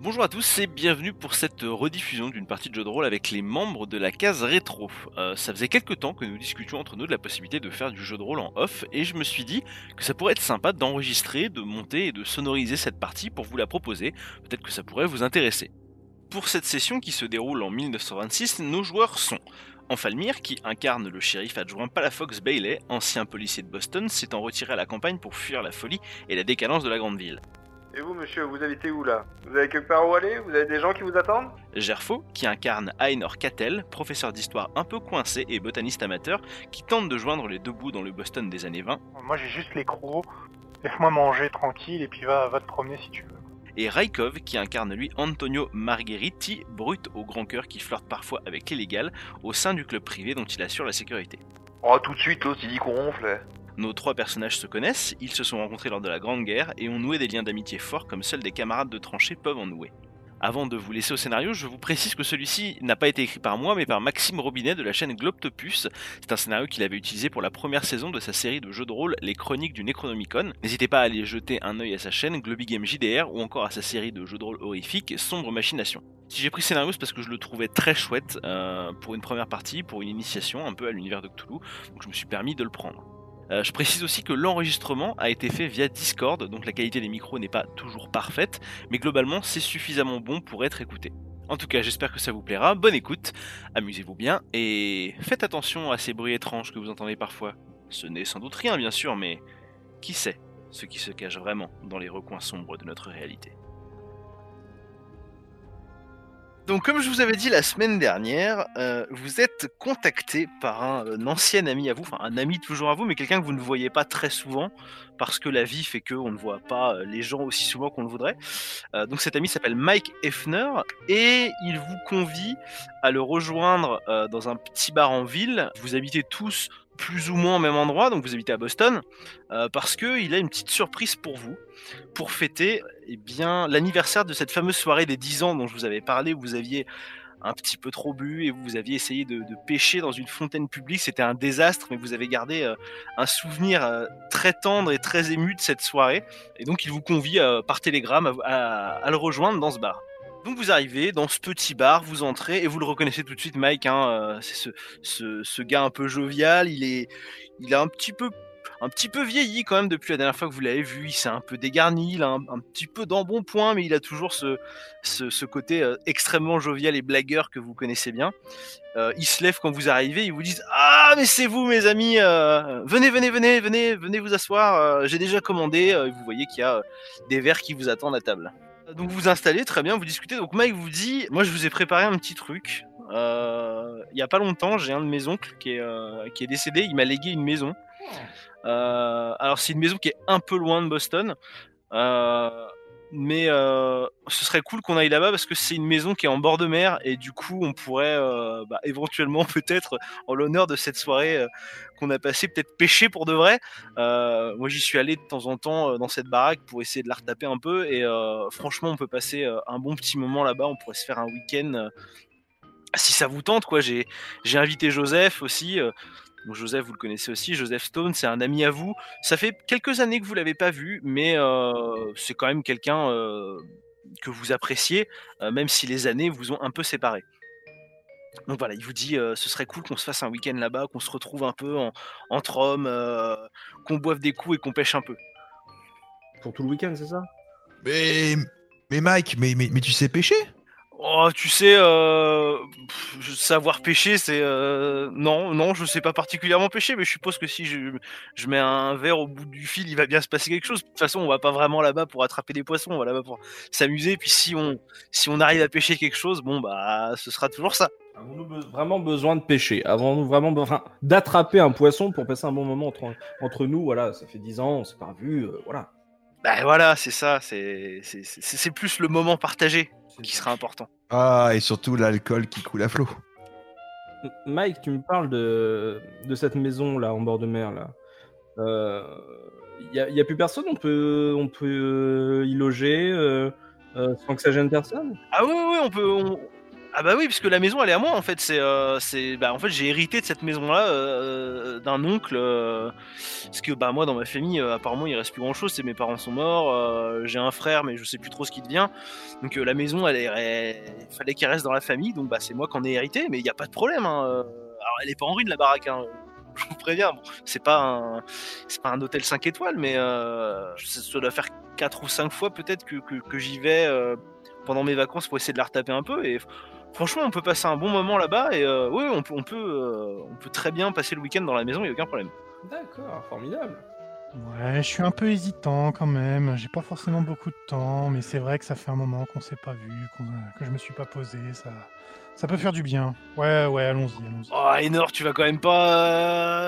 Bonjour à tous et bienvenue pour cette rediffusion d'une partie de jeu de rôle avec les membres de la case rétro. Euh, ça faisait quelques temps que nous discutions entre nous de la possibilité de faire du jeu de rôle en off et je me suis dit que ça pourrait être sympa d'enregistrer, de monter et de sonoriser cette partie pour vous la proposer. Peut-être que ça pourrait vous intéresser. Pour cette session qui se déroule en 1926, nos joueurs sont Enfalmir, qui incarne le shérif adjoint Palafox Bailey, ancien policier de Boston, s'étant retiré à la campagne pour fuir la folie et la décadence de la grande ville. Et vous, monsieur, vous habitez où là? Vous avez quelque part où aller? Vous avez des gens qui vous attendent? Gerfo, qui incarne Ainor Cattell, professeur d'histoire un peu coincé et botaniste amateur, qui tente de joindre les deux bouts dans le Boston des années 20. Moi j'ai juste les crocs. Laisse-moi manger tranquille et puis va, va te promener si tu veux. Et Raikov, qui incarne lui Antonio Margheriti, brut au grand cœur qui flirte parfois avec l'illégal, au sein du club privé dont il assure la sécurité. Oh, tout de suite, l'autre, il dit qu'on ronfle. Nos trois personnages se connaissent, ils se sont rencontrés lors de la Grande Guerre et ont noué des liens d'amitié forts comme seuls des camarades de tranchée peuvent en nouer. Avant de vous laisser au scénario, je vous précise que celui-ci n'a pas été écrit par moi, mais par Maxime Robinet de la chaîne Globtopus. C'est un scénario qu'il avait utilisé pour la première saison de sa série de jeux de rôle Les Chroniques du Necronomicon. N'hésitez pas à aller jeter un œil à sa chaîne Globigame JDR ou encore à sa série de jeux de rôle horrifiques Sombre Machination. Si j'ai pris scénario, c'est parce que je le trouvais très chouette euh, pour une première partie, pour une initiation un peu à l'univers de Cthulhu, donc je me suis permis de le prendre. Euh, je précise aussi que l'enregistrement a été fait via Discord, donc la qualité des micros n'est pas toujours parfaite, mais globalement c'est suffisamment bon pour être écouté. En tout cas, j'espère que ça vous plaira, bonne écoute, amusez-vous bien, et faites attention à ces bruits étranges que vous entendez parfois. Ce n'est sans doute rien bien sûr, mais qui sait ce qui se cache vraiment dans les recoins sombres de notre réalité. Donc, comme je vous avais dit la semaine dernière, euh, vous êtes contacté par un, un ancien ami à vous, enfin un ami toujours à vous, mais quelqu'un que vous ne voyez pas très souvent, parce que la vie fait qu'on ne voit pas euh, les gens aussi souvent qu'on le voudrait. Euh, donc cet ami s'appelle Mike Effner, et il vous convie à le rejoindre euh, dans un petit bar en ville. Vous habitez tous plus ou moins au même endroit, donc vous habitez à Boston, euh, parce qu'il a une petite surprise pour vous, pour fêter eh bien l'anniversaire de cette fameuse soirée des 10 ans dont je vous avais parlé, où vous aviez un petit peu trop bu et vous aviez essayé de, pêcher dans une fontaine publique. C'était un désastre, mais vous avez gardé euh, un souvenir euh, très tendre et très ému de cette soirée. Et donc il vous convie par télégramme à le rejoindre dans ce bar. Donc vous arrivez dans ce petit bar, vous entrez et vous le reconnaissez tout de suite, Mike. Hein, euh, c'est ce, ce, gars un peu jovial. Il est, il a un petit peu, un petit peu vieilli quand même depuis la dernière fois que vous l'avez vu. Il s'est un peu dégarni, il a un, petit peu d'embonpoint, mais il a toujours ce, ce, côté euh, extrêmement jovial et blagueur que vous connaissez bien. Euh, il se lève quand vous arrivez, il vous dit Ah, mais c'est vous, mes amis, venez, venez, venez, venez, venez vous asseoir. J'ai déjà commandé. vous voyez qu'il y a des verres qui vous attendent à table. Donc vous vous installez, très bien, vous discutez. Donc Mike vous dit Moi, je vous ai préparé un petit truc. Euh, Il y a pas longtemps, j'ai un de mes oncles qui est, euh, décédé. Il m'a légué une maison. Euh, alors, c'est une maison qui est un peu loin de Boston. Mais euh, ce serait cool qu'on aille là-bas parce que c'est une maison qui est en bord de mer et du coup on pourrait euh, bah, éventuellement peut-être en l'honneur de cette soirée euh, qu'on a passée peut-être pêcher pour de vrai. Moi j'y suis allé de temps en temps dans cette baraque pour essayer de la retaper un peu et franchement on peut passer un bon petit moment là-bas. On pourrait se faire un week-end si ça vous tente quoi. J'ai invité Joseph aussi. Donc Joseph, vous le connaissez aussi. Joseph Stone, c'est un ami à vous. Ça fait quelques années que vous l'avez pas vu, mais euh, c'est quand même quelqu'un euh, que vous appréciez, euh, même si les années vous ont un peu séparés. Donc voilà, il vous dit, euh, ce serait cool qu'on se fasse un week-end là-bas, qu'on se retrouve un peu en- entre hommes, euh, qu'on boive des coups et qu'on pêche un peu. Pour tout le week-end, c'est ça? Mais, mais Mike, mais, mais, mais tu sais pêcher? Oh, tu sais, euh, savoir pêcher, c'est euh, non, non, je sais pas particulièrement pêcher, mais je suppose que si je, je mets un verre au bout du fil, il va bien se passer quelque chose. De toute façon, on va pas vraiment là-bas pour attraper des poissons, on va là-bas pour s'amuser. Puis si on, si on arrive à pêcher quelque chose, bon bah, ce sera toujours ça. Avons-nous vraiment besoin de pêcher? Avons-nous vraiment besoin d'attraper un poisson pour passer un bon moment entre, entre nous? Voilà, ça fait 10 ans, on s'est pas vu, euh, voilà. Bah voilà, c'est ça, c'est, c'est, c'est c'est plus le moment partagé qui sera important. Ah, et surtout l'alcool qui coule à flot. Mike, tu me parles de, de cette maison là en bord de mer là. Il n'y a, y a plus personne On peut, on peut euh, y loger euh, euh, sans que ça gêne personne? Ah oui, oui, oui, on peut. on- Ah bah oui, parce que la maison elle est à moi en fait. C'est, euh, c'est, bah en fait j'ai hérité de cette maison-là euh, d'un oncle. euh, parce que bah moi dans ma famille euh, apparemment il reste plus grand-chose. C'est mes parents sont morts. euh, j'ai un frère mais je sais plus trop ce qu'il devient. Donc euh, la maison elle, fallait qu'elle reste dans la famille. Donc bah c'est moi qui en ai hérité. Mais il y a pas de problème. hein, euh. Alors elle est pas en ruine la baraque. Hein. Je vous préviens. Bon, c'est pas un, hôtel 5 étoiles, mais euh, ça, doit faire 4 ou 5 fois peut-être que, j'y vais euh, pendant mes vacances pour essayer de la retaper un peu. Et Franchement, on peut passer un bon moment là-bas et euh, oui, on peut, on, peut, euh, on peut très bien passer le week-end dans la maison, il n'y a aucun problème. D'accord, formidable. Ouais, je suis un peu hésitant quand même. J'ai pas forcément beaucoup de temps, mais c'est vrai que ça fait un moment qu'on s'est pas vu, qu'on- que je me suis pas posé. Ça, ça peut faire du bien. Ouais, ouais, allons-y, allons-y. Oh, Enor, tu vas quand même pas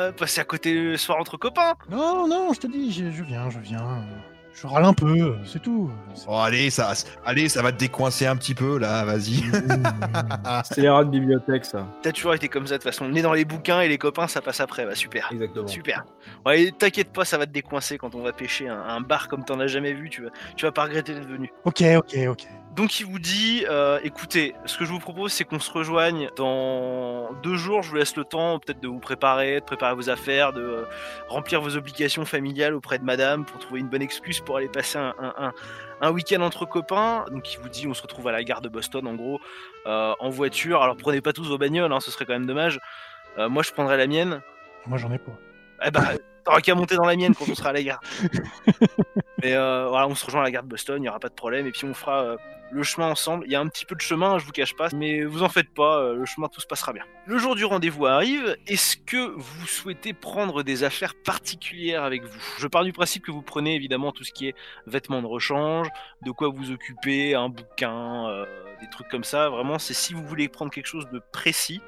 euh, passer à côté le soir entre copains Non, non, je te dis, je, je viens, je viens. Je râle un peu, c'est tout. Oh, allez, ça, allez, ça va te décoincer un petit peu là, vas-y. C'est les rats de bibliothèque, ça. T'as toujours été comme ça de toute façon. Né dans les bouquins et les copains, ça passe après. Bah super. Exactement. Super. Ouais, t'inquiète pas, ça va te décoincer quand on va pêcher un, un bar comme t'en as jamais vu. Tu vas, tu vas pas regretter d'être venu. Ok, ok, ok. Donc il vous dit, euh, écoutez, ce que je vous propose, c'est qu'on se rejoigne dans deux jours. Je vous laisse le temps, peut-être de vous préparer, de préparer vos affaires, de euh, remplir vos obligations familiales auprès de Madame pour trouver une bonne excuse pour aller passer un, un- un- un week-end entre copains. Donc il vous dit, on se retrouve à la gare de Boston, en gros, euh, en voiture. Alors prenez pas tous vos bagnoles, hein, ce serait quand même dommage. Moi, je prendrai la mienne. Moi, j'en ai pas. Eh bah, t'auras qu'à monter dans la mienne quand on sera à la gare. Mais euh, voilà, on se rejoint à la gare de Boston, il n'y aura pas de problème. Et puis on fera euh, le chemin ensemble. Il y a un petit peu de chemin, je vous cache pas. Mais vous en faites pas, euh, le chemin, tout se passera bien. Le jour du rendez-vous arrive. Est-ce que vous souhaitez prendre des affaires particulières avec vous? Je pars du principe que vous prenez évidemment tout ce qui est vêtements de rechange, de quoi vous occuper, un bouquin, des trucs comme ça. Vraiment, c'est si vous voulez prendre quelque chose de précis.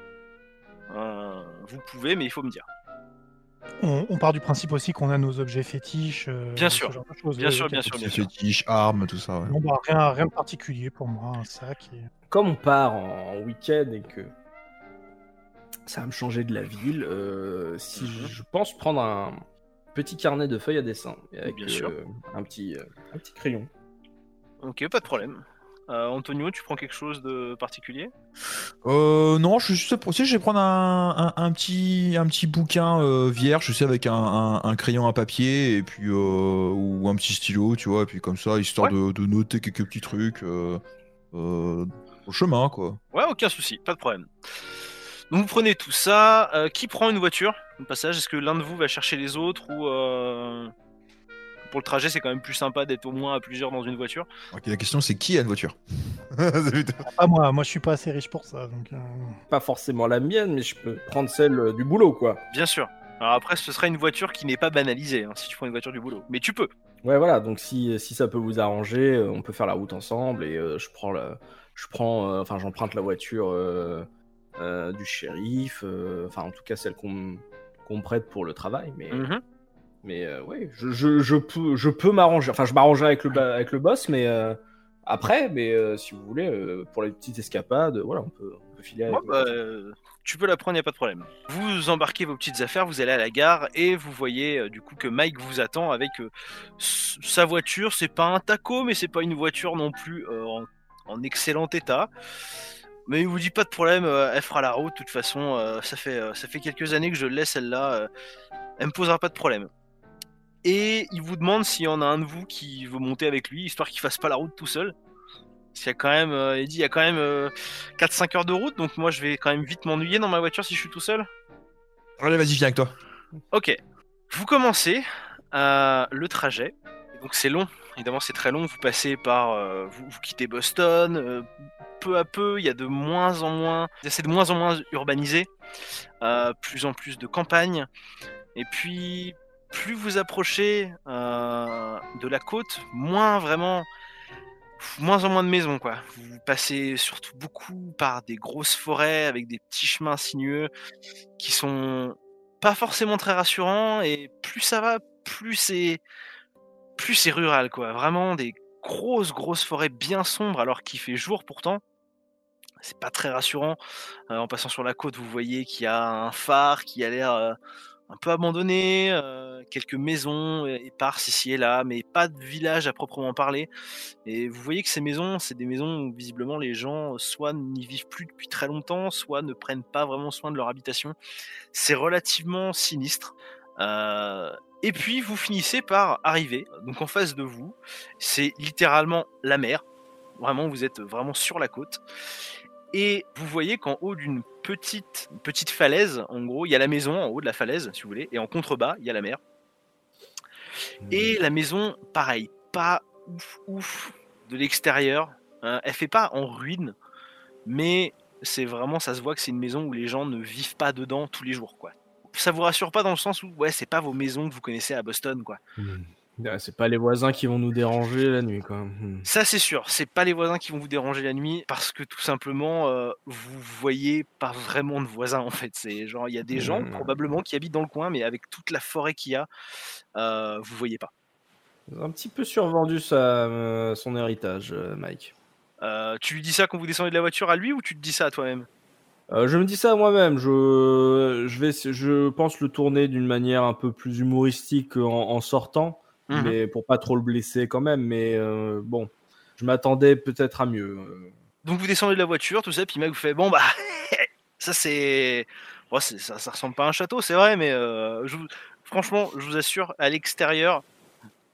vous pouvez, mais il faut me dire. On, on part du principe aussi qu'on a nos objets fétiches. euh, Bien ce sûr. genre de choses. Bien Ouais, sûr, bien sûr, bien sûr. fétiches, armes, tout ça. ouais. Non, bah, rien, rien de particulier pour moi, un sac. Et... Comme on part en week-end et que ça va me changer de la ville, euh, si Mhm. je, pense prendre un petit carnet de feuilles à dessin avec Bien sûr. euh, un petit euh, un petit crayon. Ok, pas de problème. Euh, Antonio, tu prends quelque chose de particulier? Euh, non, je suis juste je vais prendre un, un, un petit, un petit bouquin euh, vierge, je sais, avec un, crayon à papier et puis ou un petit stylo, tu vois, et puis comme ça, histoire de, de noter quelques petits trucs au chemin, quoi. Ouais, aucun souci, pas de problème. Donc vous prenez tout ça. Qui prend une voiture au passage? Est-ce que l'un de vous va chercher les autres ou pour le trajet c'est quand même plus sympa d'être au moins à plusieurs dans une voiture Ok, la question c'est qui a une voiture plutôt- Ah, moi, moi, je suis pas assez riche pour ça. Donc, euh, Pas forcément la mienne, mais je peux prendre celle euh, du boulot quoi. Bien sûr. Alors après, ce sera une voiture qui n'est pas banalisée hein, si tu prends une voiture du boulot. Mais tu peux. Ouais voilà, donc si, si ça peut vous arranger, euh, on peut faire la route ensemble et euh, je prends la je prends euh, enfin j'emprunte la voiture euh, euh, du shérif, euh, enfin en tout cas celle qu'on me prête pour le travail, mais Mhm. Mais euh, ouais, je, je, je peux, je peux m'arranger. Enfin, je m'arrangerai avec le, avec le boss, mais euh, après, mais euh, si vous voulez, euh, pour les petites escapades, voilà, on peut, on peut filer avec. Bah, tu peux la prendre, y a pas de problème. Vous embarquez vos petites affaires, vous allez à la gare et vous voyez du coup que Mike vous attend avec sa voiture. C'est pas un taco, mais c'est pas une voiture non plus en, en excellent état. Mais il vous dit pas de problème, elle fera la route. De toute façon, ça fait ça fait quelques années que je laisse celle-là. elle me posera pas de problème. Et il vous demande s'il y en a un de vous qui veut monter avec lui, histoire qu'il fasse pas la route tout seul. Parce qu'il y a quand même, euh, il dit, il y a quand même euh, 4-5 heures de route, donc moi je vais quand même vite m'ennuyer dans ma voiture si je suis tout seul. Allez, vas-y, viens avec toi. Ok. Vous commencez euh, le trajet. Donc c'est long, évidemment c'est très long. Vous passez par, euh, vous, vous quittez Boston. euh, peu à peu, il y a de moins en moins, c'est de moins en moins urbanisé, euh, plus en plus de campagne. Et puis plus vous approchez euh, de la côte, moins vraiment, moins en moins de maisons quoi. Vous passez surtout beaucoup par des grosses forêts avec des petits chemins sinueux qui sont pas forcément très rassurants et plus ça va, plus c'est plus c'est rural quoi. Vraiment des grosses grosses forêts bien sombres alors qu'il fait jour pourtant. C'est pas très rassurant. Euh, en passant sur la côte, vous voyez qu'il y a un phare qui a l'air euh, un peu abandonnées, euh, quelques maisons euh, éparses ici et là, mais pas de village à proprement parler. Et vous voyez que ces maisons, c'est des maisons où visiblement les gens soit n'y vivent plus depuis très longtemps, soit ne prennent pas vraiment soin de leur habitation. C'est relativement sinistre. Euh, et puis vous finissez par arriver, donc en face de vous, c'est littéralement la mer. Vraiment, vous êtes vraiment sur la côte. Et vous voyez qu'en haut d'une petite, petite falaise, en gros, il y a la maison en haut de la falaise, si vous voulez, et en contrebas, il y a la mer. Et la maison, pareil, pas ouf ouf de l'extérieur. hein, elle fait pas en ruine, mais c'est vraiment, ça se voit que c'est une maison où les gens ne vivent pas dedans tous les jours, quoi. Ça vous rassure pas dans le sens où, ouais, c'est pas vos maisons que vous connaissez à Boston, quoi. Ouais, c'est pas les voisins qui vont nous déranger la nuit, quoi. Hmm. Ça c'est sûr, c'est pas les voisins qui vont vous déranger la nuit parce que tout simplement euh, vous voyez pas vraiment de voisins en fait. C'est genre il y a des gens Mhm. probablement qui habitent dans le coin, mais avec toute la forêt qu'il y a, euh, vous voyez pas. Un petit peu survendu sa, euh, son héritage, Mike. Euh, tu lui dis ça quand vous descendez de la voiture à lui ou tu te dis ça à toi-même? Euh, je me dis ça à moi-même. Je, je vais, je pense le tourner d'une manière un peu plus humoristique en, en sortant, Mhm. mais pour pas trop le blesser quand même. Mais euh, bon, je m'attendais peut-être à mieux. euh. Donc vous descendez de la voiture, tout ça, puis Mac vous fait bon bah ça c'est, bon, ça, ça ressemble pas à un château, c'est vrai, mais euh, je vous- franchement je vous assure à l'extérieur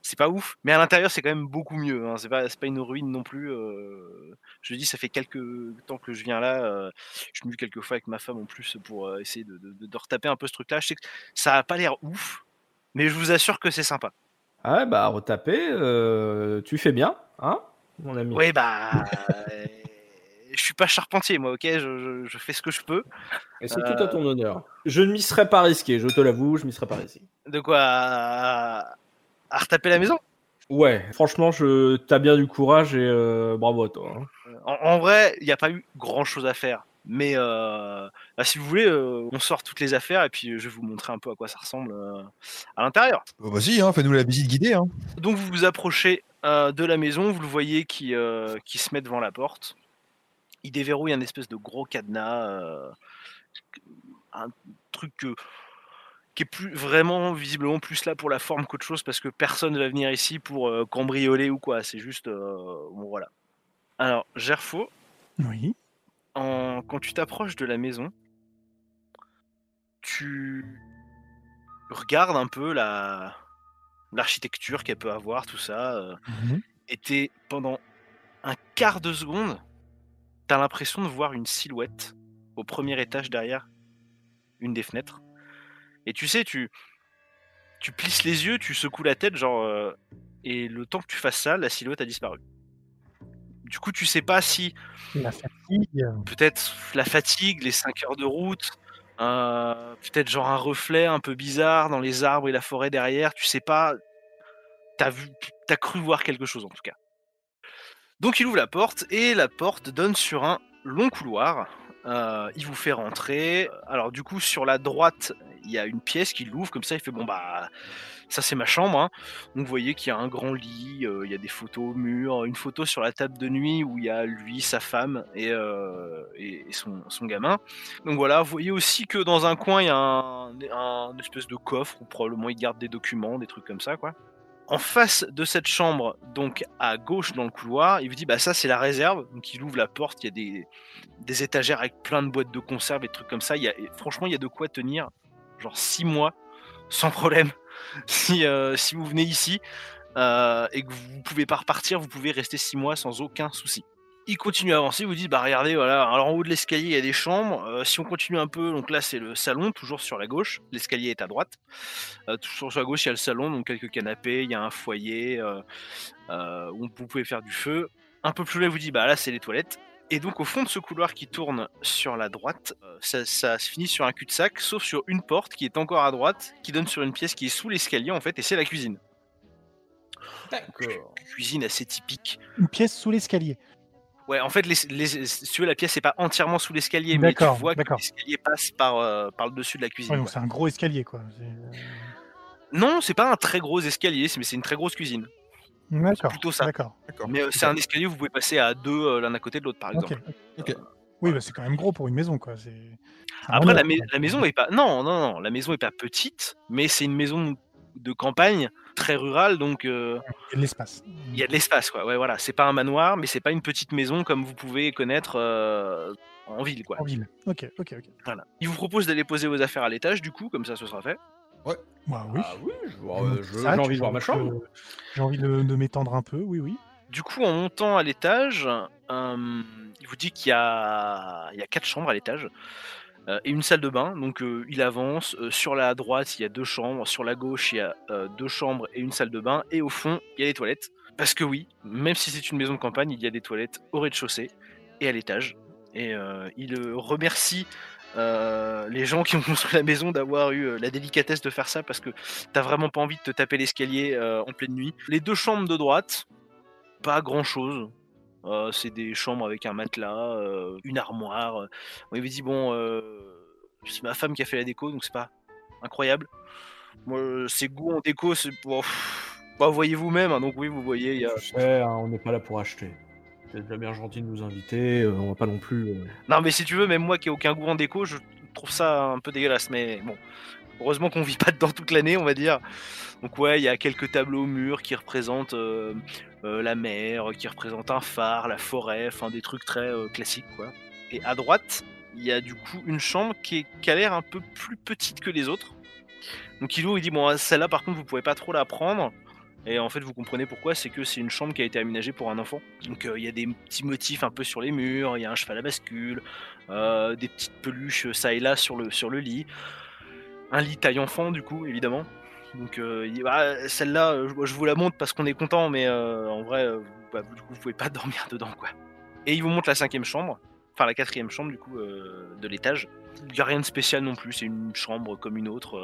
c'est pas ouf, mais à l'intérieur c'est quand même beaucoup mieux. Hein. C'est pas une ruine non plus. euh, Je dis ça fait quelques temps que je viens là. Je suis venu quelques fois avec ma femme en plus pour essayer de, de- de retaper un peu ce truc-là. Je sais que ça a pas l'air ouf, mais je vous assure que c'est sympa. Ah ouais, bah retaper, euh, tu fais bien, hein, mon ami. Oui bah euh, je suis pas charpentier moi, ok, je, je- je fais ce que je peux. Et c'est tout à ton honneur. Je ne m'y serais pas risqué, je te l'avoue, je m'y serais pas risqué. De quoi à, à retaper la maison? Ouais, franchement, je t'as bien du courage et euh, bravo à toi. hein. en, en vrai, il n'y a pas eu grand chose à faire. Mais euh, bah, si vous voulez, euh, on sort toutes les affaires et puis je vais vous montrer un peu à quoi ça ressemble euh, à l'intérieur. Bah, Vas-y, hein, fais-nous la visite guidée. Hein. Donc vous vous approchez euh, de la maison, vous le voyez qui, euh, qui se met devant la porte. Il déverrouille un espèce de gros cadenas, euh, un truc que- qui est plus vraiment visiblement plus là pour la forme qu'autre chose parce que personne ne va venir ici pour euh, cambrioler ou quoi. C'est juste euh, bon voilà. Alors Gerfo, Oui. En- quand tu t'approches de la maison, tu regardes un peu la l'architecture qu'elle peut avoir, tout ça, euh, Mhm. et t'es pendant un quart de seconde, t'as l'impression de voir une silhouette au premier étage derrière une des fenêtres. Et tu sais, tu tu plisses les yeux, tu secoues la tête, genre, euh, et le temps que tu fasses ça, la silhouette a disparu. Du coup, tu sais pas si La fatigue. peut-être la fatigue, les 5 heures de route, euh, peut-être genre un reflet un peu bizarre dans les arbres et la forêt derrière, tu sais pas, t'as vu, t'as cru voir quelque chose en tout cas. Donc il ouvre la porte et la porte donne sur un long couloir. Euh, il vous fait rentrer. Alors du coup sur la droite il y a une pièce qui l'ouvre comme ça. Il fait bon bah ça c'est ma chambre. hein. Donc vous voyez qu'il y a un grand lit, euh, il y a des photos au mur, une photo sur la table de nuit où il y a lui, sa femme et, euh, son, gamin. Donc voilà, vous voyez aussi que dans un coin il y a un, un espèce de coffre où probablement il garde des documents, des trucs comme ça quoi. En face de cette chambre, donc à gauche dans le couloir, il vous dit bah ça c'est la réserve. Donc il ouvre la porte, il y a des, étagères avec plein de boîtes de conserve et trucs comme ça. Franchement il y a de quoi tenir genre six mois sans problème. Si, euh, si vous venez ici euh, et que vous pouvez pas repartir, vous pouvez rester six mois sans aucun souci. Il continue à avancer, vous dit bah regardez voilà, alors en haut de l'escalier il y a des chambres. Euh, si on continue un peu, donc là c'est le salon, toujours sur la gauche. L'escalier est à droite. Toujours sur la gauche il y a le salon, donc quelques canapés, il y a un foyer où vous pouvez faire du feu. Un peu plus loin il vous dit bah là c'est les toilettes. Et donc au fond de ce couloir qui tourne sur la droite, euh, ça, ça se finit sur un cul-de-sac, sauf sur une porte qui est encore à droite, qui donne sur une pièce qui est sous l'escalier en fait, et c'est la cuisine. D'accord. Cuisine assez typique. Une pièce sous l'escalier. Ouais, en fait, les, les- si tu veux, la pièce n'est pas entièrement sous l'escalier, mais tu vois que l'escalier passe par, euh, par le dessus de la cuisine. Ouais, donc c'est un gros escalier, quoi. C'est- Non, c'est pas un très gros escalier, mais c'est une très grosse cuisine. D'accord. plutôt ça. D'accord. Mais euh, c'est un escalier où vous pouvez passer à deux euh, l'un à côté de l'autre, par Ok. exemple. Ok. Oui, bah, c'est quand même gros pour une maison, quoi. C'est... c'est Après, la, maison est pas. Non, non, non, la maison est pas petite, mais c'est une maison de campagne très rurale, donc euh, Il y a de l'espace. il y a de l'espace, quoi. Ouais, voilà. C'est pas un manoir, mais c'est pas une petite maison comme vous pouvez connaître euh, en ville, quoi. En ville. Ok, ok, ok. Voilà. Il vous propose d'aller poser vos affaires à l'étage, du coup, comme ça, ce sera fait. Bah oui. Ah oui, euh, j'ai envie de voir ma chambre. J'ai envie de, de m'étendre un peu, oui, oui. Du coup, en montant à l'étage, euh, il vous dit qu'il y a, il y a quatre chambres à l'étage euh, et une salle de bain. Donc, euh, il avance. Euh, sur la droite, il y a deux chambres. Sur la gauche, il y a euh, deux chambres et une salle de bain. Et au fond, il y a des toilettes. Parce que oui, même si c'est une maison de campagne, il y a des toilettes au rez-de-chaussée et à l'étage. Et euh, il euh, remercie euh, les gens qui ont construit la maison d'avoir eu euh, la délicatesse de faire ça parce que t'as vraiment pas envie de te taper l'escalier euh, en pleine nuit. Les deux chambres de droite, pas grand chose. c'est des chambres avec un matelas, une armoire. On avait dit bon, c'est ma femme qui a fait la déco, donc c'est pas incroyable. Moi, ses goûts en déco, c'est bon, bah, voyez vous-même. hein, donc oui, vous voyez, y a. Hein, on n'est pas là pour acheter. C'est déjà bien gentil de nous inviter, euh, on va pas non plus. euh, Non, mais si tu veux, même moi qui ai aucun goût en déco, je trouve ça un peu dégueulasse. Mais bon, heureusement qu'on vit pas dedans toute l'année, on va dire. Donc ouais, il y a quelques tableaux au mur qui représentent euh, la mer, qui représentent un phare, la forêt, enfin des trucs très classiques quoi. Et à droite, il y a du coup une chambre qui, est, qui a l'air un peu plus petite que les autres. Donc il ouvre, il dit bon celle-là par contre vous pouvez pas trop la prendre. Et en fait vous comprenez pourquoi, c'est que c'est une chambre qui a été aménagée pour un enfant. Donc euh, il y a des petits motifs un peu sur les murs, il y a un cheval à bascule, euh, des petites peluches euh, ça et là sur le, sur le lit. Un lit taille enfant du coup évidemment. Donc bah, celle-là, je, vous la montre parce qu'on est content, mais en vrai, bah, du coup, vous pouvez pas dormir dedans, quoi. Et il vous montre la cinquième chambre, enfin la quatrième chambre du coup de l'étage. Il y a rien de spécial non plus, c'est une chambre comme une autre,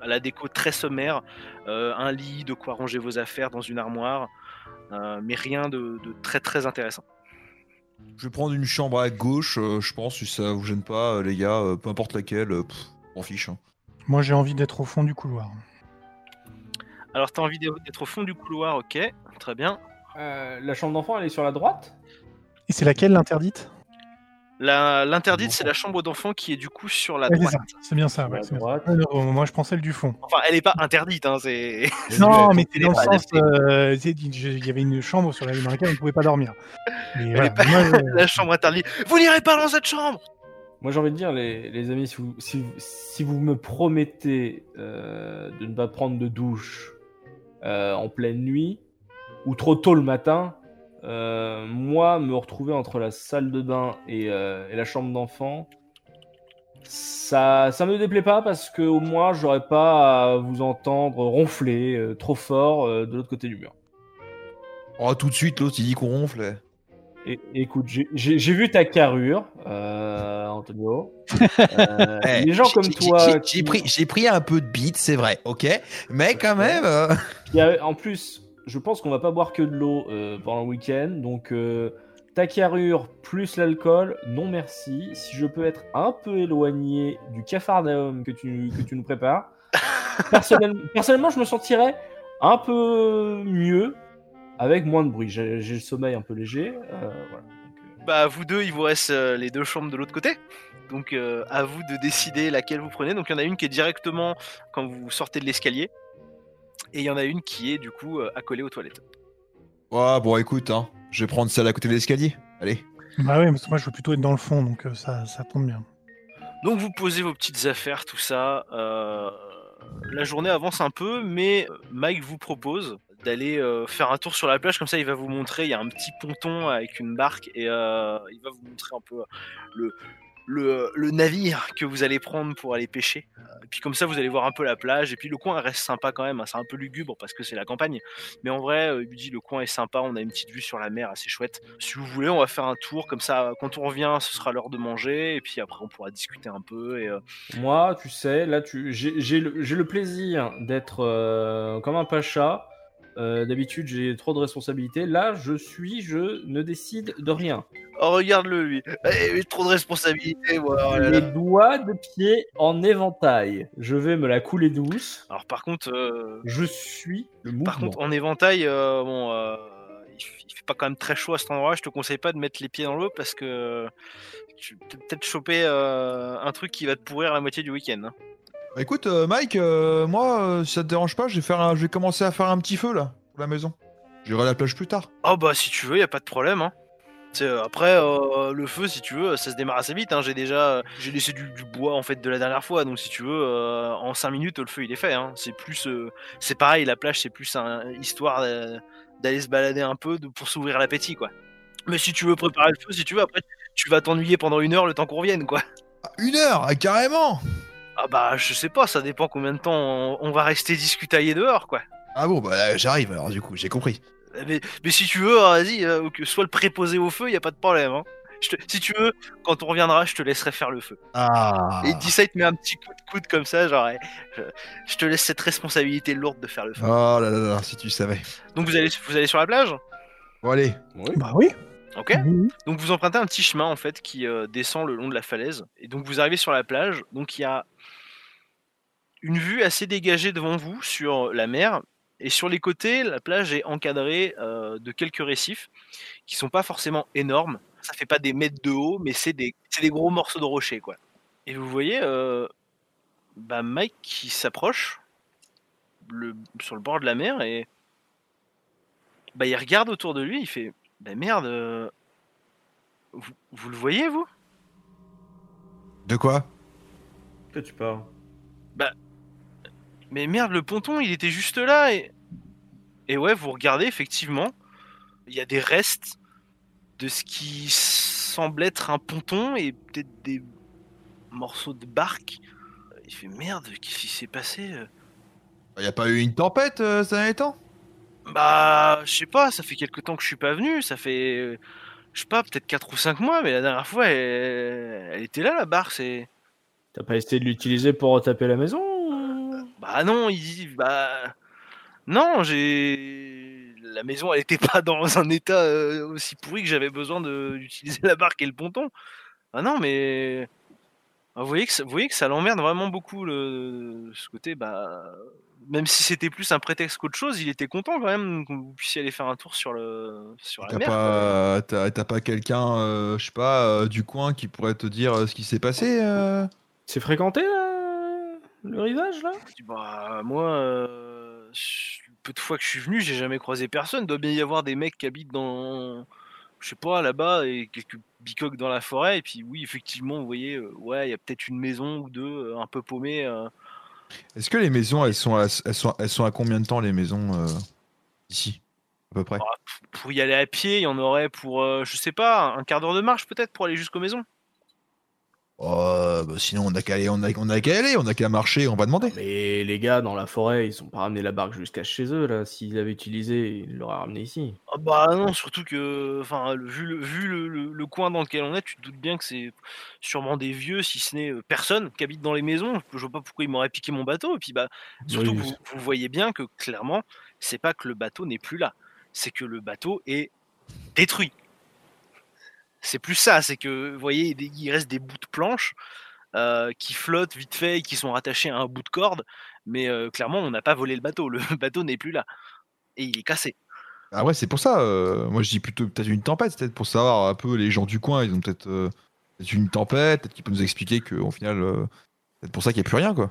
à la déco très sommaire, euh, un lit, de quoi ranger vos affaires dans une armoire, euh, mais rien de, de très très intéressant. Je vais prendre une chambre à gauche, euh, je pense, si ça vous gêne pas, euh, les gars, euh, peu importe laquelle, euh, on fiche. hein. Moi, j'ai envie d'être au fond du couloir. Alors t'as envie d'être au fond du couloir, ok, très bien. euh, la chambre d'enfant, elle est sur la droite? Et c'est laquelle l'interdite? L'interdite, c'est la chambre d'enfant qui est du coup sur la Ouais, droite. C'est bien ça. Ouais, moi, je prends celle du fond. Enfin, elle est pas interdite, hein. Non, mais est c'est dans le sens. euh, il y avait une chambre sur la, dans laquelle on ne pouvait pas dormir. Mais voilà, est pas- moi, je- la chambre interdite. Vous n'irez pas dans cette chambre Moi, j'ai envie de dire, les, les amis, si vous, si, si vous me promettez euh, de ne pas prendre de douche euh, en pleine nuit ou trop tôt le matin, euh, moi, me retrouver entre la salle de bain et, euh, et la chambre d'enfant, ça, ça me déplaît pas parce que au moins, j'aurais pas à vous entendre ronfler euh, trop fort de l'autre côté du mur. Oh, tout de suite, l'autre, il dit qu'on ronfle. Et, écoute, j'ai- j'ai j'ai vu ta carrure, Antonio. Eh, les gens comme toi. j'ai- qui- pris, j'ai pris un peu de beat, c'est vrai, ok? Mais quand même. en plus, je pense qu'on va pas boire que de l'eau euh, pendant le week-end. Donc, euh, ta carrure plus l'alcool, non merci. Si je peux être un peu éloigné du cafarnaum que tu, que tu nous prépares, personnellement, personnellement, je me sentirais un peu mieux avec moins de bruit. J'ai le sommeil un peu léger. euh, voilà. Donc, Bah, vous deux, il vous reste les deux chambres de l'autre côté. Donc, à vous de décider laquelle vous prenez. Donc, il y en a une qui est directement quand vous sortez de l'escalier. Et il y en a une qui est du coup euh, accolée aux toilettes. Ouais, bon, écoute, hein, je vais prendre celle à côté de l'escalier. Allez. Bah oui, parce que moi, je veux plutôt être dans le fond, donc euh, ça, ça tombe bien. Donc, vous posez vos petites affaires, tout ça. euh, la journée avance un peu, mais Mike vous propose d'aller euh, faire un tour sur la plage. Comme ça, il va vous montrer. Il y a un petit ponton avec une barque et euh, il va vous montrer un peu le, le, navire que vous allez prendre pour aller pêcher. Et puis comme ça, vous allez voir un peu la plage. Et puis le coin reste sympa quand même. hein. C'est un peu lugubre parce que c'est la campagne. Mais en vrai, euh, il dit le coin est sympa. On a une petite vue sur la mer assez chouette. Si vous voulez, on va faire un tour. Comme ça, quand on revient, ce sera l'heure de manger. Et puis après, on pourra discuter un peu. Et, euh, Moi, tu sais, là, tu, j'ai le, le plaisir d'être euh, comme un pacha. Euh, D'habitude, j'ai trop de responsabilités. Là, je suis, je ne décide de rien. Oh, regarde-le, lui. Eh, trop de responsabilités. moi. Oh Les doigts de pied en éventail. Je vais me la couler douce. Alors par contre, euh, Je suis le mouvement. par contre, en éventail, euh, bon, euh, il, fait pas quand même très chaud à cet endroit. Je te conseille pas de mettre les pieds dans l'eau parce que tu peux peut-être choper un truc qui va te pourrir la moitié du week-end. hein. Bah, écoute, euh, Mike, euh, moi, euh, si ça te dérange pas, je vais, faire un- je vais commencer à faire un petit feu là, pour la maison. J'irai à la plage plus tard. Oh bah si tu veux, y a pas de problème. Hein. Euh, après euh, le feu, si tu veux, ça se démarre assez vite. Hein. J'ai déjà, j'ai laissé du, du bois en fait de la dernière fois, donc si tu veux, euh, en 5 minutes le feu il est fait. Hein. C'est plus, c'est pareil, la plage c'est plus un, histoire d'aller se balader un peu de, pour s'ouvrir l'appétit quoi. Mais si tu veux préparer le feu, si tu veux, après tu vas t'ennuyer pendant une heure le temps qu'on revienne quoi. Ah, une heure, ah, carrément Ah bah je sais pas, ça dépend combien de temps on, on va rester discutailler dehors quoi. Ah bon, bah j'arrive alors du coup, j'ai compris. Mais, mais si tu veux, vas-y, euh, que soit le préposé au feu, y a pas de problème. Hein. Je te- si tu veux, quand on reviendra, je te laisserai faire le feu. Ah Et dis ça, il te met un petit coup de coude comme ça, genre, eh, je, je te laisse cette responsabilité lourde de faire le feu. Oh là là là, si tu savais. Donc vous allez, vous allez sur la plage, Bon allez, Oui. Bah oui. ok. Donc vous empruntez un petit chemin en fait qui euh, descend le long de la falaise. Et donc vous arrivez sur la plage. Donc il y a une vue assez dégagée devant vous sur la mer. Et sur les côtés, la plage est encadrée euh, de quelques récifs qui sont pas forcément énormes. Ça fait pas des mètres de haut, mais c'est des, gros morceaux de rocher quoi. Et vous voyez euh, bah, Mike qui s'approche le- sur le bord de la mer et bah, il regarde autour de lui. Il fait bah merde. euh, vous, vous le voyez, vous? De quoi? Que tu parles Mais merde, le ponton, il était juste là et. Et ouais, vous regardez, effectivement, il y a des restes de ce qui semble être un ponton et peut-être des morceaux de barque. Il fait merde, qu'est-ce qui s'est passé euh? Y a pas eu une tempête euh, ces derniers temps? Bah, je sais pas, ça fait quelque temps que je suis pas venu, ça fait. euh, Je sais pas, peut-être 4 ou 5 mois, mais la dernière fois, elle, elle était là, la barque, c'est. T'as pas essayé de l'utiliser pour retaper la maison Bah non, il dit bah non, j'ai la maison elle était pas dans un état euh, aussi pourri que j'avais besoin de d'utiliser la barque et le ponton. Ah non, mais Ah, vous voyez que ça, vous voyez que ça l'emmerde vraiment beaucoup le ce côté bah même si c'était plus un prétexte qu'autre chose, il était content quand même que vous puissiez aller faire un tour sur le sur la T'as mer. pas, t'as, t'as pas quelqu'un, euh, je sais pas, euh, du coin qui pourrait te dire euh, ce qui s'est passé euh? C'est fréquenté là, le rivage là? Bah moi euh, peu de fois que je suis venu, j'ai jamais croisé personne. Doit bien y avoir des mecs qui habitent dans je sais pas là-bas et quelques bicoques dans la forêt et puis oui effectivement vous voyez euh, ouais il y a peut-être une maison ou deux euh, un peu paumées euh. Est-ce que les maisons, elles sont, à, elles sont, elles sont à combien de temps les maisons euh, ici, à peu près? Pour y aller à pied il y en aurait pour euh, je sais pas un quart d'heure de marche peut-être pour aller jusqu'aux maisons Oh, bah sinon on a qu'à aller, on a, on a qu'à aller, on a qu'à marcher, on va demander. Mais les gars dans la forêt, ils ont pas ramené la barque jusqu'à chez eux là. S'ils l'avaient utilisé, ils l'auraient ramené ici. Ah bah non surtout que enfin le- vu, le, vu le, le- le coin dans lequel on est tu te doutes bien que c'est sûrement des vieux si ce n'est euh, personne qui habite dans les maisons je vois pas pourquoi ils m'auraient piqué mon bateau et puis bah Surtout Oui, vous, vous voyez bien que clairement, c'est pas que le bateau n'est plus là, c'est que le bateau est détruit. C'est plus ça, c'est que vous voyez, il reste des bouts de planches euh, qui flottent vite fait et qui sont rattachés à un bout de corde, mais euh, clairement, on n'a pas volé le bateau, le bateau n'est plus là et il est cassé. Ah ouais, c'est pour ça. euh, moi je dis plutôt peut-être une tempête, peut-être pour savoir un peu les gens du coin, ils ont peut-être euh, une tempête, peut-être qu'ils peuvent nous expliquer qu'au final, euh, c'est pour ça qu'il n'y a plus rien quoi.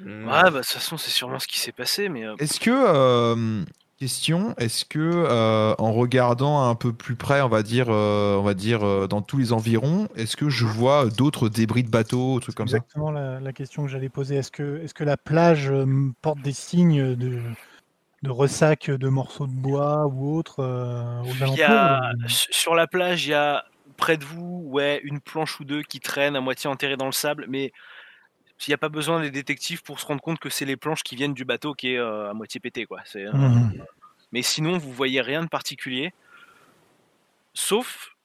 Hmm. Ouais, bah de toute façon, c'est sûrement ce qui s'est passé, mais euh, Est-ce que euh, question, est-ce que euh, en regardant un peu plus près, on va dire, euh, on va dire euh, dans tous les environs, est-ce que je vois d'autres débris de bateaux, trucs comme ça? Exactement la, la question que j'allais poser. Est-ce que, est que la plage euh, porte des signes de, de ressac de morceaux de bois ou autres euh, il y a, ou- sur la plage, il y a près de vous, ouais, une planche ou deux qui traînent à moitié enterrées dans le sable, mais il n'y a pas besoin des détectives pour se rendre compte que c'est les planches qui viennent du bateau qui est euh, à moitié pété, quoi. C'est, euh, Mhm. Mais sinon, vous voyez rien de particulier, sauf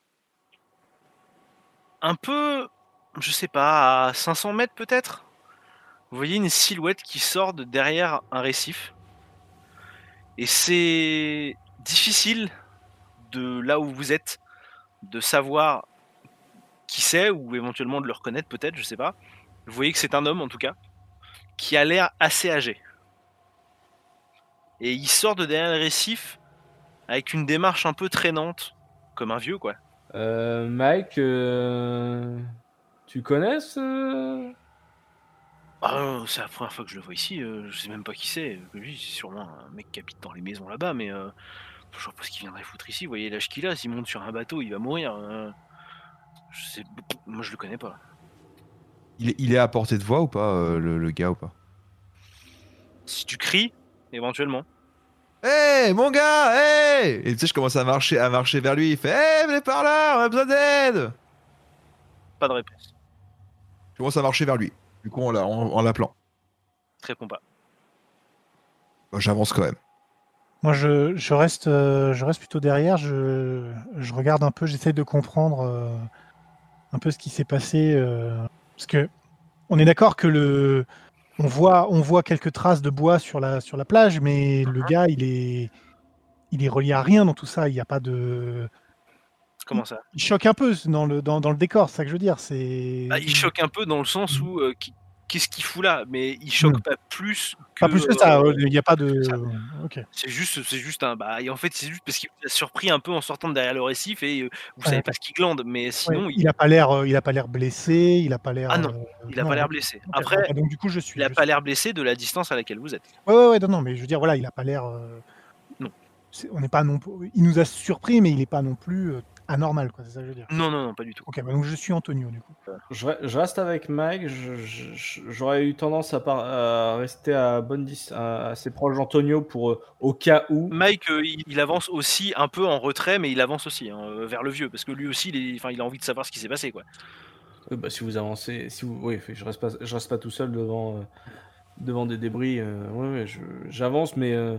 un peu, je sais pas, à 500 mètres peut-être. Vous voyez une silhouette qui sort de derrière un récif, et c'est difficile de là où vous êtes de savoir qui c'est ou éventuellement de le reconnaître peut-être, je sais pas. Vous voyez que c'est un homme en tout cas qui a l'air assez âgé. Et il sort de derrière le récif avec une démarche un peu traînante, comme un vieux quoi. Euh, Mike, euh, tu connais ce... Ah, c'est la première fois que je le vois ici, euh, je sais même pas qui c'est. Lui, c'est sûrement un mec qui habite dans les maisons là-bas, mais euh, je vois pas ce qu'il viendrait foutre ici. Vous voyez l'âge qu'il a, s'il monte sur un bateau, il va mourir. euh. je sais, moi je le connais pas. Il est, il est à portée de voix ou pas, euh, le, le gars ou pas? Si tu cries, éventuellement. Hé, mon gars, hé Et tu sais, je commence à marcher, à marcher vers lui. Il fait Hé, venez par là, on a besoin d'aide Pas de réponse. Je commence à marcher vers lui. Du coup, en l'a- en- en l'appelant. Réponds pas. Bah, J'avance quand même. Moi, je, je reste, euh, je reste plutôt derrière. Je, je regarde un peu, j'essaie de comprendre euh, un peu ce qui s'est passé. euh, parce que on est d'accord que le, on voit, on voit quelques traces de bois sur la, sur la plage, mais le gars, il est, il est relié à rien dans tout ça. Il n'y a pas de, Comment ça? il choque un peu dans le, dans, dans le décor. C'est ça que je veux dire. C'est. Bah, Il choque un peu dans le sens où euh, qui- qu'est-ce qu'il fout là Mais il choque Mm. pas plus que. Pas plus que ça. euh, Il n'y a pas de. C'est juste, c'est juste un. Bah, et en fait, c'est juste parce qu'il a surpris un peu en sortant de derrière le récif et euh, vous Ouais. savez pas ce qu'il glande. Mais Ouais, sinon, il, il a pas l'air, euh, il a pas l'air blessé. Il a pas l'air. Ah non, euh, il a non, pas l'air blessé. Après, donc du coup, je suis. il a je pas l'air blessé de la distance à laquelle vous êtes. Ouais, ouais, ouais, non, non, mais je veux dire, voilà, il a pas l'air. euh, Non. On n'est pas non. Il nous a surpris, mais il n'est pas non plus euh, anormal, quoi. C'est ça que je veux dire. Non, non, non, pas du tout. Ok, bah, donc je suis Antonio, du coup. Je, re- je reste avec Mike. J'aurais eu tendance à, par- à rester à bonne dis- à- assez proche d'Antonio pour euh, au cas où. Mike, euh, il, il avance aussi un peu en retrait, mais il avance aussi hein, euh, vers le vieux parce que lui aussi, il, est- enfin, il a envie de savoir ce qui s'est passé, quoi. Euh, bah, si vous avancez, si vous, oui, je reste pas, je reste pas tout seul devant, euh, devant des débris. euh, ouais, ouais, je- j'avance, mais euh,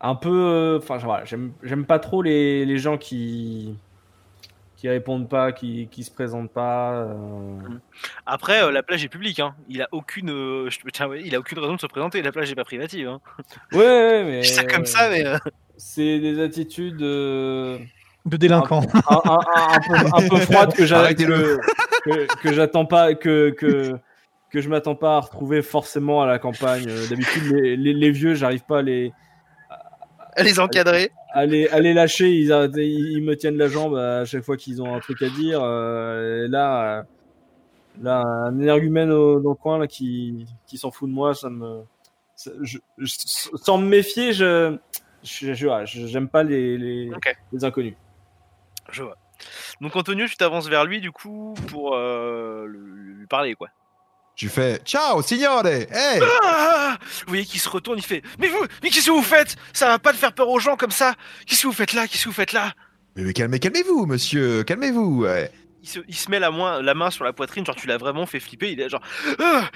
un peu. euh, Enfin, voilà, j'aime, j'aime pas trop les, les gens qui qui répondent pas, qui, qui se présentent pas. euh. Après, euh, la plage est publique. Hein. Il a aucune, euh, je- tiens, ouais, il a aucune raison de se présenter. La plage est pas privative. Hein. Ouais, ouais, mais. Je dis ça comme ça, mais euh, C'est des attitudes. euh, De délinquant. un, un- un- un peu, un peu froide que j'a- Arrêtez-le. que, que- que j'attends pas que que que je m'attends pas à retrouver forcément à la campagne. D'habitude les, les, les vieux, j'arrive pas à les à les encadrer. à les lâcher. Ils, ils, me tiennent la jambe à chaque fois qu'ils ont un truc à dire. Euh, et là euh, là un énergumène au, dans le coin là qui qui s'en fout de moi, ça me ça- je- je- sans me méfier, je j'aime pas les, les, inconnus. Je vois. Donc Antonio, tu t'avances vers lui du coup pour euh, lui parler, quoi. Je fais Ciao, signore Hey Ah vous voyez qu'il se retourne, il fait Mais vous, mais qu'est-ce que vous faites? Ça va pas de faire peur aux gens comme ça Qu'est-ce que vous faites là? Qu'est-ce que vous faites là? Mais, mais calmez, calmez-vous, monsieur, calmez-vous. ouais. il se, il se met la, main- la main sur la poitrine, genre tu l'as vraiment fait flipper. Il est genre Ah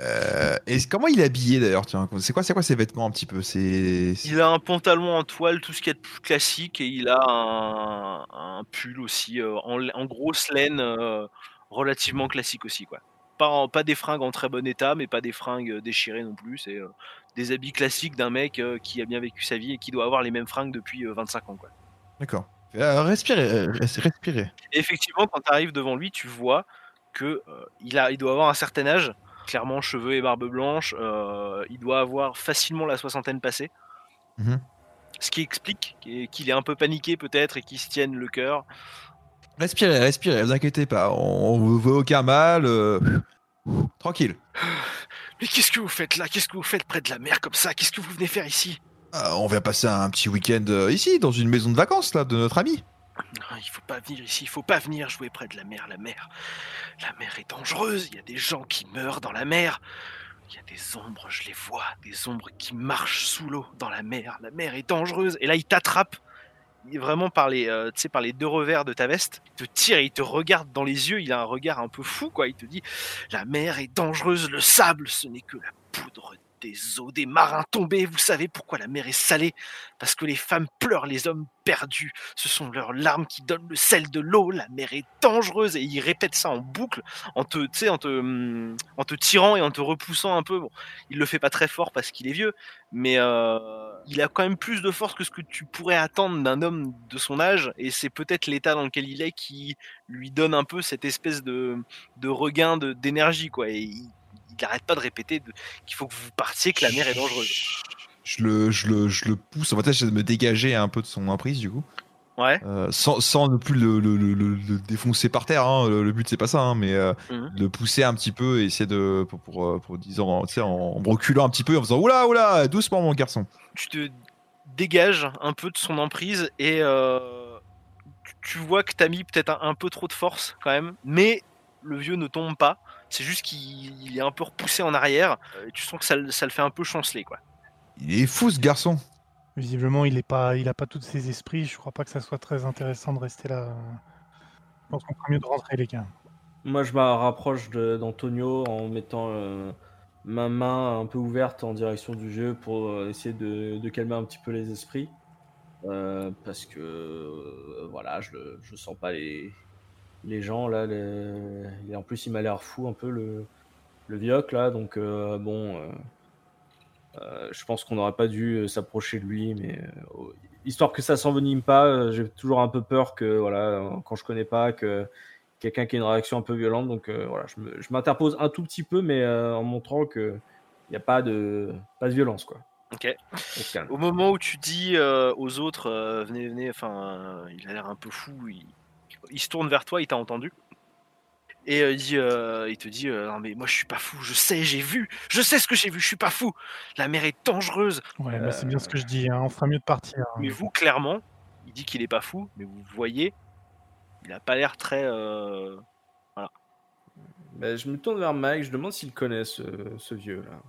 Euh, et comment il est habillé d'ailleurs C'est quoi, c'est quoi ses vêtements un petit peu? C'est Il a un pantalon en toile, tout ce qu'il y a de plus classique, et il a un, un pull aussi euh, en, en grosse laine, euh, relativement classique aussi, quoi. Pas, en- pas des fringues en très bon état, mais pas des fringues euh, déchirées non plus. C'est euh, des habits classiques d'un mec euh, qui a bien vécu sa vie et qui doit avoir les mêmes fringues depuis euh, 25 ans, quoi. D'accord. Respirez, res- respirez. Et effectivement, quand tu arrives devant lui, tu vois que il, a, il doit avoir un certain âge, clairement cheveux et barbe blanche. il doit avoir facilement la soixantaine passée. Mhm. Ce qui explique qu'il qu'il est un peu paniqué peut-être et qu'il se tienne le cœur. Respirez, respirez, vous inquiétez pas, on, on vous veut aucun mal. euh, Tranquille. Mais qu'est-ce que vous faites là? Qu'est-ce que vous faites près de la mer comme ça? Qu'est-ce que vous venez faire ici? Euh, on vient passer un petit week-end euh, ici, dans une maison de vacances là, de notre ami. Non, Il faut pas venir ici, il faut pas venir jouer près de la mer. La mer, la mer est dangereuse. Il y a des gens qui meurent dans la mer. Il y a des ombres, je les vois, des ombres qui marchent sous l'eau dans la mer. La mer est dangereuse. Et là, il t'attrape, vraiment par les, euh, par les deux revers de ta veste. Il te tire et il te regarde dans les yeux. Il a un regard un peu fou, quoi. Il te dit La mer est dangereuse. Le sable, ce n'est que la poudre des eaux des marins tombés. Vous savez pourquoi la mer est salée? Parce que les femmes pleurent les hommes perdus. Ce sont leurs larmes qui donnent le sel de l'eau. La mer est dangereuse. Et il répète ça en boucle, en te, en te, en te tirant et en te repoussant un peu. Bon, il le fait pas très fort parce qu'il est vieux, mais euh, il a quand même plus de force que ce que tu pourrais attendre d'un homme de son âge. Et c'est peut-être l'état dans lequel il est qui lui donne un peu cette espèce de, regain d'énergie, quoi. Et il, il arrête pas de répéter qu'il faut que vous partiez, que la mer est dangereuse. Je le, je le, je le pousse. En fait, j'essaie de me dégager un peu de son emprise, du coup. Ouais. Euh, sans, sans ne plus le, le- le- le- le défoncer par terre. hein. Le, but, c'est pas ça. hein, mais euh, Mhm. le pousser un petit peu et essayer de. Pour, pour, euh, pour, disons, en, en reculant un petit peu, en faisant Oula, oula, doucement, mon garçon. tu te dégages un peu de son emprise et euh, tu- tu vois que t'as mis peut-être un, un peu trop de force quand même, mais le vieux ne tombe pas. C'est juste qu'il il est un peu repoussé en arrière. et tu sens que ça, le- ça le fait un peu chanceler quoi. Il est fou, ce garçon. Visiblement, il est pas, il a pas tous ses esprits. Je crois pas que ça soit très intéressant de rester là. Je pense qu'on ferait mieux de rentrer, les gars. Moi, je me rapproche d'Antonio en mettant euh, ma main un peu ouverte en direction du jeu pour euh, essayer de, de calmer un petit peu les esprits. Euh, parce que euh, voilà, je, le- je sens pas les, les gens là. les- Et en plus, il m'a l'air fou un peu le, le vioc là. Donc, euh, bon, euh, euh, je pense qu'on n'aurait pas dû s'approcher de lui. Mais histoire que ça s'envenime pas, j'ai toujours un peu peur que, voilà, quand je connais pas, que quelqu'un qui a une réaction un peu violente. Donc voilà, je m'interpose un tout petit peu, mais en montrant que il n'y a pas de, pas de violence, quoi. Ok. Au moment où tu dis euh, aux autres, euh, venez, venez, enfin, euh, il a l'air un peu fou, il, il se tourne vers toi, il t'a entendu. Et euh, il, dit, euh, il te dit, euh, non mais moi je suis pas fou, je sais, j'ai vu, je sais ce que j'ai vu, je suis pas fou. La mer est dangereuse. Ouais, bah, c'est bien ce que je dis. hein, On fera mieux de partir. hein. Mais vous, clairement, il dit qu'il est pas fou, mais vous voyez, il a pas l'air très. euh, Ben, je me tourne vers Mike, je demande s'il connaît ce, ce vieux là.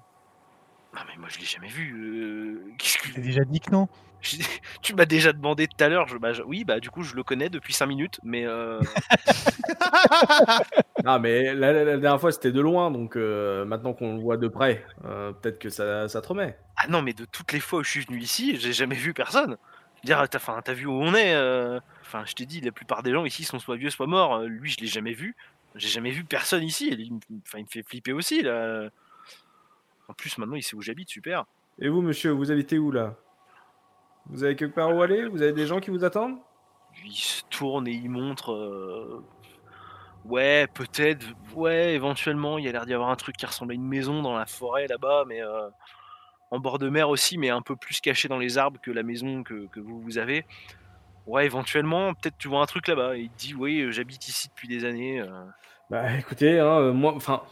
Non mais moi je l'ai jamais vu. euh, Qu'est-ce que Je t'ai déjà dit que non. Je- Tu m'as déjà demandé tout à l'heure. Je... bah, je- Oui, bah du coup je le connais depuis 5 minutes, mais euh, Ah, mais la, la- la dernière fois c'était de loin, donc euh, maintenant qu'on le voit de près, euh, peut-être que ça, ça te remet. ah non, mais de toutes les fois où je suis venu ici, j'ai jamais vu personne. Je veux Dire, t'as, enfin, t'as vu où on est euh, Enfin, je t'ai dit, la plupart des gens ici sont soit vieux, soit morts. Lui, je l'ai jamais vu. J'ai jamais vu personne ici. Il, me- enfin, il me fait flipper aussi là. En plus, maintenant, il sait où j'habite, super. Et vous, monsieur, vous habitez où là? Vous avez quelque part où aller? Vous avez des gens qui vous attendent? Il se tourne et il montre. euh, Ouais, peut-être. Ouais, éventuellement, il y a l'air d'y avoir un truc qui ressemble à une maison dans la forêt là-bas, mais euh, en bord de mer aussi, mais un peu plus caché dans les arbres que la maison que, que vous, vous avez. Ouais, éventuellement, peut-être tu vois un truc là-bas. Et il te dit, oui, euh, j'habite ici depuis des années. euh, Bah écoutez, hein, euh, moi, enfin,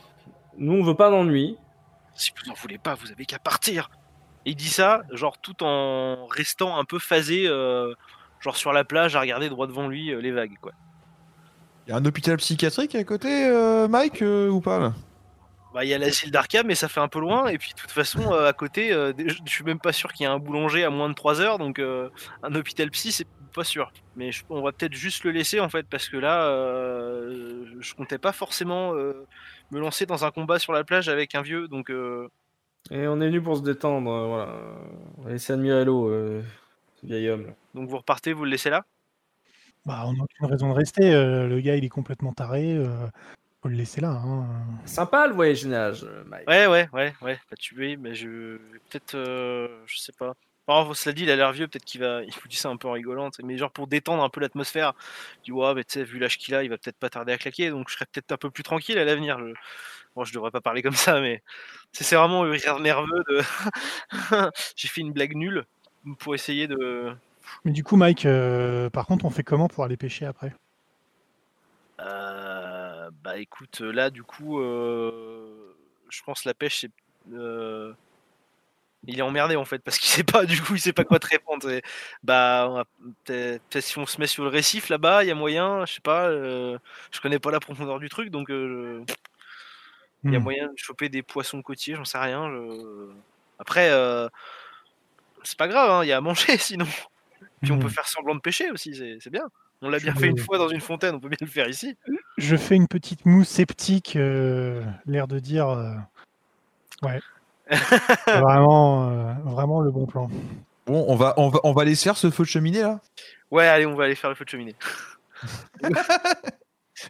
nous on veut pas d'ennui. Si vous n'en voulez pas, vous avez qu'à partir. Et il dit ça, genre tout en restant un peu phasé, euh, genre sur la plage, à regarder droit devant lui euh, les vagues, quoi. Y a un hôpital psychiatrique à côté, euh, Mike, ou pas là? Bah, il y a l'asile d'Arkham, mais ça fait un peu loin. Et puis, de toute façon, à côté, je suis même pas sûr qu'il y ait un boulanger à moins de 3 heures. Donc, un hôpital psy, c'est pas sûr. Mais on va peut-être juste le laisser, en fait, parce que là, je comptais pas forcément me lancer dans un combat sur la plage avec un vieux. Donc, euh, Et on est venu pour se détendre, euh, voilà. On va laisser admirer l'eau, euh, ce vieil homme. là. donc vous repartez, vous le laissez là? Bah, on n'a aucune raison de rester. euh, le gars, il est complètement taré. euh, faut le laisser là. hein. Sympa le voyage, Mike. Ouais, ouais, ouais, ouais, pas tué, mais je vais peut-être, euh, je sais pas. Alors, cela dit, il a l'air vieux, peut-être qu'il va, il vous dit ça un peu en rigolant, mais genre pour détendre un peu l'atmosphère, du ouais, mais tu sais, vu l'âge qu'il a, il va peut-être pas tarder à claquer, donc je serais peut-être un peu plus tranquille à l'avenir. Je... Bon, je devrais pas parler comme ça, mais c'est vraiment le rire nerveux de. J'ai fait une blague nulle pour essayer de. Mais du coup, Mike, euh, par contre, on fait comment pour aller pêcher après? Euh, bah écoute, là du coup, euh, je pense la pêche, c'est. Il est emmerdé en fait parce qu'il sait pas, du coup, il sait pas quoi te répondre. Et, bah, on peut-être si on se met sur le récif là-bas, il y a moyen, je sais pas, euh, je connais pas la profondeur du truc donc euh, il y a Hmm. moyen de choper des poissons côtiers, j'en sais rien. je- Après, euh, c'est pas grave, hein, il y a à manger sinon. Puis on peut Hmm. faire semblant de pêcher aussi, c'est c'est bien. On l'a Je bien fait une fois dans une fontaine, on peut bien le faire ici. Je fais une petite moue sceptique, l'air de dire. Ouais. C'est vraiment, euh, vraiment le bon plan. Bon, on va, on va, on va laisser faire ce feu de cheminée là? Ouais, allez, on va aller faire le feu de cheminée.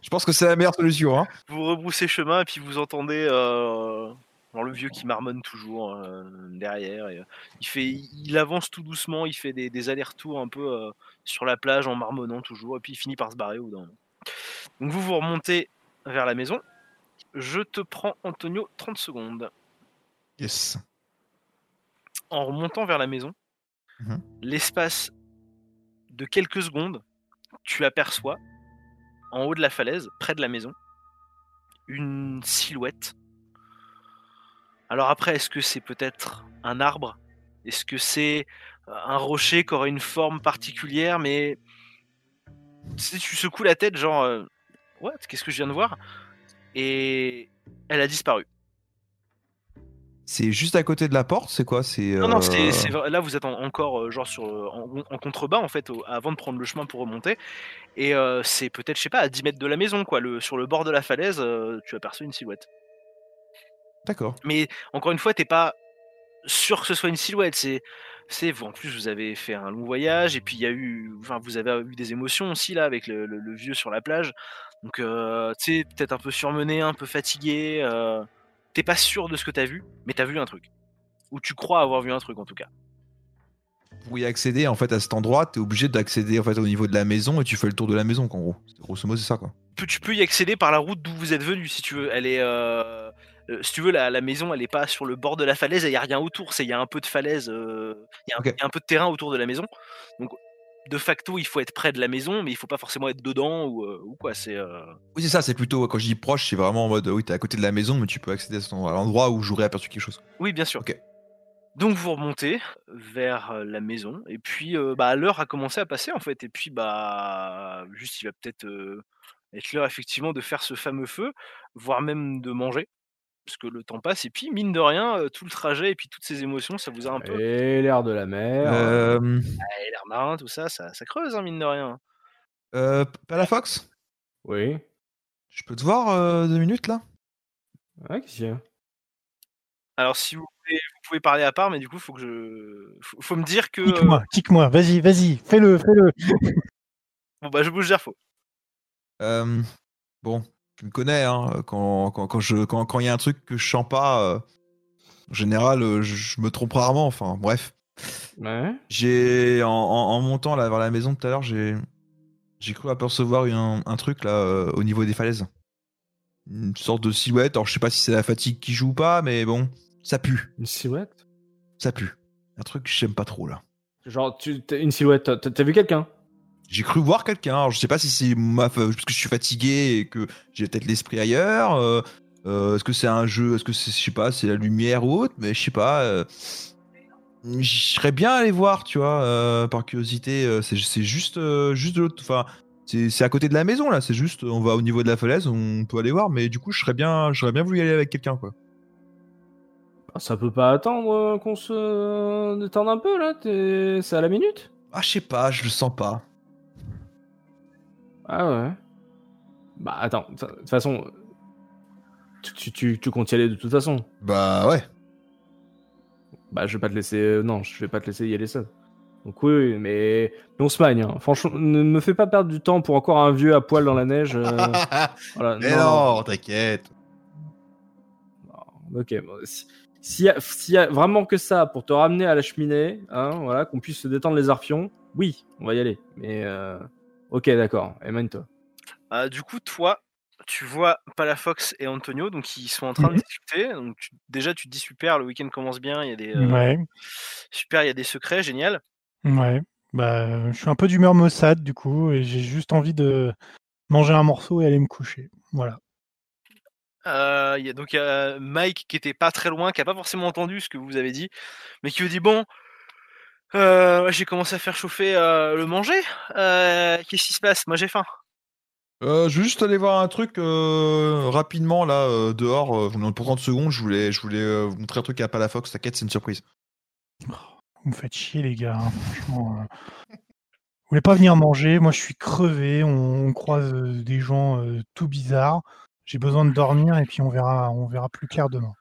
Je pense que c'est la meilleure solution. Hein. Vous rebroussez chemin et puis vous entendez euh, genre le vieux qui marmonne toujours euh, derrière. et, euh, il, fait, il avance tout doucement, il fait des, des allers-retours un peu euh, sur la plage en marmonnant toujours et puis il finit par se barrer au d'un. Donc vous vous remontez vers la maison. Je te prends, Antonio, 30 secondes. Yes. en remontant vers la maison, Mhm. l'espace de quelques secondes, tu aperçois, en haut de la falaise, près de la maison, une silhouette. Alors après, est-ce que c'est peut-être un arbre? Est-ce que c'est euh, un rocher qui aurait une forme particulière? Mais si tu secoues la tête, genre, euh, what? Qu'est-ce que je viens de voir? Et elle a disparu. C'est juste à côté de la porte, c'est quoi? C'est Non, non, c'est euh, là vous êtes en- encore euh, genre sur euh, en, en contrebas en fait au- avant de prendre le chemin pour remonter. Et euh, c'est peut-être je sais pas à 10 mètres de la maison quoi. Le sur le bord de la falaise euh, tu aperçois une silhouette. D'accord. mais encore une fois t'es pas sûr que ce soit une silhouette. C'est c'est vous en plus vous avez fait un long voyage et puis il y a eu enfin vous avez eu des émotions aussi là avec le, le- le vieux sur la plage. Donc tu sais peut-être un peu surmené un peu fatigué t'es pas sûr de ce que t'as vu mais t'as vu un truc ou tu crois avoir vu un truc en tout cas Pour y accéder en fait à cet endroit, t'es obligé d'accéder en fait au niveau de la maison et tu fais le tour de la maison, en gros. Grosso modo, c'est ça quoi. tu peux y accéder par la route d'où vous êtes venu si tu veux. Elle est, euh, euh, si tu veux, la, la maison, elle est pas sur le bord de la falaise, il y a rien autour. C'est il y a un peu de falaise, euh, il y, y a un peu de terrain autour de la maison. Donc de facto, il faut être près de la maison, mais il faut pas forcément être dedans ou, euh, ou quoi. C'est euh, Oui, c'est ça, c'est plutôt quand je dis proche, c'est vraiment en mode oui, t'es à côté de la maison, mais tu peux accéder à, l'endroit où j'aurais aperçu quelque chose. oui, bien sûr. Ok. Donc vous remontez vers euh, la maison et puis euh, bah, l'heure a commencé à passer en fait et puis bah juste il va peut-être euh, être l'heure effectivement de faire ce fameux feu, voire même de manger parce que le temps passe et puis mine de rien euh, tout le trajet et puis toutes ces émotions ça vous a un peu Et l'air de la mer. Euh, et l'air marin tout ça, ça ça creuse hein, mine de rien. euh, Palafox, Oui. je peux te voir euh, deux minutes là? Ouais, qu'est-ce qu'il y a? Alors si vous pouvez parler à part mais du coup faut que je faut, faut me dire que Kick-moi, kick-moi, vas-y, vas-y, fais-le, fais-le. bon bah je bouge Gerfo. Euh, Bon, tu me connais, hein, quand quand quand je quand quand il y a un truc que je sens pas, euh, en général, euh, je, me trompe rarement. Enfin, bref. Ouais. J'ai en, en- en montant là vers la maison tout à l'heure, j'ai j'ai cru apercevoir un, un truc là euh, au niveau des falaises. Une sorte de silhouette. Alors je sais pas si c'est la fatigue qui joue ou pas, mais bon, ça pue, Une silhouette? Ça pue. Un truc que j'aime pas trop là. Genre, tu, une silhouette, t'as- t'as vu quelqu'un? J'ai cru voir quelqu'un. Je sais pas si c'est ma parce que je suis fatigué et que j'ai peut-être l'esprit ailleurs. euh, euh, est-ce que c'est un jeu Est-ce que c'est je sais pas, c'est la lumière ou autre Mais je sais pas. euh, je serais bien allé voir, tu vois, euh, par curiosité. c'est c'est juste, juste de l'autre. Enfin, c'est c'est à côté de la maison là. C'est juste, on va au niveau de la falaise, on peut aller voir. Mais du coup, je serais bien, j'aurais bien voulu y aller avec quelqu'un, quoi. Ah, Ça peut pas attendre qu'on se détende un peu là t'es- C'est à la minute? Ah, je sais pas, je le sens pas. Ah ouais. Bah attends, de toute façon, tu, tu, tu, tu comptes y aller de toute façon. Bah ouais. Bah je vais pas te laisser, euh, non, je vais pas te laisser y aller seul. Donc oui, oui, mais, mais on se magne. hein. Franchement, ne me fais pas perdre du temps pour encore un vieux à poil dans la neige. euh, voilà, mais non, t'inquiète. Ok, bon, si- s'il y, y a vraiment que ça pour te ramener à la cheminée, hein, voilà, qu'on puisse se détendre les arpions, oui, on va y aller. Mais euh, ok, d'accord, émane-toi. Ah, du coup, toi, tu vois Palafox et Antonio, donc ils sont en train de Mhm. discuter. Donc tu- déjà, tu te dis super, le week-end commence bien, il y a des euh, Ouais, super, il y a des secrets, génial. ouais. Bah, je suis un peu d'humeur maussade du coup, et j'ai juste envie de manger un morceau et aller me coucher. Voilà. Euh, il y a donc il y a Mike qui était pas très loin, qui a pas forcément entendu ce que vous avez dit, mais qui vous dit bon, euh, j'ai commencé à faire chauffer euh, le manger. Euh, Qu'est-ce qui se passe? Moi j'ai faim. Euh, je veux juste aller voir un truc euh, rapidement là euh, dehors. euh, pour 30 secondes, je voulais, je voulais euh, vous montrer un truc à Palafox. T'inquiète, c'est une surprise. Vous me faites chier, les gars. hein, franchement. euh. Vous voulez pas venir manger? Moi, je suis crevé. On, on croise euh, des gens euh, tout bizarres. J'ai besoin de dormir et puis on verra, on verra plus clair demain.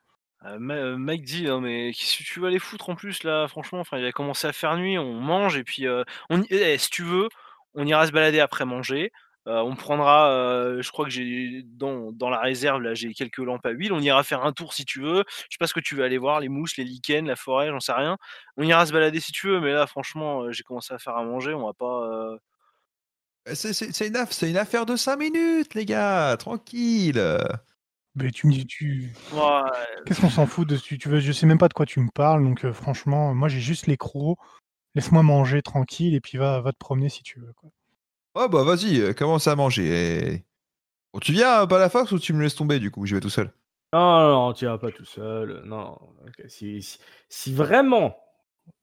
Euh, euh, Mike dit non mais qu'est-ce que tu vas aller foutre en plus là franchement? Enfin il a commencé à faire nuit on mange et puis euh, eh, si tu veux on ira se balader après manger. On prendra je crois que j'ai dans, dans la réserve là j'ai quelques lampes à huile. On ira faire un tour si tu veux. Je sais pas ce que tu veux aller voir les mouches les lichens la forêt j'en sais rien. On ira se balader si tu veux mais là franchement j'ai commencé à faire à manger on va pas C'est une, une affaire de 5 minutes, les gars. Tranquille. Mais tu me dis, tu. Ouais, Qu'est-ce qu'on s'en fout de tu, tu veux? Je sais même pas de quoi tu me parles, donc euh, franchement, moi j'ai juste les crocs. Laisse-moi manger tranquille et puis va, va te promener si tu veux. Quoi. Oh bah vas-y, euh, commence à manger. et- Bon, tu viens à Palafox ou tu me laisses tomber du coup J'y vais tout seul? Non, non, non, tu iras pas tout seul. Non, ok, si, si, si vraiment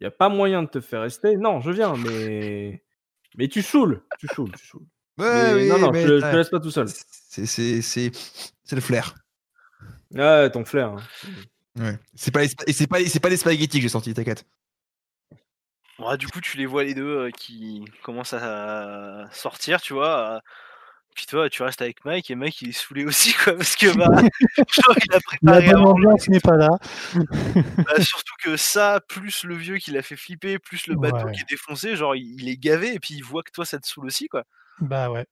il n'y a pas moyen de te faire rester, non, je viens, mais. Mais tu saoules, tu saoules, tu saoules. Ouais, Mais oui, non, non, mais je, je te laisse pas tout seul. C'est c'est c'est c'est le flair. Ouais, ton flair. hein. Ouais. C'est pas c'est pas c'est pas les spaghettis que j'ai sortis, t'inquiète. Ouais, du coup, tu les vois les deux euh, qui commencent à sortir, tu vois. euh, Puis toi, tu restes avec Mike et Mike il est saoulé aussi, quoi, parce que bah, genre, il a La préparé manger, ambiance n'est pas là. bah, surtout que ça, plus le vieux qui l'a fait flipper, plus le bateau Ouais. qui est défoncé, genre il, il est gavé et puis il voit que toi ça te saoule aussi, quoi. Bah ouais.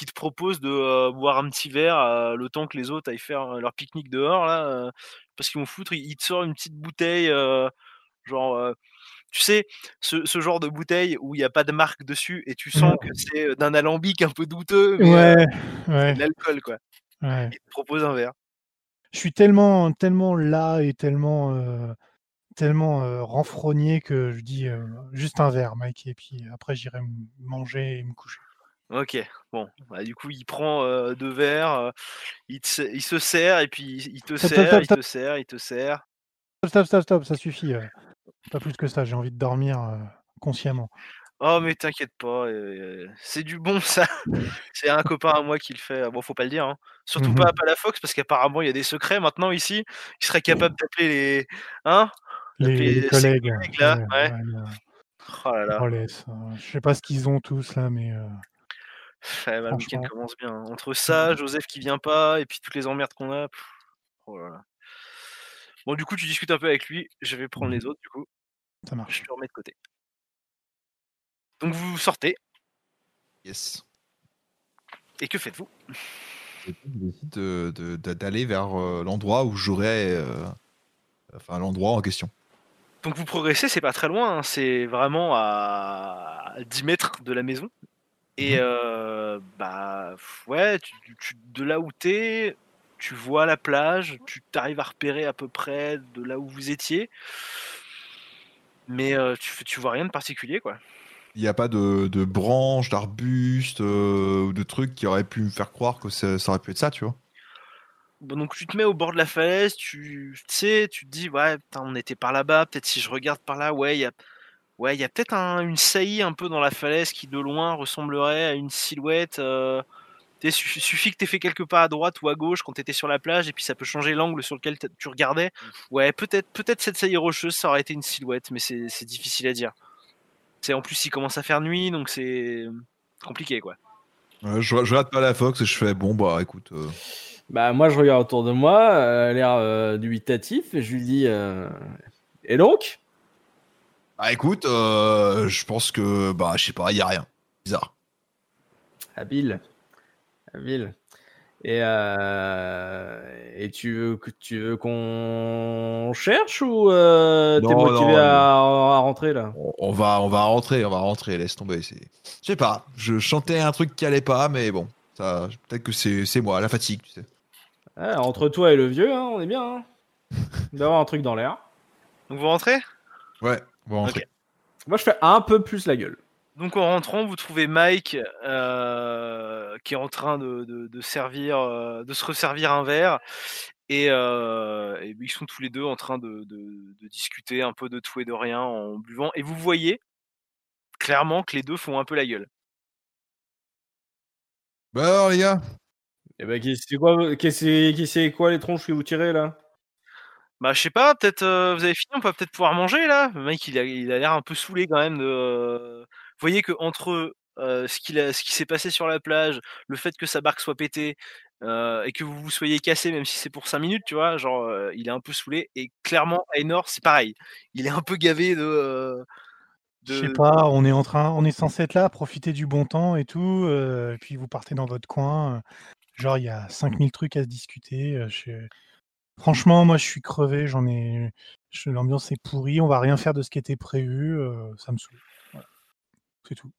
Il te propose de euh, boire un petit verre euh, le temps que les autres aillent faire leur pique-nique dehors, là, parce qu'ils vont foutre, il, il te sort une petite bouteille, genre. tu sais, ce, ce genre de bouteille où il n'y a pas de marque dessus et tu sens que c'est d'un alambic un peu douteux, mais Ouais, de l'alcool, quoi. ouais. Il te propose un verre. Je suis tellement, tellement là et tellement, tellement euh, renfrogné que je dis euh, juste un verre, Mike, et puis après j'irai manger et me coucher. Ok, bon, bah, du coup, il prend euh, deux verres, euh, il, te se- il se sert, et puis il te Stop, stop, sert, stop, il stop. te sert, il te sert. Stop, stop, stop, stop, ça suffit. euh. Pas plus que ça, j'ai envie de dormir euh, consciemment. Oh, mais t'inquiète pas, euh, c'est du bon, ça. C'est un copain à moi qui le fait. Bon, faut pas le dire, hein. Surtout Mhm. pas à Palafox, parce qu'apparemment, il y a des secrets maintenant ici. Il serait capable d'appeler les. Hein? Les, Appeler les ses collègues. collègues, là, ouais. Oh là là. laisse, euh, je sais pas ce qu'ils ont tous là, mais euh, Ouais, bah, le week-end commence bien. hein. Entre ça, Joseph qui vient pas, et puis toutes les emmerdes qu'on a. pff, Oh là là. Bon, du coup, tu discutes un peu avec lui. Je vais prendre les autres, du coup. ça Je marche. te remets de côté. Donc, vous sortez, Yes. et que faites-vous? Je décide de- de- de- d'aller vers euh, l'endroit où j'aurais. euh, enfin, l'endroit en question. Donc vous progressez, c'est pas très loin, hein, c'est vraiment à 10 mètres de la maison. Et euh, bah ouais, tu, tu- de là où t'es, tu vois la plage, tu t'arrives à repérer à peu près de là où vous étiez, mais euh, tu, tu vois rien de particulier quoi. Il n'y a pas de, de branches, d'arbustes euh, ou de trucs qui auraient pu me faire croire que ça, ça aurait pu être ça, tu vois? Bon, donc tu te mets au bord de la falaise, tu tu sais, tu te dis ouais, putain, on était par là-bas, peut-être si je regarde par là, ouais, il y a ouais, il y a peut-être un- une saillie un peu dans la falaise qui de loin ressemblerait à une silhouette. euh, suffi- suffit que tu fait quelques pas à droite ou à gauche quand tu étais sur la plage et puis ça peut changer l'angle sur lequel tu regardais. Ouais, peut-être peut-être cette saillie rocheuse, ça aurait été une silhouette, mais c'est difficile à dire. C'est en plus il commence à faire nuit, donc c'est compliqué quoi. Ouais, je, je regarde pas la Fox et je fais bon, bah écoute. euh, Bah, moi, je regarde autour de moi, euh, elle a l'air euh, dubitatif, et je lui dis euh, Et donc? Bah écoute, euh, je pense que. Bah je sais pas, il y a rien. Bizarre. Habile. Habile. Et, euh, et tu veux, que- tu veux qu'on cherche ou euh, t'es motivé non, à, à rentrer là? On, on va, on va rentrer, on va rentrer, laisse tomber. c'est- Je sais pas, je chantais un truc qui allait pas, mais bon, peut-être que c'est c'est moi, la fatigue, tu sais. Ouais, Entre toi et le vieux, hein, on est bien. Hein. D'avoir un truc dans l'air. Donc vous rentrez? Ouais, Moi, je fais un peu plus la gueule. Donc en rentrant, vous trouvez Mike euh, qui est en train de, de- de servir, euh, de se resservir un verre, et, euh, et ils sont tous les deux en train de, de- de discuter un peu de tout et de rien en buvant. Et vous voyez clairement que les deux font un peu la gueule. Bah alors les gars, Et ben, qu'est- c'est quoi, qu'est- c'est qui c'est quoi les tronches que vous tirez là? Bah je sais pas, peut-être euh, vous avez fini, on peut peut-être pouvoir manger là. Le mec il a il a l'air un peu saoulé quand même de. euh, Vous voyez que entre euh, ce qu'il a, ce qui s'est passé sur la plage, le fait que sa barque soit pétée euh, et que vous vous soyez cassé, même si c'est pour 5 minutes, tu vois, genre euh, il est un peu saoulé et clairement Aenor c'est pareil, il est un peu gavé de. euh, Je sais de- pas, on est en train, on est censé être là, profiter du bon temps et tout, euh, et puis vous partez dans votre coin. euh, genre, il y a 5000 trucs à se discuter. euh, je- Franchement, moi, je suis crevé, j'en ai. L'ambiance est pourrie, on va rien faire de ce qui était prévu, euh, ça me saoule. C'est tout.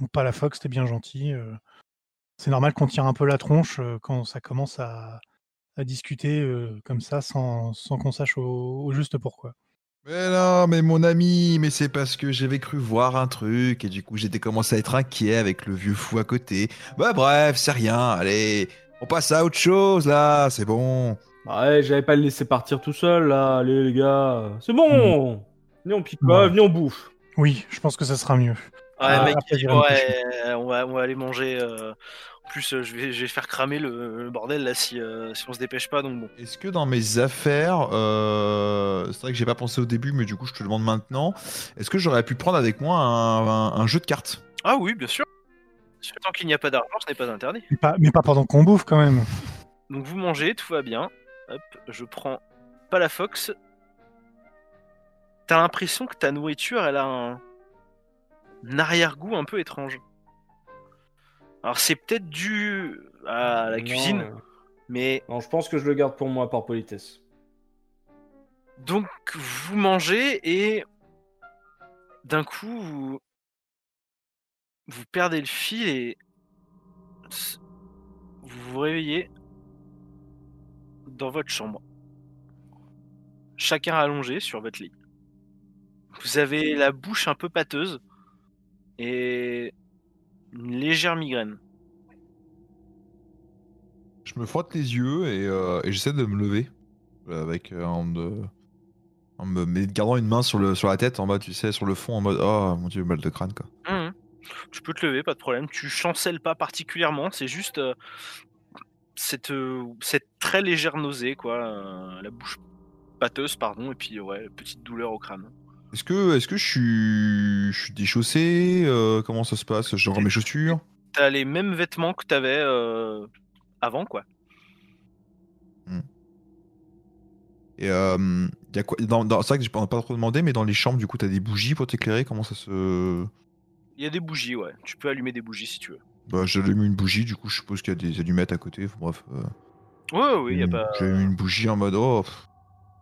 Donc, pas la Fox, c'était bien gentil. euh, C'est normal qu'on tire un peu la tronche euh, quand ça commence à, discuter comme ça sans, sans qu'on sache au, au juste pourquoi. Mais non, mais mon ami, mais c'est parce que j'avais cru voir un truc et du coup j'étais commencé à être inquiet avec le vieux fou à côté. Bah bref, c'est rien, allez, on passe à autre chose là, c'est bon. Bah ouais, j'avais pas le laisser partir tout seul là, allez les gars. C'est bon Venez on picole, Ouais. venez on bouffe. Oui, je pense que ça sera mieux. Ouais, Ah, mec, après, ouais, on va, on va aller manger. euh, En plus, euh, je vais, je vais faire cramer le, le bordel là si, euh, si on se dépêche pas. Donc bon. Est-ce que dans mes affaires, euh, c'est vrai que j'ai pas pensé au début, mais du coup je te le demande maintenant, est-ce que j'aurais pu prendre avec moi un, un- un jeu de cartes? Ah oui, bien sûr. Tant qu'il n'y a pas d'argent, ce n'est pas interdit. Mais pas, mais pas pendant qu'on bouffe quand même. Donc vous mangez, tout va bien. Hop, je prends pas la fox. T'as l'impression que ta nourriture, elle a un, un arrière-goût un peu étrange. Alors c'est peut-être dû à la Non, cuisine, euh, mais Non, je pense que je le garde pour moi par politesse. donc vous mangez et d'un coup vous, vous perdez le fil et vous vous réveillez dans votre chambre. Chacun allongé sur votre lit. Vous avez la bouche un peu pâteuse et une légère migraine. Je me frotte les yeux et, euh, et j'essaie de me lever euh, avec euh, en, me, en me gardant une main sur, le, sur la tête en mode tu sais sur le fond en mode oh mon dieu mal de crâne quoi. Mhm. Tu peux te lever, pas de problème. Tu chancelles pas particulièrement, c'est juste euh, cette, euh, cette très légère nausée, quoi. euh, la bouche pâteuse, pardon, et puis ouais, petite douleur au crâne. Est-ce que est-ce que je suis je suis déchaussé euh, comment ça se passe Je remets mes chaussures? T'as les mêmes vêtements que t'avais euh, avant, quoi. et euh, y a quoi dans, dans- c'est vrai que j'ai pas, pas trop demandé mais dans les chambres du coup t'as des bougies pour t'éclairer comment ça se Il y a des bougies, ouais. Tu peux allumer des bougies si tu veux. Bah j'allume une bougie du coup je suppose qu'il y a des allumettes à côté enfin, bref euh, Ouais, oui, y a une- pas. j'ai une bougie en mode oh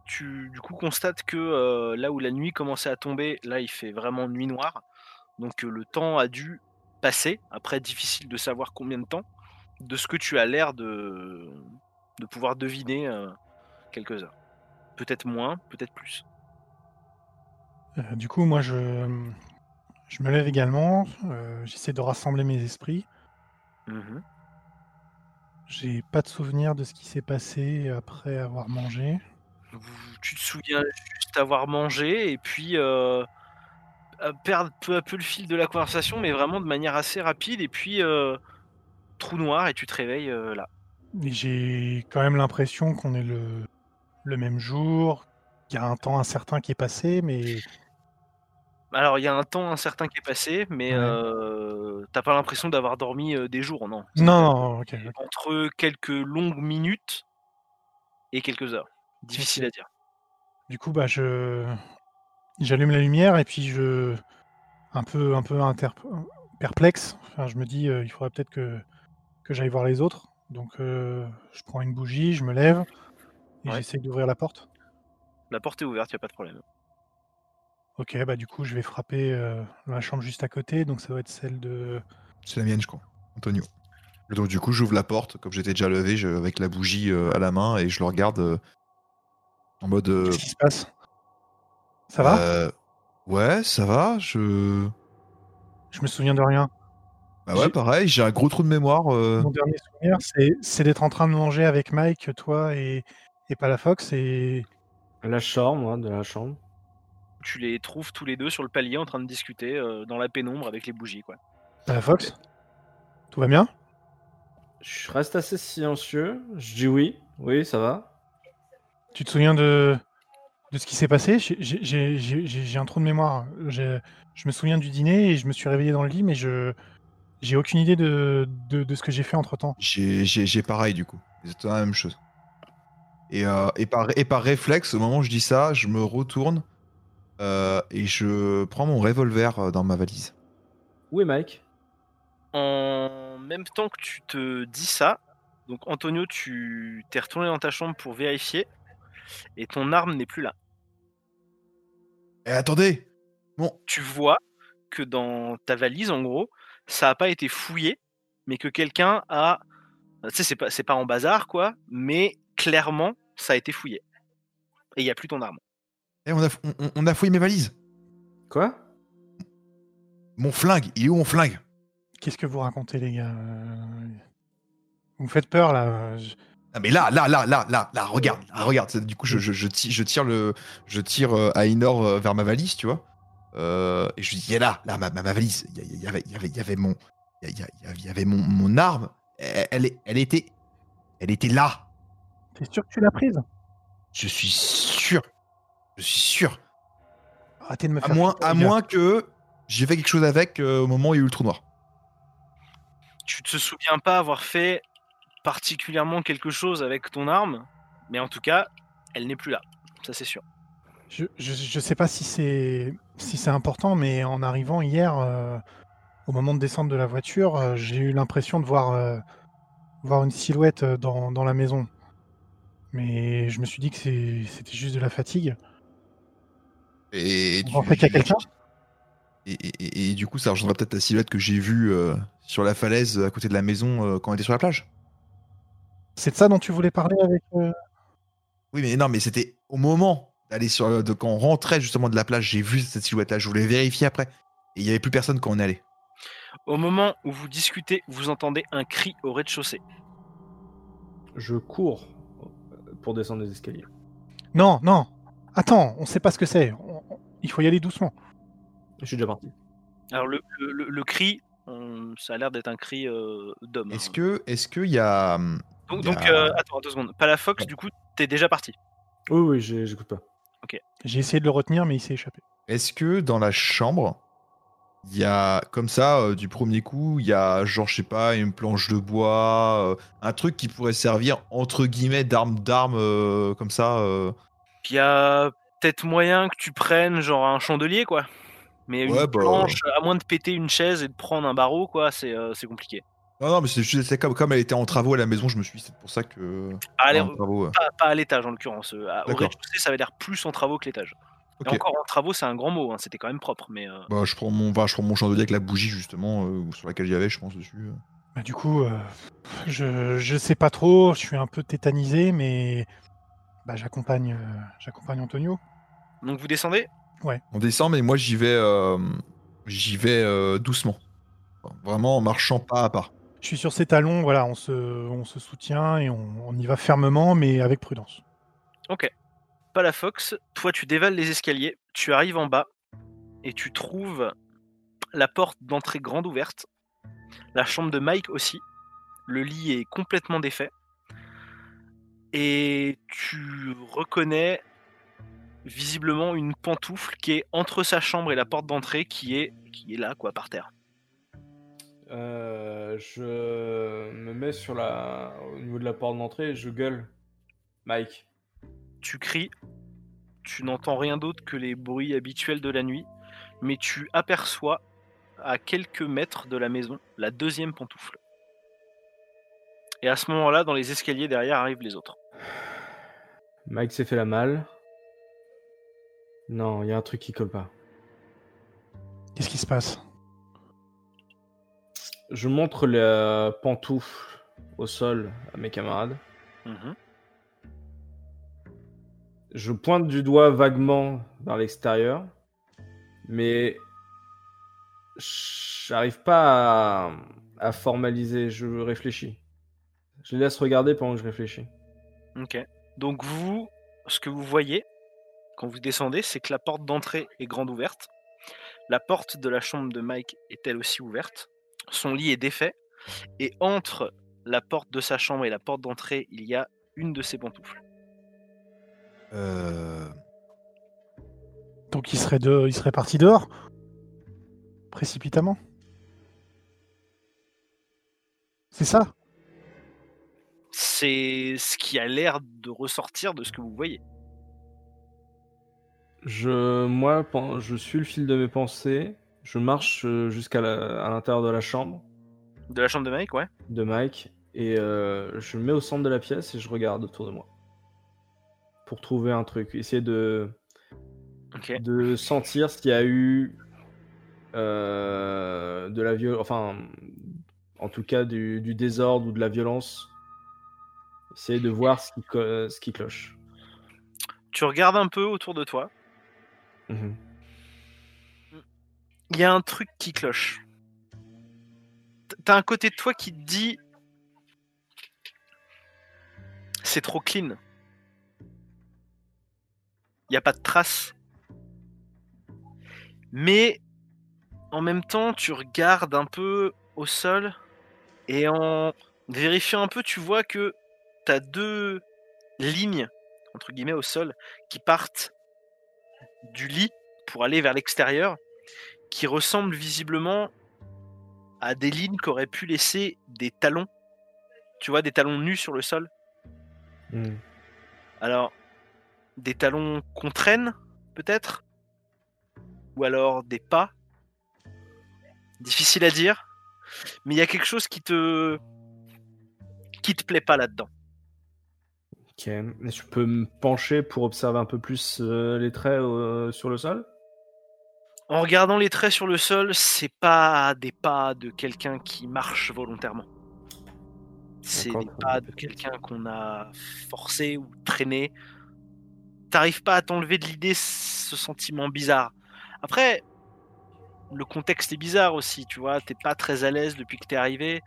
tu du coup constates que euh, là où la nuit commençait à tomber, là il fait vraiment nuit noire. Donc euh, le temps a dû passer. Après, difficile de savoir combien de temps. De ce que tu as l'air de, de pouvoir deviner euh, quelques heures. Peut-être moins, peut-être plus. Euh, du coup, moi, je, je me lève également. euh, J'essaie de rassembler mes esprits. Mhm. J'ai pas de souvenir de ce qui s'est passé après avoir mangé. Tu te souviens juste avoir mangé et puis euh, perdre peu à peu le fil de la conversation, mais vraiment de manière assez rapide. Et puis euh, trou noir et tu te réveilles euh, là. J'ai quand même l'impression qu'on est le, le même jour. Il y a un temps incertain qui est passé, mais Alors, il y a un temps incertain qui est passé, mais Ouais. euh, t'as pas l'impression d'avoir dormi euh, des jours, non? non, non, ok. ok. Entre quelques longues minutes et quelques heures. Difficile à dire. Du coup, bah, je j'allume la lumière et puis je un peu un peu perplexe. Enfin, je me dis, euh, il faudrait peut-être que que j'aille voir les autres. Donc, je prends une bougie, je me lève et Ouais. j'essaye d'ouvrir la porte. La porte est ouverte, y a pas de problème. Ok, bah du coup, je vais frapper euh, dans la chambre juste à côté, donc ça doit être celle de. c'est la mienne je crois Antonio Et donc du coup j'ouvre la porte comme j'étais déjà levé je- avec la bougie euh, à la main et je le regarde euh, en mode euh, Qu'est-ce qui se passe? Ça va? euh, ouais ça va je Je me souviens de rien. bah ouais J'ai- pareil j'ai un gros trou de mémoire euh, Mon dernier souvenir, c'est c'est d'être en train de manger avec Mike, toi et, et Palafox. Et La chambre, moi, de la chambre. Tu les trouves tous les deux sur le palier en train de discuter euh, dans la pénombre avec les bougies, quoi. Palafox Tout va bien? Je reste assez silencieux. Je dis oui. Oui, ça va. Tu te souviens de, de ce qui s'est passé? J'ai- un trou de mémoire. J'ai- Je me souviens du dîner et je me suis réveillé dans le lit, mais je j'ai aucune idée de, de, de ce que j'ai fait entre temps. J'ai, j'ai, j'ai pareil du coup. C'est la même chose. Et, euh, et, par, et par réflexe, au moment où je dis ça, je me retourne et je prends mon revolver euh, dans ma valise. Où est Mike? En même temps que tu te dis ça, donc Antonio, tu t'es retourné dans ta chambre pour vérifier et ton arme n'est plus là. Et attendez Bon, tu vois que dans ta valise, en gros, ça n'a pas été fouillé, mais que quelqu'un a. Tu sais, c'est pas, c'est pas en bazar, quoi, mais clairement, ça a été fouillé. Et il n'y a plus ton arme. Eh, on, a, on- on- on a fouillé mes valises. Quoi? Mon flingue, il est où mon flingue? Qu'est-ce que vous racontez, les gars? Vous me faites peur, là. Je- Ah mais là, là, là, là, là, là, regarde, là, regarde. Du coup, je, je, je tire, je tire le, je tire euh, Ainor euh, vers ma valise, tu vois. Euh, et je lui dis, il est là, là, ma, ma, ma valise. Il y, y avait, il y avait, il y avait mon, il y, avait mon, mon arme. Elle, elle, est- elle était, elle était là. T'es sûr que tu l'as prise? Je suis sûr. Je suis sûr. Arrêtez de me À faire moins, à les gars. moins que j'ai fait quelque chose avec euh, au moment où il y a eu le trou noir. Tu te souviens pas avoir fait particulièrement quelque chose avec ton arme, mais en tout cas, elle n'est plus là. Ça, c'est sûr. Je, je, je sais pas si c'est si c'est important, mais en arrivant hier, euh, au moment de descendre de la voiture, euh, j'ai eu l'impression de voir euh, voir une silhouette dans, dans la maison. Mais je me suis dit que c'est- c'était juste de la fatigue. Et, Vous pensez qu'il y a quelqu'un? Et, et- et- et du coup, ça rejoindra peut-être la silhouette que j'ai vue euh, sur la falaise à côté de la maison euh, quand on était sur la plage. C'est de ça dont tu voulais parler avec. euh, Oui, mais non, mais c'était au moment d'aller sur de quand on rentrait justement de la plage, j'ai vu cette silhouette-là. Je voulais vérifier après. Et il y avait plus personne quand on est allé. Au moment où vous discutez, vous entendez un cri au rez-de-chaussée. Je cours pour descendre les escaliers. Non, non. Attends, on sait pas ce que c'est. Il faut y aller doucement. Je suis déjà parti. Alors, le, le- le- le cri, on- ça a l'air d'être un cri euh, d'homme. Est-ce hein. que, est-ce qu'il y a, hum, Donc, il y a- donc, euh, attends, deux secondes. Palafox, du coup, t'es déjà parti. Oui, oui, j'ai- j'écoute pas. J'ai essayé de le retenir, mais il s'est échappé. est-ce que dans la chambre, il y a comme ça euh, du premier coup, il y a genre je sais pas une planche de bois, euh, un truc qui pourrait servir entre guillemets d'arme d'arme euh, comme ça. euh? Il y a peut-être moyen que tu prennes genre un chandelier, quoi. Mais une Ouais, bah, planche, à moins de péter une chaise et de prendre un barreau, quoi, c'est euh, c'est compliqué. Non, non, mais c'est juste c'est comme, comme elle était en travaux à la maison, je me suis dit, c'est pour ça que. Ah, travaux, pas, pas à l'étage en l'occurrence. euh, Au rez-de-chaussée, ça avait l'air plus en travaux que l'étage. Et encore en travaux, c'est un grand mot. hein, C'était quand même propre, mais euh, Bah, je prends mon, bah, je prends mon chandelier avec la bougie justement euh, sur laquelle j'y avais, je pense dessus. Bah, du coup, euh, je, je sais pas trop. Je suis un peu tétanisé, mais bah, j'accompagne euh, j'accompagne Antonio. Donc vous descendez? On descend, mais moi j'y vais, euh, j'y vais euh, doucement, vraiment en marchant pas à pas. Je suis sur ses talons. Voilà, on se, on se soutient et on, on y va fermement, mais avec prudence. Palafox, toi, tu dévales les escaliers, tu arrives en bas et tu trouves la porte d'entrée grande ouverte, la chambre de Mike aussi. Le lit est complètement défait. Et tu reconnais visiblement une pantoufle qui est entre sa chambre et la porte d'entrée qui est, qui est là, quoi, par terre. Euh, je me mets sur la... au niveau de la porte d'entrée et je gueule. Mike. Tu cries, tu n'entends rien d'autre que les bruits habituels de la nuit, mais tu aperçois à quelques mètres de la maison la deuxième pantoufle. Et à ce moment-là, dans les escaliers derrière arrivent les autres. Mike s'est fait la malle. Non, il y a un truc qui colle pas. Qu'est-ce qui se passe? Je montre la pantoufle au sol à mes camarades. Mhm. Je pointe du doigt vaguement vers l'extérieur, mais j'arrive pas à, à formaliser. Je réfléchis. Je les laisse regarder pendant que je réfléchis. Ok. Donc vous, ce que vous voyez quand vous descendez, c'est que la porte d'entrée est grande ouverte. La porte de la chambre de Mike est elle aussi ouverte. Son lit est défait. Et entre la porte de sa chambre et la porte d'entrée, il y a une de ses pantoufles. Euh, Donc il serait, de... il serait parti dehors? Précipitamment? C'est ça? C'est ce qui a l'air de ressortir de ce que vous voyez. Je, moi, je suis le fil de mes pensées. Je marche euh, jusqu'à l'intérieur de la chambre De la chambre de Mike, ouais. de Mike et euh, je me mets au centre de la pièce et je regarde autour de moi pour trouver un truc, essayer de Ok. de sentir s'il y a eu euh, de la violence, enfin, en tout cas du, du désordre ou de la violence Essayer de voir ce qui, ce qui cloche. Tu regardes un peu autour de toi. Mhm. Il y a un truc qui cloche. T'as un côté de toi qui te dit c'est trop clean. Il a pas de traces. Mais en même temps, tu regardes un peu au sol et en vérifiant un peu, tu vois que tu as deux lignes entre guillemets au sol qui partent du lit pour aller vers l'extérieur qui ressemblent visiblement à des lignes qu'auraient pu laisser des talons. Tu vois, des talons nus sur le sol. Mhm. Alors, des talons qu'on traîne, peut-être? Ou alors des pas? Difficile à dire. Mais il y a quelque chose qui te. qui te plaît pas là-dedans. Ok. Et je peux me pencher pour observer un peu plus euh, les traits euh, sur le sol? En regardant les traits sur le sol, c'est pas des pas de quelqu'un qui marche volontairement. C'est des pas de quelqu'un qu'on a forcé ou traîné. T'arrives pas à t'enlever de l'idée ce sentiment bizarre. Après, le contexte est bizarre aussi, tu vois. T'es pas très à l'aise depuis que t'es arrivé.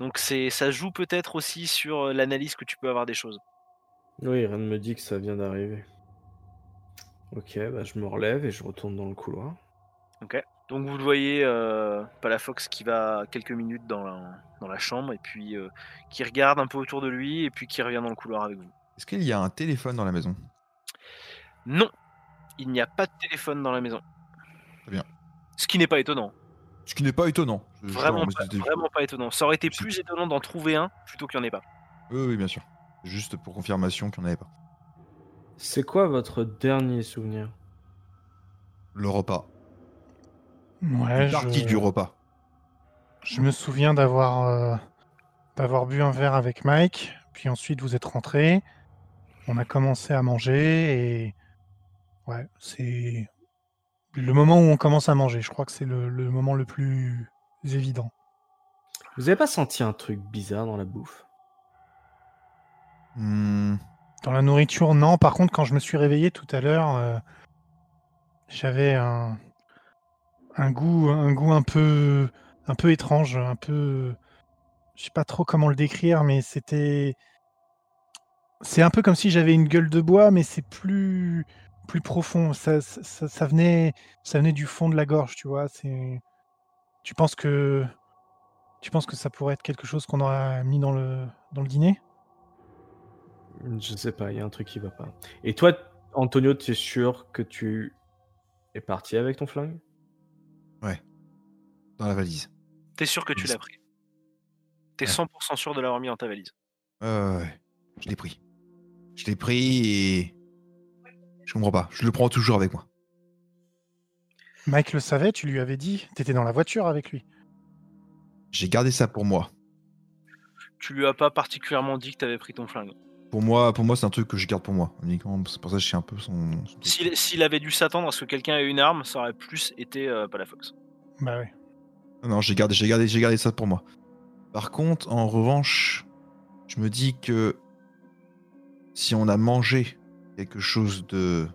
Donc c'est, ça joue peut-être aussi sur euh, l'analyse que tu peux avoir des choses. Oui, rien ne me dit que ça vient d'arriver. Ok, bah je me relève et je retourne dans le couloir. Donc vous le voyez, euh, Palafox qui va quelques minutes dans la, dans la chambre et puis euh, qui regarde un peu autour de lui et puis qui revient dans le couloir avec vous. Est-ce qu'il y a un téléphone dans la maison? Non, il n'y a pas de téléphone dans la maison. Très bien. Ce qui n'est pas étonnant. Ce qui n'est pas étonnant. Je- Vraiment pas, vraiment pas étonnant. Ça aurait été plus étonnant d'en trouver un plutôt qu'il n'y en ait pas. Oui, oui, bien sûr. Juste pour confirmation qu'il n'y en avait pas. C'est quoi votre dernier souvenir? Le repas. Ouais, Une partie je... du repas. je me souviens d'avoir euh, d'avoir bu un verre avec Mike, puis ensuite vous êtes rentré. On a commencé à manger et ouais, c'est le moment où on commence à manger. Je crois que c'est le, le moment le plus évident. Vous avez pas senti un truc bizarre dans la bouffe? Hmm, Dans la nourriture, non. Par contre, quand je me suis réveillé tout à l'heure, euh, j'avais un, goût, un goût un peu, un peu étrange, un peu, je sais pas trop comment le décrire, mais c'était, c'est un peu comme si j'avais une gueule de bois, mais c'est plus, plus profond. Ça, ça, venait, du fond de la gorge, tu vois. C'est, tu penses que, tu penses que ça pourrait être quelque chose qu'on aurait mis dans le, dans le dîner? Je sais pas, il y a un truc qui va pas. Et toi, Antonio, tu es sûr que tu es parti avec ton flingue? Dans la valise. T'es sûr que tu l'as pris? T'es Ouais. 100% sûr de l'avoir mis dans ta valise? Ouais, ouais, ouais. Je l'ai pris. Je l'ai pris et. Je comprends pas. Je le prends toujours avec moi. Mike le savait, tu lui avais dit, t'étais dans la voiture avec lui. J'ai gardé ça pour moi. Tu lui as pas particulièrement dit que t'avais pris ton flingue? Pour moi, pour moi c'est un truc que je garde pour moi. Uniquement, c'est pour ça que je suis un peu son. son. S'il s'il avait dû s'attendre à ce que quelqu'un ait une arme, ça aurait plus été euh, Palafox. Bah oui. Non, j'ai gardé, j'ai gardé, j'ai gardé ça pour moi. Par contre, en revanche, je me dis que si on a mangé quelque chose de,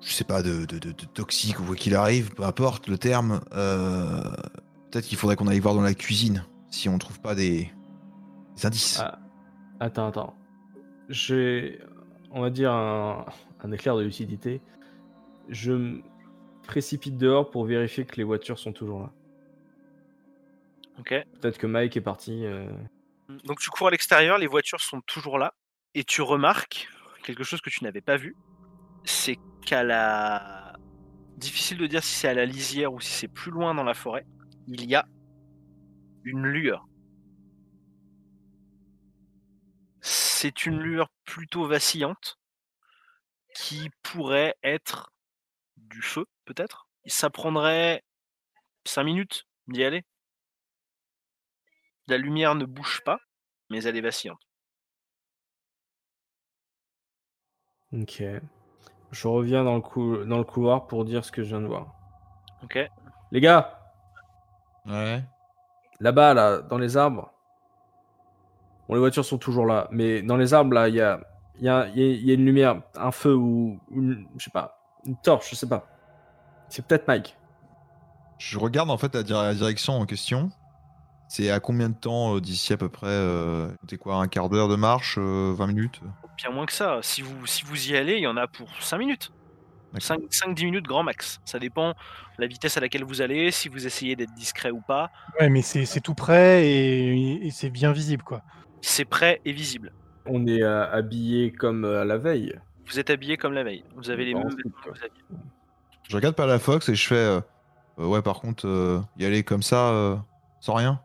je sais pas, de, de, de- de toxique ou quoi qu'il arrive, peu importe le terme, euh, peut-être qu'il faudrait qu'on aille voir dans la cuisine si on trouve pas des, des indices. Ah, Attends, attends. J'ai, on va dire, un, un éclair de lucidité. Je me précipite dehors pour vérifier que les voitures sont toujours là. Ok. Peut-être que Mike est parti. euh, Donc tu cours à l'extérieur, les voitures sont toujours là, et tu remarques quelque chose que tu n'avais pas vu, c'est qu'à la... Difficile de dire si c'est à la lisière ou si c'est plus loin dans la forêt, il y a une lueur. C'est une lueur plutôt vacillante qui pourrait être du feu, peut-être? Ça prendrait 5 minutes d'y aller? La lumière ne bouge pas, mais elle est vacillante. Ok. Je reviens dans le, cou- dans le couloir pour dire ce que je viens de voir. Ok. Les gars, Ouais. là-bas, là, dans les arbres, Bon, les voitures sont toujours là, mais dans les arbres, là, il y a, il y, a, il y a- y a une lumière, un feu ou une, je sais pas, une torche, je sais pas. C'est peut-être Mike. Je regarde en fait la, dir- la direction en question. C'est à combien de temps euh, d'ici à peu près euh, C'était quoi, un quart d'heure de marche, euh, 20 minutes? Bien moins que ça. Si vous, si vous y allez, il y en a pour 5 minutes. D'accord. 5-10 minutes grand max. Ça dépend de la vitesse à laquelle vous allez, si vous essayez d'être discret ou pas. Ouais, mais c'est c'est tout près et, et c'est bien visible, quoi. C'est prêt et visible. On est euh, habillé comme euh, à la veille. Vous êtes habillé comme la veille. Vous avez les mêmes vêtements que vous aviez. Je regarde pas la Fox et je fais. euh, euh, ouais, par contre, euh, y aller comme ça, euh, sans rien.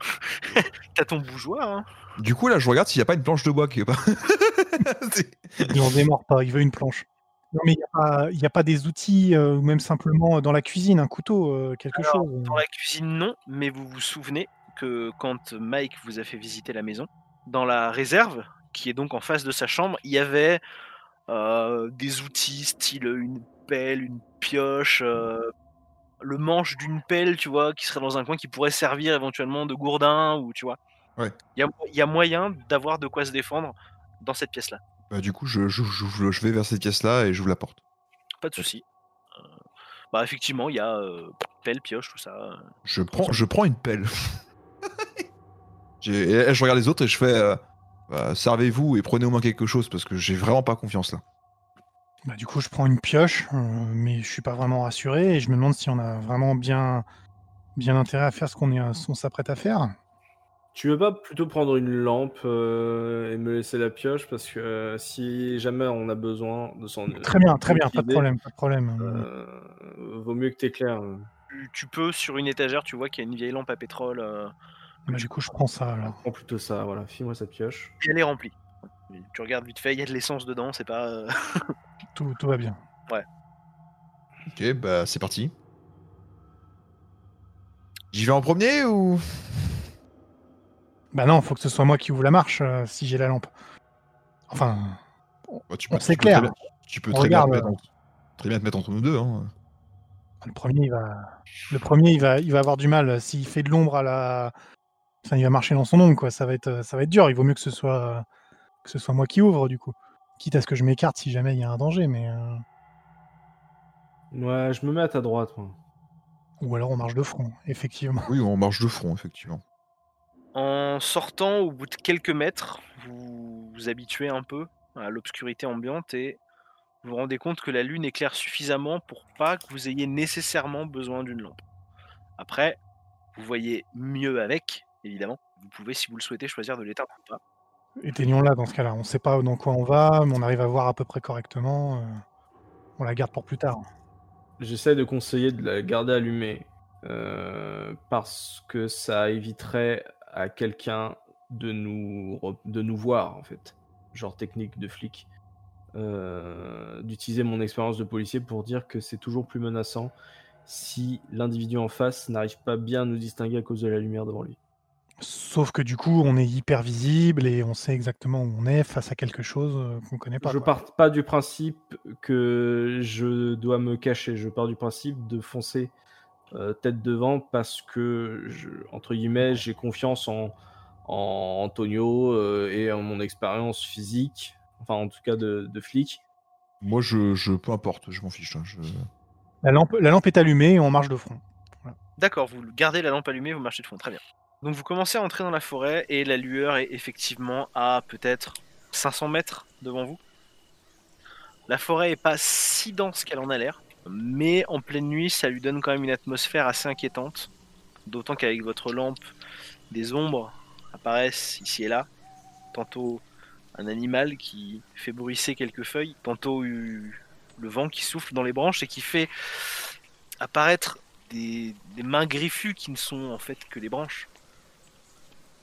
T'as ton bougeoir, hein Du coup, là, je regarde s'il y a pas une planche de bois qui est pas. C'est- Il en démord pas, il veut une planche. Non, mais il n'y a, pas- il y a pas des outils, euh, ou même simplement dans la cuisine, un couteau, euh, quelque Alors, chose. Dans la cuisine, non, mais vous vous souvenez que quand Mike vous a fait visiter la maison, dans la réserve, qui est donc en face de sa chambre, il y avait euh, des outils style une pelle, une pioche, euh, le manche d'une pelle, tu vois, qui serait dans un coin qui pourrait servir éventuellement de gourdin, ou tu vois. Ouais. Il y a, il y a moyen d'avoir de quoi se défendre dans cette pièce-là. Bah, du coup, je, je, je- je vais vers cette pièce-là et j'ouvre la porte. Pas de souci. Euh, bah effectivement, il y a pelle, pioche, tout ça. Je prends, je prends une pelle. Et je regarde les autres et je fais. euh, bah, Servez-vous et prenez au moins quelque chose parce que j'ai vraiment pas confiance là. Bah, du coup, je prends une pioche, euh, mais je suis pas vraiment rassuré et je me demande si on a vraiment bien, bien intérêt à faire ce qu'on est, on s'apprête à faire. Tu veux pas plutôt prendre une lampe euh, et me laisser la pioche parce que euh, si jamais on a besoin de s'en Très bien, très bien, pas de problème, pas de problème. euh, vaut mieux que t'éclaires. Tu, tu peux, sur une étagère, tu vois qu'il y a une vieille lampe à pétrole. Bah, du coup, je prends ça alors. Prends plutôt ça, voilà. File-moi cette pioche. et elle est remplie. Tu regardes vite fait, il y a de l'essence dedans, c'est pas. euh, Tout, tout va bien. Ok, bah c'est parti. J'y vais en premier ou? Bah non, faut que ce soit moi qui ouvre la marche euh, si j'ai la lampe. Enfin, Bah, tu On tu s'éclaire. très bien- Tu peux On très bien, te regarde. mettre entre- très bien te mettre entre nous deux. Hein. le premier, il va, le premier, il va, il va avoir du mal. S'il fait de l'ombre à la, enfin, il va marcher dans son ombre, quoi. Ça va être, ça va être dur. Il vaut mieux que ce soit, que ce soit moi qui ouvre, du coup. Quitte à ce que je m'écarte si jamais il y a un danger, mais euh, Ouais, je me mets à ta droite, moi. ou alors on marche de front, effectivement. Oui, on marche de front, effectivement. En sortant, au bout de quelques mètres, vous vous habituez un peu à l'obscurité ambiante et vous vous rendez compte que la lune éclaire suffisamment pour pas que vous ayez nécessairement besoin d'une lampe. Après, vous voyez mieux avec, évidemment. Vous pouvez, si vous le souhaitez, choisir de l'éteindre ou pas. Éteignons-la dans ce cas-là. On sait pas dans quoi on va, mais on arrive à voir à peu près correctement. euh, on la garde pour plus tard. J'essaie de conseiller de la garder allumée euh, parce que ça éviterait à quelqu'un de nous, de nous voir, en fait. Genre technique de flic. Euh, D'utiliser mon expérience de policier pour dire que c'est toujours plus menaçant si l'individu en face n'arrive pas bien à nous distinguer à cause de la lumière devant lui. Sauf que du coup, on est hyper visible et on sait exactement où on est face à quelque chose euh, qu'on connaît pas. je quoi. pars pas du principe que je dois me cacher. Je pars du principe de foncer euh, tête devant parce que, je, entre guillemets, j'ai confiance en, en Antonio euh, et en mon expérience physique, enfin en tout cas de, de flic. Moi, je, je peu importe, je m'en fiche. hein, je- La lampe, la lampe est allumée et on marche de front. D'accord, vous gardez la lampe allumée, vous marchez de front, très bien. Donc vous commencez à entrer dans la forêt et la lueur est effectivement à peut-être 500 mètres devant vous. La forêt est pas si dense qu'elle en a l'air, mais en pleine nuit, ça lui donne quand même une atmosphère assez inquiétante. D'autant qu'avec votre lampe, des ombres apparaissent ici et là. Tantôt un animal qui fait bruisser quelques feuilles, tantôt le vent qui souffle dans les branches et qui fait apparaître des mains griffues qui ne sont en fait que des branches.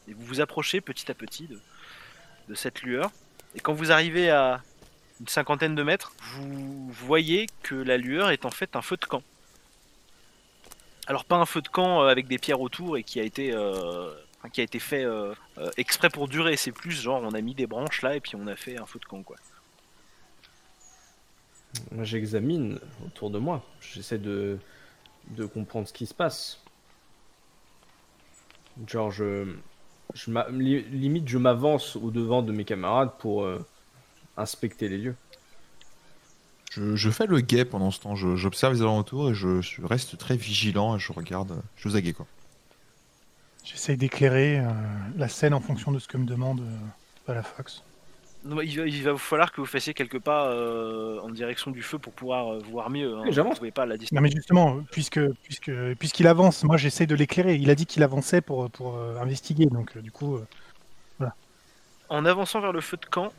Et vous vous approchez petit à petit de, de cette lueur. Et quand vous arrivez à une cinquantaine de mètres, vous voyez que la lueur est en fait un feu de camp. Alors pas un feu de camp euh, avec des pierres autour et qui a été, euh, qui a été fait euh, exprès pour durer. C'est plus genre on a mis des branches là et puis on a fait un feu de camp quoi. J'examine autour de moi. J'essaie de, de comprendre ce qui se passe. Genre, je, je limite, je m'avance au devant de mes camarades pour euh, inspecter les lieux. Je, je fais le guet pendant ce temps, j'observe les alentours et je, je reste très vigilant et je regarde, euh, je zague quoi. J'essaye d'éclairer euh, la scène en fonction de ce que me demande euh, Palafox. Il, va, il va vous falloir que vous fassiez quelques pas euh, en direction du feu pour pouvoir euh, voir mieux. hein. Oui, j'avance. Vous pouvez pas à la distance. Non mais justement, puisque puisque puisqu'il avance, moi j'essaye de l'éclairer. Il a dit qu'il avançait pour pour euh, investiguer, donc euh, du coup, euh, En avançant vers le feu de camp,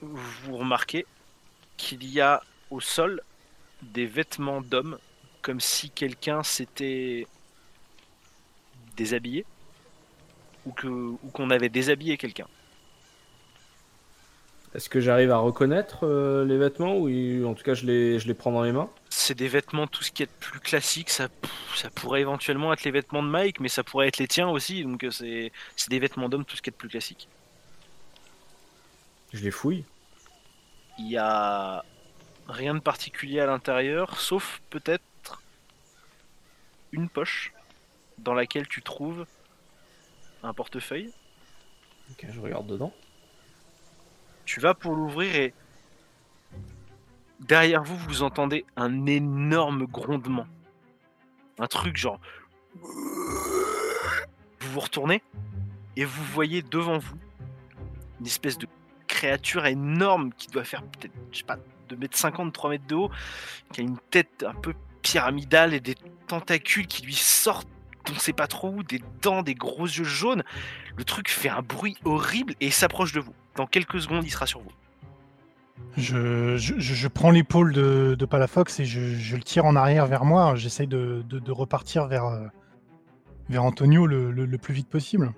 vous remarquez qu'il y a au sol des vêtements d'hommes, comme si quelqu'un s'était déshabillé ou que ou qu'on avait déshabillé quelqu'un. Est-ce que j'arrive à reconnaître euh, les vêtements ou il- en tout cas je les, je les prends dans les mains? C'est des vêtements tout ce qui est de plus classique. Ça, ça pourrait éventuellement être les vêtements de Mike, mais ça pourrait être les tiens aussi. Donc euh, c'est c'est des vêtements d'homme tout ce qui est de plus classique. Je les fouille. Il y a rien de particulier à l'intérieur, sauf peut-être une poche dans laquelle tu trouves un portefeuille. Ok, je regarde dedans. Tu vas pour l'ouvrir et derrière vous, vous entendez un énorme grondement. Un truc genre. Vous vous retournez et vous voyez devant vous une espèce de créature énorme qui doit faire peut-être, je sais pas, 2m50, 3 mètres de haut, qui a une tête un peu pyramidale et des tentacules qui lui sortent, on sait pas trop où, des dents, des gros yeux jaunes. Le truc fait un bruit horrible et s'approche de vous. Dans quelques secondes, il sera sur vous. je, je, prends l'épaule de, de Palafox et je, je le tire en arrière vers moi. J'essaye de, de, de repartir vers euh, vers Antonio le, le, le plus vite possible.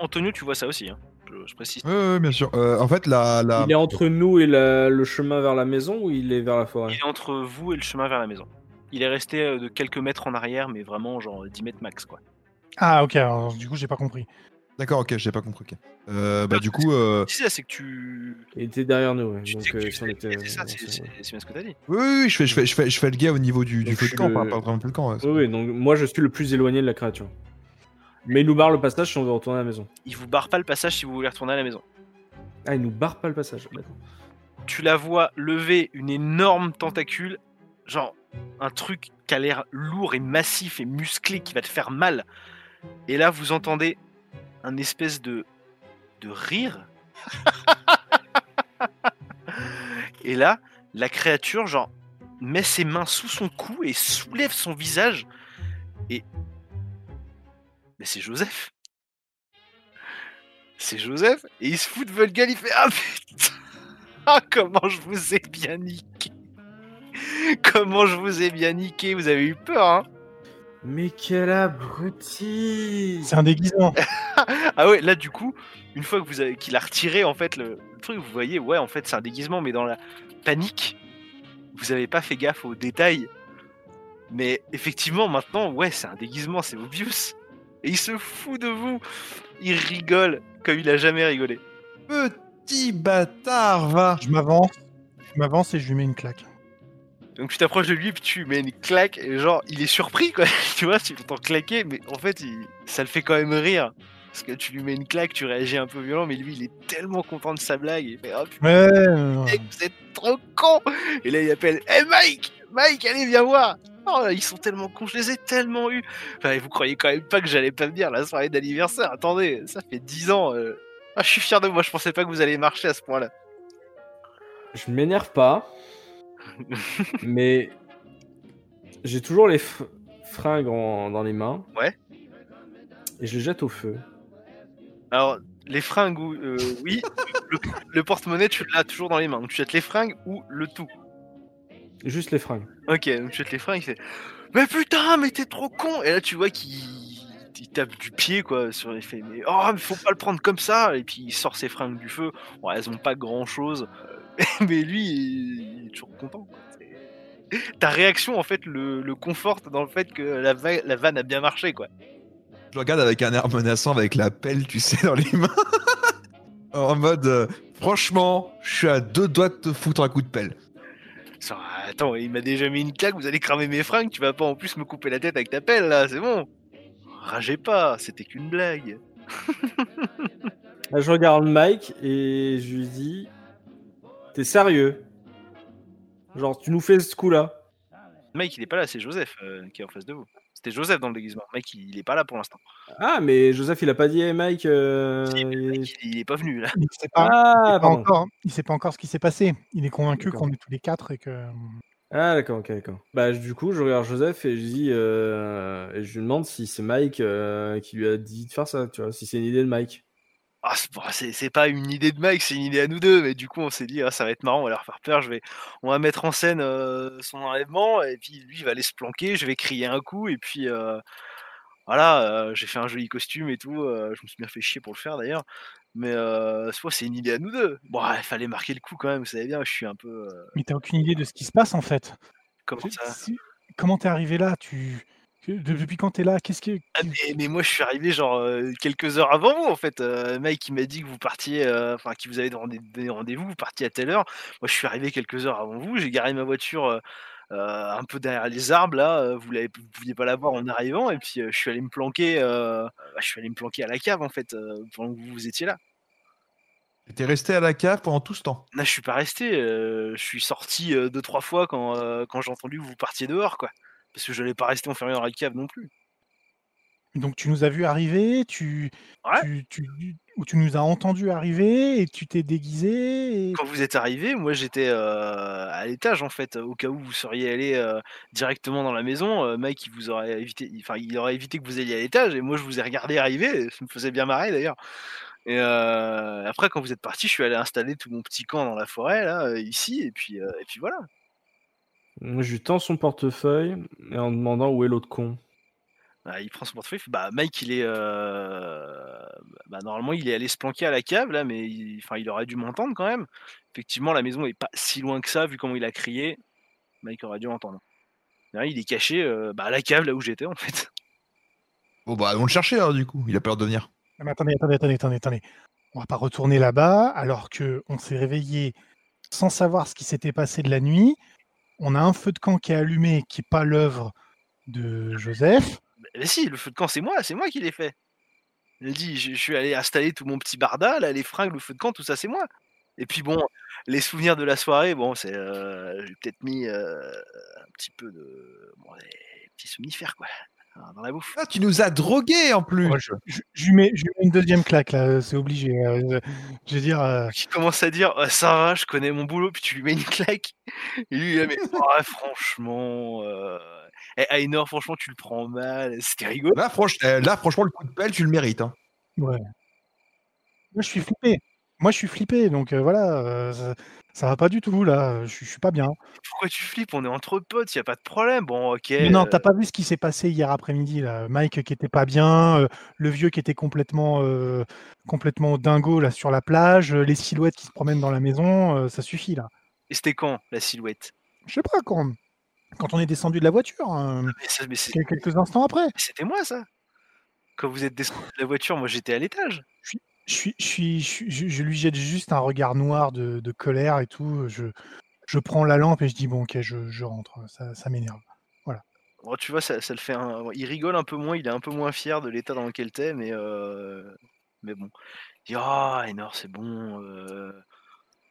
Antonio, tu vois ça aussi, hein. je, je précise. Ouais, bien sûr. Euh, en fait, la, la... Il est entre nous et la- le chemin vers la maison ou il est vers la forêt? Il est entre vous et le chemin vers la maison. Il est resté euh, de quelques mètres en arrière, mais vraiment genre 10 mètres max quoi. Ah ok, alors, du coup j'ai pas compris. D'accord, ok, j'ai pas compris. ok. Euh, bah du coup, euh... C'est que tu. Il était derrière nous, ouais. donc euh, si était. c'est ça, c'est bien ce que t'as dit. oui, oui, oui, je fais, je fais, je fais, je fais le guet au niveau du, du Donc, feu de camp, pas, pas vraiment le camp. ouais. Oui, oui, donc moi je suis le plus éloigné de la créature. Mais il nous barre le passage si on veut retourner à la maison. Il vous barre pas le passage si vous voulez retourner à la maison. Ah, il nous barre pas le passage. Tu la vois lever une énorme tentacule, genre un truc qui a l'air lourd et massif et musclé qui va te faire mal. Et là, vous entendez un espèce de de rire. et là, la créature, genre, met ses mains sous son cou et soulève son visage. Et. Mais c'est Joseph! C'est Joseph! Et il se fout de votre gueule, il fait Ah putain! Ah, comment je vous ai bien niqué! Comment je vous ai bien niqué! Vous avez eu peur, hein? Mais quel abruti C'est un déguisement. Ah ouais, là du coup, une fois que vous avez qu'il a retiré en fait le, le truc, vous voyez, ouais, en fait c'est un déguisement, mais dans la panique, vous avez pas fait gaffe aux détails. Mais effectivement, maintenant, ouais, c'est un déguisement, c'est obvious. Et il se fout de vous. Il rigole comme il a jamais rigolé. Petit bâtard, va Je m'avance, je m'avance et je lui mets une claque. Donc tu t'approches de lui, puis tu mets une claque, et genre, il est surpris, quoi. tu vois, tu l'entends claquer, mais en fait, il- ça le fait quand même rire. Parce que tu lui mets une claque, tu réagis un peu violent, mais lui, il est tellement content de sa blague. Il fait, oh Ouais, euh, mec, vous êtes trop con Et là, il appelle Hey Mike Mike, allez, viens voir Oh, ils sont tellement cons, je les ai tellement eus Enfin, vous croyez quand même pas que j'allais pas venir la soirée d'anniversaire Attendez, ça fait 10 ans euh. Ah, je suis fier de moi, je pensais pas que vous allez marcher à ce point-là. Je m'énerve pas, mais j'ai toujours les fringues en- dans les mains. Ouais. Et je les jette au feu. Alors, les fringues, ou- euh, oui, le, le porte-monnaie, tu l'as toujours dans les mains. Donc, tu jettes les fringues ou le tout. Juste les fringues. Ok, donc tu jettes les fringues, il fait Mais putain, mais t'es trop con Et là, tu vois qu'il il tape du pied, quoi, sur les faits. Mais oh, mais faut pas le prendre comme ça Et puis, il sort ses fringues du feu. Bon, elles ont pas grand-chose. euh, mais lui, il, est toujours content. quoi. Ta réaction, en fait, le, le conforte dans le fait que la, va- la vanne a bien marché, quoi. Je regarde avec un air menaçant, avec la pelle, tu sais, dans les mains. en mode, euh, franchement, je suis à deux doigts de te foutre un coup de pelle. Attends, il m'a déjà mis une claque, vous allez cramer mes fringues, tu vas pas en plus me couper la tête avec ta pelle, là, c'est bon ragez pas, c'était qu'une blague. Je regarde Mike et je lui dis T'es sérieux? Genre, tu nous fais ce coup-là Mike, il est pas là, c'est Joseph euh, qui est en face de vous. C'était Joseph dans le déguisement. Mike, il, il est pas là pour l'instant. Ah, mais Joseph, il a pas dit Hey, Mike. euh, Si, il- Mike, il est pas venu là. Il sait pas, Ah, il sait pas encore, il sait pas encore ce qui s'est passé. Il est convaincu qu'on est tous les quatre et que. Ah, d'accord, ok, d'accord. Bah, du coup, je regarde Joseph et je dis euh, et je lui demande si c'est Mike euh, qui lui a dit de faire ça, tu vois, si c'est une idée de Mike. Ah, c'est pas une idée de Mike, c'est une idée à nous deux. Mais du coup, on s'est dit, ah, ça va être marrant, on va leur faire peur. Je vais, on va mettre en scène euh, son enlèvement et puis lui, il va aller se planquer. Je vais crier un coup et puis euh, voilà, euh, j'ai fait un joli costume et tout. je me suis bien fait chier pour le faire d'ailleurs. Mais soit c'est une idée à nous deux. Bon, il fallait marquer le coup quand même. Vous savez bien, je suis un peu. Mais t'as aucune idée de ce qui se passe en fait. comment ça? t'es arrivé là? Tu depuis quand t'es là Qu'est-ce que Ah, mais, mais moi je suis arrivé genre euh, quelques heures avant vous en fait. Euh, Mike il m'a dit que vous partiez, euh, enfin qui vous avez donné des rendez-vous, vous partiez à telle heure. Moi je suis arrivé quelques heures avant vous, j'ai garé ma voiture euh, euh, un peu derrière les arbres là, euh, vous l'avez, vous pouviez pas la voir en arrivant et puis euh, je suis allé me planquer, euh, bah, je suis allé me planquer à la cave en fait euh, pendant que vous, vous étiez là. T'es resté à la cave pendant tout ce temps? Là je suis pas resté, euh, je suis sorti euh, deux trois fois quand euh, quand j'ai entendu que vous partiez dehors quoi, parce que je n'allais pas rester enfermé dans la cave non plus. donc tu nous as vu arriver Tu Ouais. tu, tu ou tu nous as entendu arriver et tu t'es déguisé et... quand vous êtes arrivé, moi j'étais euh, à l'étage en fait, au cas où vous seriez allé euh, directement dans la maison. euh, Mike il vous aurait évité, enfin il aurait évité que vous alliez à l'étage et moi je vous ai regardé arriver, ça me faisait bien marrer d'ailleurs. Et après quand vous êtes parti, je suis allé installer tout mon petit camp dans la forêt là, ici et puis et puis voilà. Je lui tends son portefeuille et en demandant où est l'autre con. Bah, il prend son portefeuille, il fait, bah Mike il est, euh, bah, normalement il est allé se planquer à la cave là, mais il, enfin il aurait dû m'entendre quand même. Effectivement la maison est pas si loin que ça vu comment il a crié. Mike aurait dû m'entendre. Là, il est caché euh, bah, à la cave là où j'étais en fait. Bon bah allons le chercher alors du coup, il a peur de venir. Non, mais attendez, attendez, attendez, attendez, attendez. On va pas retourner là-bas alors que on s'est réveillé sans savoir ce qui s'était passé de la nuit. On a un feu de camp qui est allumé, qui n'est pas l'œuvre de Joseph. Mais si, le feu de camp c'est moi, c'est moi qui l'ai fait. Il a dit, je, suis allé installer tout mon petit barda, là, les fringues, le feu de camp, tout ça c'est moi. Et puis bon, les souvenirs de la soirée, bon, c'est, euh, j'ai peut-être mis euh, un petit peu de, bon, des petits somnifères quoi, dans la bouffe. Ah, tu nous as drogués en plus. Ouais, je, je- je lui mets, je lui mets une deuxième claque là, c'est obligé. euh, je veux dire, euh, qui commence à dire Ah, ça va, je connais mon boulot, puis tu lui mets une claque. Et lui, il a mais ah, franchement, euh... eh, franchement, tu le prends mal, c'était rigolo. Là, franch- euh, là, franchement, le coup de pelle, tu le mérites. Hein. ouais. Moi je suis flippé. Moi je suis flippé, donc euh, voilà, euh, ça, ça va pas du tout là. Je, suis- je suis pas bien. Pourquoi tu flippes? On est entre potes, y a pas de problème. Bon, ok. Mais non, t'as pas vu ce qui s'est passé hier après-midi là? Mike qui était pas bien, euh, le vieux qui était complètement, complètement dingo là sur la plage, les silhouettes qui se promènent dans la maison, ça suffit là. Et c'était quand la silhouette? Je sais pas quand, quand on est descendu de la voiture, hein, Mais, ça- mais c'est- quel- quelques instants après. c'était moi ça. Quand vous êtes descendu de la voiture, moi j'étais à l'étage. Je, suis, je, suis, je, suis- je- je lui jette juste un regard noir de, de colère et tout. Je, je prends la lampe et je dis bon ok, je, je rentre. Ça, ça m'énerve. Bon, tu vois, ça, ça le fait un... Il rigole un peu moins, il est un peu moins fier de l'état dans lequel t'es, mais, euh... mais bon. Il dit Ah, Ainor, c'est bon, euh,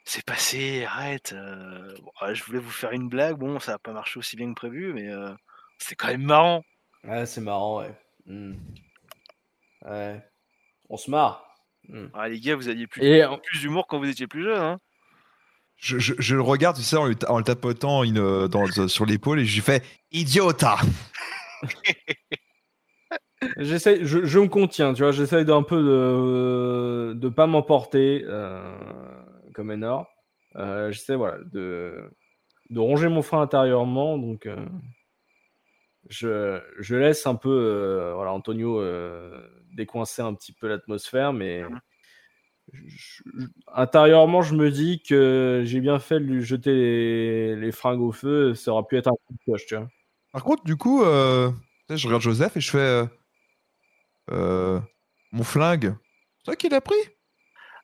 c'est passé, arrête. euh, bon, ah, je voulais vous faire une blague, bon, ça n'a pas marché aussi bien que prévu, mais euh, c'était quand même marrant. Ouais, c'est marrant, ouais. Hmm. Ouais. On se marre. Hmm. Ah, les gars, vous aviez plus, Et en- plus d'humour quand vous étiez plus jeune, hein Je, je- je le regarde, tu sais, en, le tapotant une, euh, dans- sur l'épaule et je lui fais Idiota J'essaie, je, je me contiens, tu vois, j'essaie d'un peu de de pas m'emporter euh, comme Enor. Euh, j'essaie voilà de de ronger mon frein intérieurement, donc euh, je, je laisse un peu euh, voilà Antonio euh, décoincer un petit peu l'atmosphère, mais je- je- intérieurement je me dis que j'ai bien fait de lui jeter les, les fringues au feu, ça aurait pu être un coup de pioche, tu vois. Par contre, du coup, euh, je regarde Joseph et je fais euh, euh, Mon flingue, c'est toi qui l'as pris?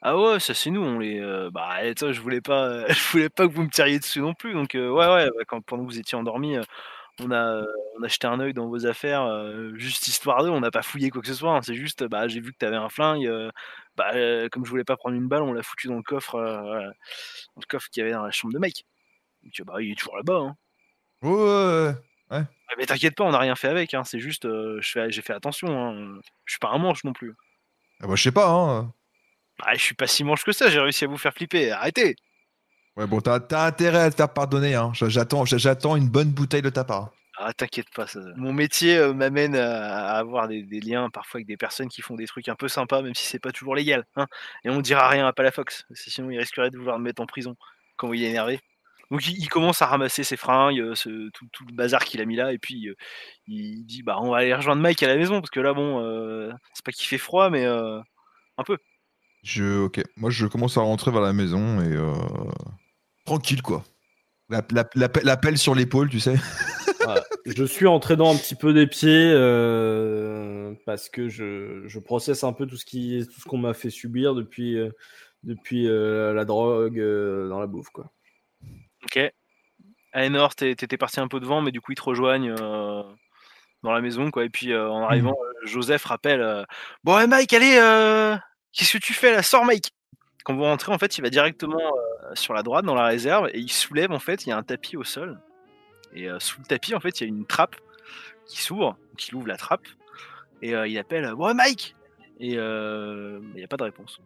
Ah ouais, ça c'est nous, on les. euh, bah, et toi, je voulais pas, je voulais pas que vous me tiriez dessus non plus, donc euh, ouais, ouais, bah, quand, pendant que vous étiez endormi, euh, on a, euh, on a jeté un œil dans vos affaires, euh, juste histoire d'eux, on n'a pas fouillé quoi que ce soit. hein, C'est juste, bah, j'ai vu que t'avais un flingue. euh, bah, euh, comme je voulais pas prendre une balle, on l'a foutu dans le coffre, dans le coffre qu'il y avait dans la chambre de Mike. Donc, bah, il est toujours là-bas. Hein. Ouais, ouais, ouais. Ouais, Mais t'inquiète pas, on n'a rien fait avec. Hein. C'est juste, j'ai fait attention. Hein. Je suis pas un manche non plus. Ah bah, je sais pas, hein. Ah, je suis pas si manche que ça. J'ai réussi à vous faire flipper. Arrêtez. Ouais, bon, t'as t'as intérêt à te faire pardonner, hein. J'attends j'attends une bonne bouteille de ta part. Ah, t'inquiète pas. ça- Mon métier euh, m'amène à, à avoir des, des liens parfois avec des personnes qui font des trucs un peu sympas, même si c'est pas toujours légal. Hein. Et on dira rien à Palafox, parce que sinon il risquerait de vouloir me mettre en prison quand il est énervé. Donc il, il commence à ramasser ses fringues, euh, ce- tout, tout le bazar qu'il a mis là, et puis euh, il dit bah on va aller rejoindre Mike à la maison, parce que là bon, euh, c'est pas qu'il fait froid, mais euh, un peu. Je, ok. Moi, je commence à rentrer vers la maison et euh, tranquille quoi. La, la, la, sur l'épaule, tu sais. Voilà. Je suis en traînant un petit peu des pieds euh, parce que je, je processe un peu tout ce qui tout ce qu'on m'a fait subir depuis euh, depuis euh, la drogue euh, dans la bouffe quoi. Ok. Aenor, t'es- t'étais parti un peu devant, mais du coup ils te rejoignent euh, dans la maison, quoi. Et puis euh, en arrivant, euh, Joseph rappelle euh, Bon, ouais, Mike, allez, euh, qu'est-ce que tu fais là? Sors, Mike Quand vous rentrez, en fait, il va directement euh, sur la droite dans la réserve et il soulève, en fait, il y a un tapis au sol. Et euh, sous le tapis, en fait, il y a une trappe qui s'ouvre, il ouvre la trappe et euh, il appelle ouais, Mike Et il n'y a pas de réponse.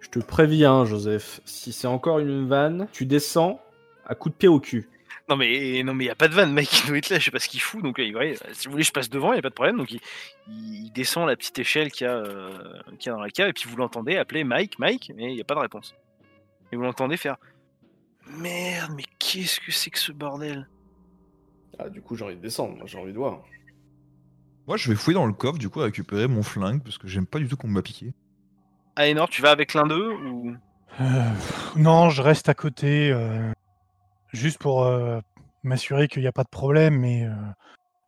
Je te préviens Joseph, si c'est encore une vanne, tu descends à coup de pied au cul. Non mais non mais y a pas de vanne, mec, il doit être là, je sais pas ce qu'il fout, donc euh, il- ouais, si vous voulez je passe devant, y a pas de problème, donc il, il- il descend la petite échelle qu'il y, a, euh, qu'il y a dans la cave, et puis vous l'entendez appeler Mike, Mike, mais y a pas de réponse. Et vous l'entendez faire Merde, mais qu'est-ce que c'est que ce bordel? Ah, du coup j'ai envie de descendre, moi, j'ai envie de voir. Moi, je vais fouiller dans le coffre, du coup, récupérer mon flingue parce que j'aime pas du tout qu'on me piqué. Aénor, tu vas avec l'un d'eux ou? Euh, non, je reste à côté, euh, juste pour euh, m'assurer qu'il n'y a pas de problème, mais euh,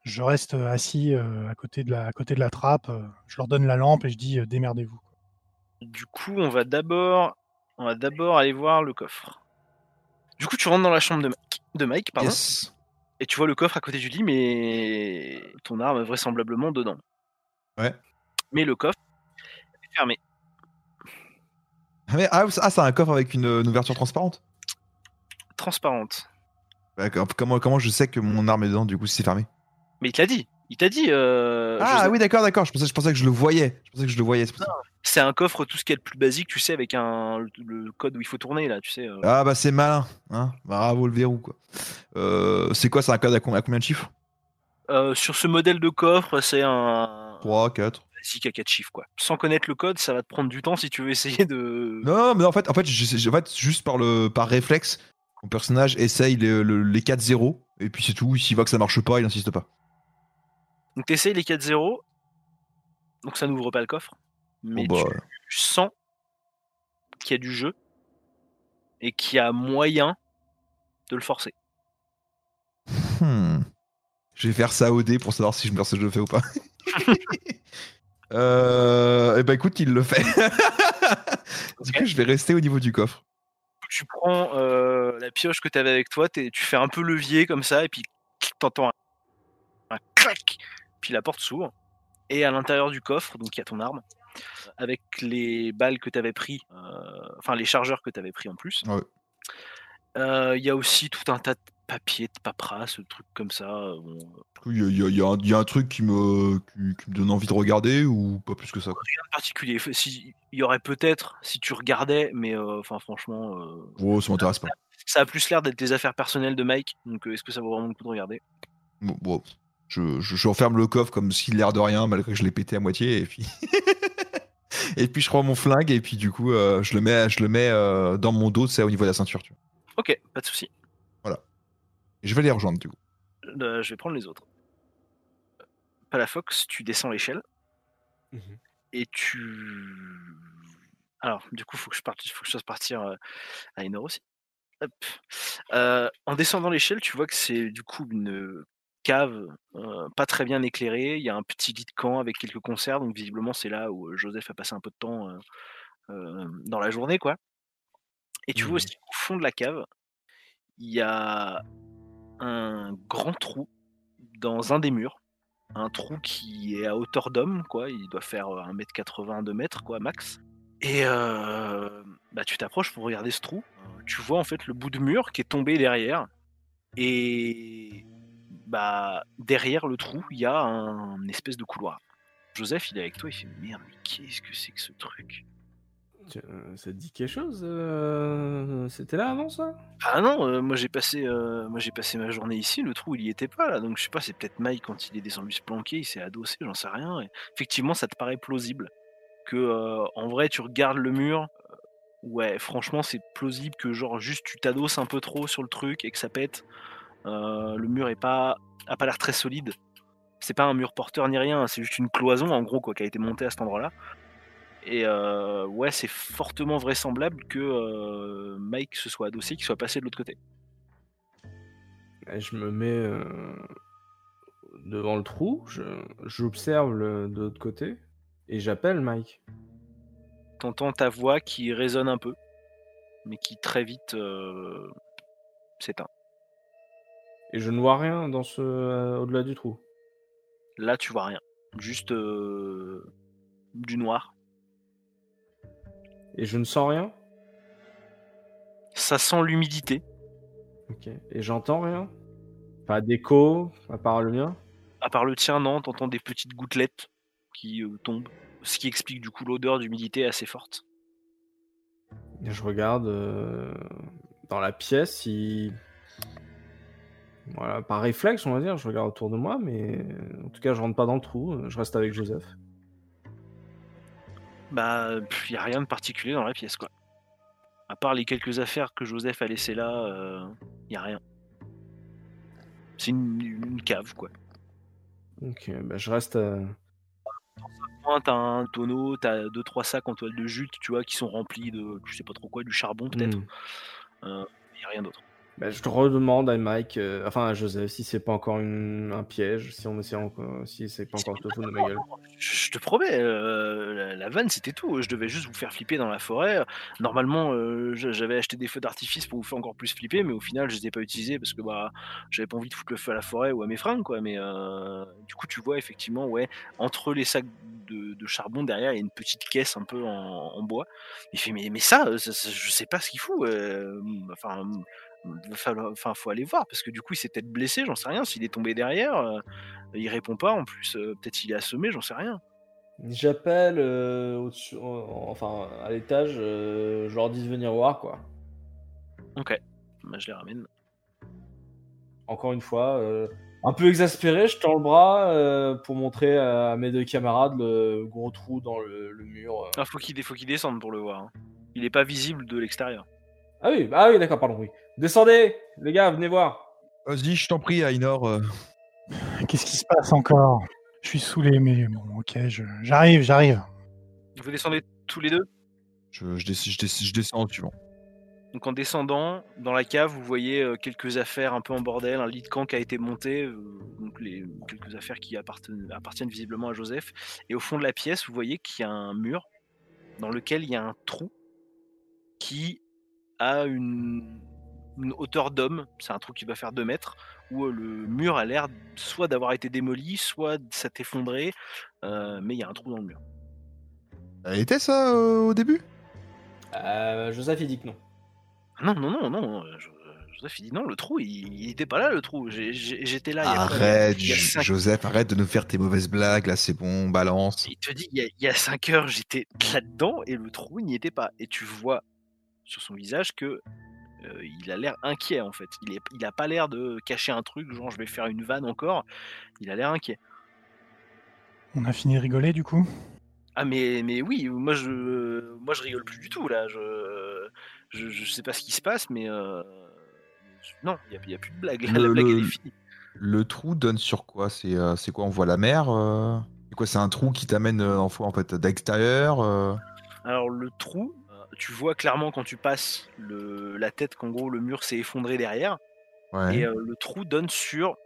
je reste euh, assis euh, à, côté de la, à côté de la trappe. euh, je leur donne la lampe et je dis euh, démerdez-vous. Du coup, on va d'abord on va d'abord aller voir le coffre. Du coup, tu rentres dans la chambre de Mike, de Mike pardon, Yes. et tu vois le coffre à côté du lit, mais ton arme est vraisemblablement dedans. Ouais. Mais le coffre est fermé. Ah, mais- ah, ah, c'est un coffre avec une, une ouverture transparente transparente. Com- comment, comment je sais que mon arme est dedans, du coup, si c'est fermé? Mais il te l'a dit. Il t'a dit. euh, Ah oui, d'accord, d'accord. Je pensais, je pensais que je le voyais. Je pensais que je le voyais. c'est un coffre, tout ce qui est le plus basique, tu sais, avec un le, code où il faut tourner là, tu sais. euh. Ah bah c'est malin, hein Bravo le verrou quoi. Euh, c'est quoi, c'est un code à, com- à combien de chiffres? Sur ce modèle de coffre, c'est un 3, 4. basique à 4 chiffres quoi. Sans connaître le code, ça va te prendre du temps si tu veux essayer de. Non, mais en fait, en fait, en fait juste par, le, par réflexe, mon personnage essaye les, le- les 4 0 et puis c'est tout. S'il voit que ça marche pas, il insiste pas. Donc t'essayes les 4 0 Donc ça n'ouvre pas le coffre. Mais Bon, bah, tu sens qu'il y a du jeu et qu'il y a moyen de le forcer. hmm. Je vais faire ça au dé pour savoir si je me je le fais ou pas. euh, et bah écoute, il le fait. du coup, je vais rester au niveau du coffre. Tu prends euh, la pioche que tu avais avec toi, tu fais un peu levier comme ça, et puis t'entends un, un clac, puis la porte s'ouvre. Et à l'intérieur du coffre, donc il y a ton arme, avec les balles que tu avais pris, euh, enfin les chargeurs que tu avais pris en plus. Ouais. Euh, Il y a aussi tout un tas de papiers, de paperasse, de trucs comme ça. Il y, a- y y un- il y a un truc qui me, qui, qui me donne envie de regarder ou pas plus que ça quoi. rien de particulier. Si, il y aurait peut-être si tu regardais, mais euh, enfin franchement, euh, ça m'intéresse pas. ça a plus l'air d'être des affaires personnelles de Mike. Donc euh, est-ce que ça vaut vraiment le coup de regarder? Bon, bon, je, je, je referme le coffre comme s'il l'air de rien, malgré que je l'ai pété à moitié, et puis. et puis je prends mon flingue, et puis du coup, euh, je le mets, je le mets dans mon dos, c'est au niveau de la ceinture, tu vois. Ok, pas de souci. Je vais les rejoindre, du coup. Euh, je vais prendre les autres. Palafox, tu descends l'échelle Mhm. et tu. Alors, du coup, faut que je parte, faut que je fasse partir euh, à Enor aussi. Hop. Euh, en descendant l'échelle, tu vois que c'est du coup une cave euh, pas très bien éclairée. Il y a un petit lit de camp avec quelques conserves, donc visiblement c'est là où euh, Joseph a passé un peu de temps euh, euh, dans la journée, quoi. Et tu vois Mhm. aussi au fond de la cave, il y a un grand trou dans un des murs. Un trou qui est à hauteur d'homme, quoi. Il doit faire euh, 1m80, 2 mètres, quoi, max. Et euh, bah, tu t'approches pour regarder ce trou. Euh, Tu vois en fait le bout de mur qui est tombé derrière. Et bah, derrière le trou, il y a un espèce de couloir. Joseph, il est avec toi, il fait Merde, mais qu'est-ce que c'est que ce truc? Euh, Ça te dit quelque chose euh, C'était là avant ça? Ah non, euh, moi j'ai passé, moi j'ai passé ma journée ici. Le trou il y était pas là, donc je sais pas. C'est peut-être Mike quand il est descendu se planquer, il s'est adossé, j'en sais rien. Effectivement, ça te paraît plausible que en vrai tu regardes le mur. ouais, franchement, c'est plausible que genre juste tu t'adosses un peu trop sur le truc et que ça pète. Le mur est pas, a pas l'air très solide. C'est pas un mur porteur ni rien, c'est juste une cloison en gros quoi qui a été montée à cet endroit-là. Et euh, ouais, c'est fortement vraisemblable que euh, Mike se soit adossé, qu'il soit passé de l'autre côté. Je me mets euh, devant le trou, je- j'observe de l'autre côté et j'appelle Mike. T'entends ta voix qui résonne un peu, mais qui très vite s'éteint. Et je ne vois rien dans ce au-delà du trou. Là, tu vois rien, juste du noir. Et je ne sens rien. Ça sent l'humidité. Ok. Et j'entends rien. Pas d'écho, à part le mien. À part le tien, non, t'entends des petites gouttelettes qui euh, tombent, ce qui explique du coup l'odeur d'humidité assez forte. Et je regarde euh, dans la pièce. Voilà, par réflexe, on va dire, je regarde autour de moi, mais euh, en tout cas, je rentre pas dans le trou, je reste avec Joseph. Bah, il y a rien de particulier dans la pièce, quoi. À part les quelques affaires que Joseph a laissées là, il y a rien. C'est une, une cave, quoi. Euh, bah, je reste. euh, T'as un tonneau, t'as deux trois sacs en toile de jute, tu vois, qui sont remplis de, je sais pas trop quoi, du charbon peut-être. hmm. Euh, y a rien d'autre. Bah, je te redemande à Mike, euh, enfin à Joseph, si c'est pas encore une- un piège, si on essaie encore, si c'est pas encore foutre de ma gueule. Je, te promets, euh, la, vanne c'était tout. Je devais juste vous faire flipper dans la forêt. Normalement, euh, j'avais acheté des feux d'artifice pour vous faire encore plus flipper, mais au final, je les ai pas utilisés parce que bah, j'avais pas envie de foutre le feu à la forêt ou à mes fringues, quoi. Mais du coup, tu vois effectivement, ouais, entre les sacs de, charbon derrière, il y a une petite caisse un peu en, bois. Il fait mais ça, ça- ça- je sais pas ce qu'il fout. Enfin. Enfin, faut aller voir parce que du coup, il s'est peut-être blessé, j'en sais rien. S'il est tombé derrière, euh, il répond pas. En plus, euh, peut-être il est assommé, j'en sais rien. J'appelle euh, enfin à l'étage, euh, je leur dis de venir voir quoi. Ok, bah, je les ramène. Encore une fois, un peu exaspéré, je tends le bras pour montrer à mes deux camarades le gros trou dans le, le mur. Ah, faut qu'il faut qu'il descende pour le voir. hein. Il est pas visible de l'extérieur. Ah oui, ah oui, d'accord, pardon, oui. Descendez, les gars, venez voir. Vas-y, je t'en prie, Ainor. euh, Qu'est-ce qui se passe encore? Je suis saoulé, mais bon, ok, je- j'arrive, j'arrive. Vous descendez tous les deux? je, je, descends, je, descends, je descends en suivant. Donc en descendant dans la cave, vous voyez euh, quelques affaires un peu en bordel, un lit de camp qui a été monté, euh, donc les quelques affaires qui appartiennent, appartiennent visiblement à Joseph. Et au fond de la pièce, vous voyez qu'il y a un mur dans lequel il y a un trou qui a une, une hauteur d'homme. C'est un trou qui va faire 2 mètres, où euh, le mur a l'air soit d'avoir été démoli, soit de s'être effondré, euh, mais il y a un trou dans le mur. Ça était ça euh, au début? Euh, Joseph, il dit que non. Ah Non, non, non, non. je- Joseph, il dit non, le trou, il, il était pas là, le trou. J'étais là. Arrête, il y a Jo- cinq- Joseph, arrête de nous faire tes mauvaises blagues, là, c'est bon, balance. Il te dit, il y a, il y a 5 heures, j'étais là-dedans et le trou, il n'y était pas. Et tu vois sur son visage que euh, il a l'air inquiet en fait. Il, est, il a pas l'air de cacher un truc, genre je vais faire une vanne encore. Il a l'air inquiet. On a fini de rigoler du coup? Ah mais, mais oui, moi je, moi je rigole plus du tout là. Je, je, je sais pas ce qui se passe, mais euh, je- non, il n'y a, il y a plus de blague. là, Le- la blague le- elle est finie. Le trou donne sur quoi? C'est euh, c'est quoi? On voit la mer euh? C'est quoi? C'est un trou qui t'amène euh, en, fois, en fait d'extérieur euh? Alors le trou, tu vois clairement quand tu passes le, la tête qu'en gros le mur s'est effondré derrière. Ouais. Et euh, le trou donne sur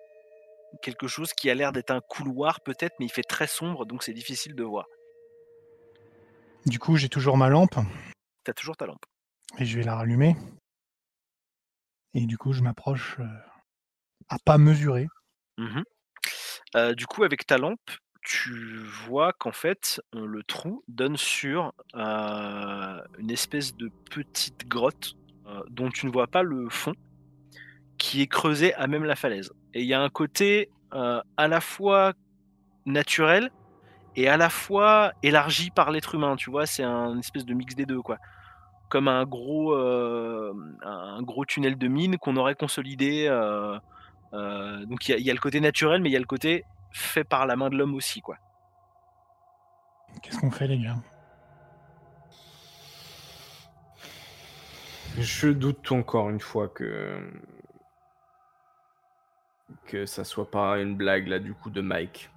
quelque chose qui a l'air d'être un couloir peut-être, mais il fait très sombre, donc c'est difficile de voir. Du coup, j'ai toujours ma lampe T'as toujours ta lampe. et je vais la rallumer. Et du coup, je m'approche euh, à pas mesurer. Mmh Heu, du coup, avec ta lampe, tu vois qu'en fait, le trou donne sur, une espèce de petite grotte, dont tu ne vois pas le fond, qui est creusée à même la falaise et il y a un côté, à la fois naturel et à la fois élargi par l'être humain, tu vois? C'est un espèce de mix des 2 quoi. Comme un gros, un gros tunnel de mine qu'on aurait consolidé, donc il y y a le côté naturel, mais il y a le côté fait par la main de l'homme aussi, quoi. Qu'est-ce qu'on fait, les gars? Je doute encore une fois que que ça soit pas une blague là du coup de Mike.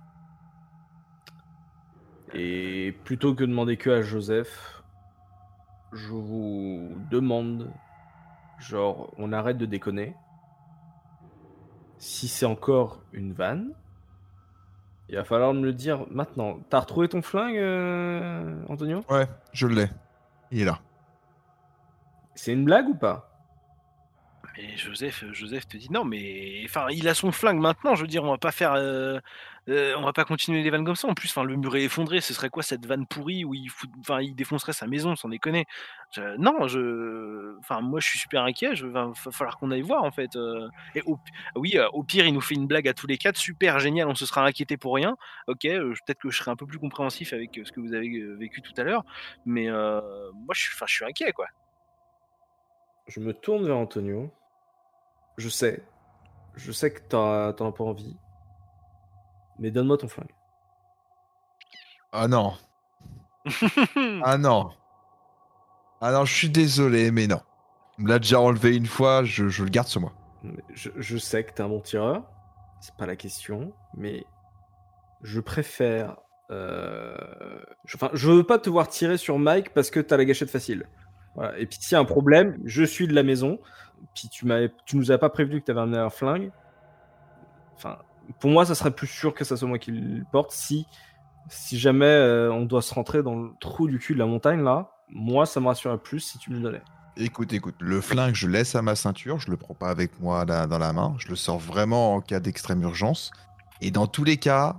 Et plutôt que de demander que à Joseph, je vous demande, genre, on arrête de déconner. Si c'est encore une vanne, il va falloir me le dire maintenant. T'as retrouvé ton flingue, euh, Antonio? Ouais, je l'ai. Il est là. C'est une blague ou pas? Mais Joseph, Joseph te dit non, mais enfin, il a son flingue maintenant. Je veux dire, on va pas faire, euh, euh, on va pas continuer les vannes comme ça. En plus, enfin, le mur est effondré. Ce serait quoi cette vanne pourrie où il, enfin, il défoncerait sa maison, sans déconner? Non, je, enfin, moi, je suis super inquiet. Je va, falloir qu'on aille voir en fait. euh. Et oui, euh, au pire, il nous fait une blague à tous les quatre, super génial. On se sera inquiété pour rien. Ok, euh, peut-être que je serai un peu plus compréhensif avec euh, ce que vous avez euh, vécu tout à l'heure, mais euh, moi, je suis, enfin, je suis inquiet quoi. Je me tourne vers Antonio. Je sais. Je sais que t'as- t'en as pas envie. Mais donne-moi ton flingue. Ah non. Ah non. Ah non, je suis désolé, mais non. On me l'a déjà enlevé une fois, je, je le garde sur moi. Je, je sais que t'es un bon tireur. C'est pas la question. Mais je préfère. euh, je- Enfin, je veux pas te voir tirer sur Mike parce que t'as la gâchette facile. Et puis s'il y a un problème, je suis de la maison. Puis tu tu nous as pas prévenu que t'avais amené un flingue. Pour moi, ça serait plus sûr que ça soit moi qui le porte si, si jamais euh, on doit se rentrer dans le trou du cul de la montagne là. Moi, ça me rassurerait plus si tu me le donnais. Écoute, écoute, le flingue, je laisse à ma ceinture, je le prends pas avec moi dans la main, je le sors vraiment en cas d'extrême urgence. Et dans tous les cas,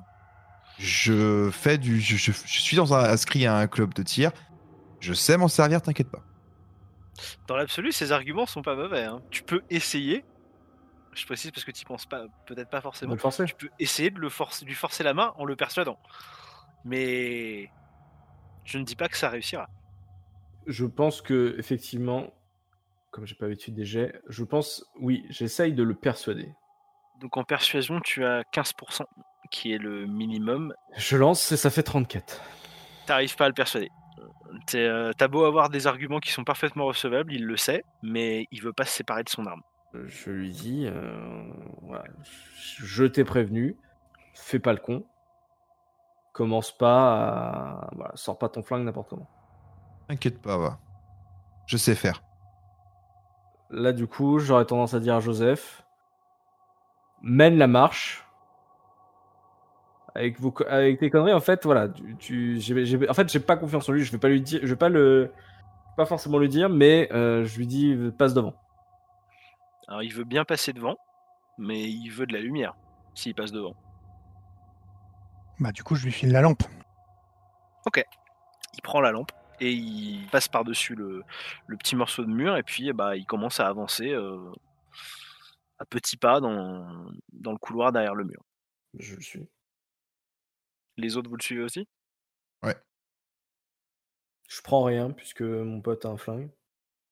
je fais du, je suis dans un, inscrit à un club de tir. Je sais m'en servir, t'inquiète pas. Dans l'absolu, ces arguments sont pas mauvais. hein. Tu peux essayer. Je précise parce que tu penses pas, peut-être pas forcément. forcer. Tu peux essayer de le forcer, lui forcer la main en le persuadant. Mais je ne dis pas que ça réussira. Je pense que effectivement, comme j'ai pas l'habitude des jets, je pense, oui, j'essaye de le persuader. Donc en persuasion, tu as 15%, qui est le minimum. Je lance et ça fait 34. T'arrives pas à le persuader. Euh, T'as beau avoir des arguments qui sont parfaitement recevables, il le sait, mais il veut pas se séparer de son arme. Je lui dis, euh, voilà, je t'ai prévenu, fais pas le con. Commence pas à. Voilà, sors pas ton flingue n'importe comment. T'inquiète pas, va. Je sais faire. Là, du coup, j'aurais tendance à dire à Joseph mène la marche. Avec, vos, avec tes conneries, en fait, voilà. Tu, tu- en fait, j'ai pas confiance en lui. Je vais pas lui dire, je vais pas le, pas forcément lui dire, mais euh, je lui dis passe devant. Alors il veut bien passer devant, mais il veut de la lumière s'il passe devant. Bah, du coup, je lui file la lampe. il prend la lampe et il passe par-dessus le, le petit morceau de mur et puis bah, il commence à avancer euh, à petits pas dans, dans le couloir derrière le mur. Je le suis. Les autres, vous le suivez aussi? Je prends rien puisque mon pote a un flingue.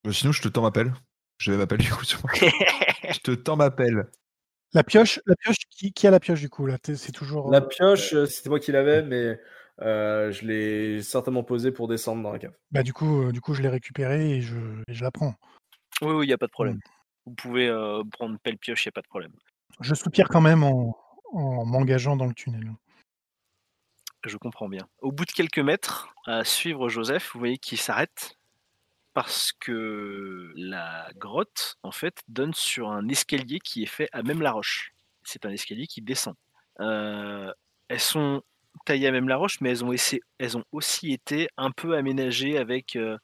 Euh, Sinon, je te tends ma pelle. Je vais m'appeler du coup sur moi. je te tends ma pelle. La pioche, la pioche qui, qui a la pioche du coup là? C'est toujours. La euh, pioche, c'était moi qui l'avais, mais euh, je l'ai certainement posée pour descendre dans la cave. Bah, du coup, euh, du coup, je l'ai récupérée et je, et je la prends. Oui, oui, il n'y a pas de problème. Vous pouvez euh, prendre pelle pioche, il n'y a pas de problème. Je soupire quand même en, en m'engageant dans le tunnel. Je comprends bien. Au bout de quelques mètres, à suivre Joseph, vous voyez qu'il s'arrête parce que la grotte, en fait, donne sur un escalier qui est fait à même la roche. C'est un escalier qui descend. Euh, elles sont taillées à même la roche, mais elles ont, aussi été un peu aménagées avec euh,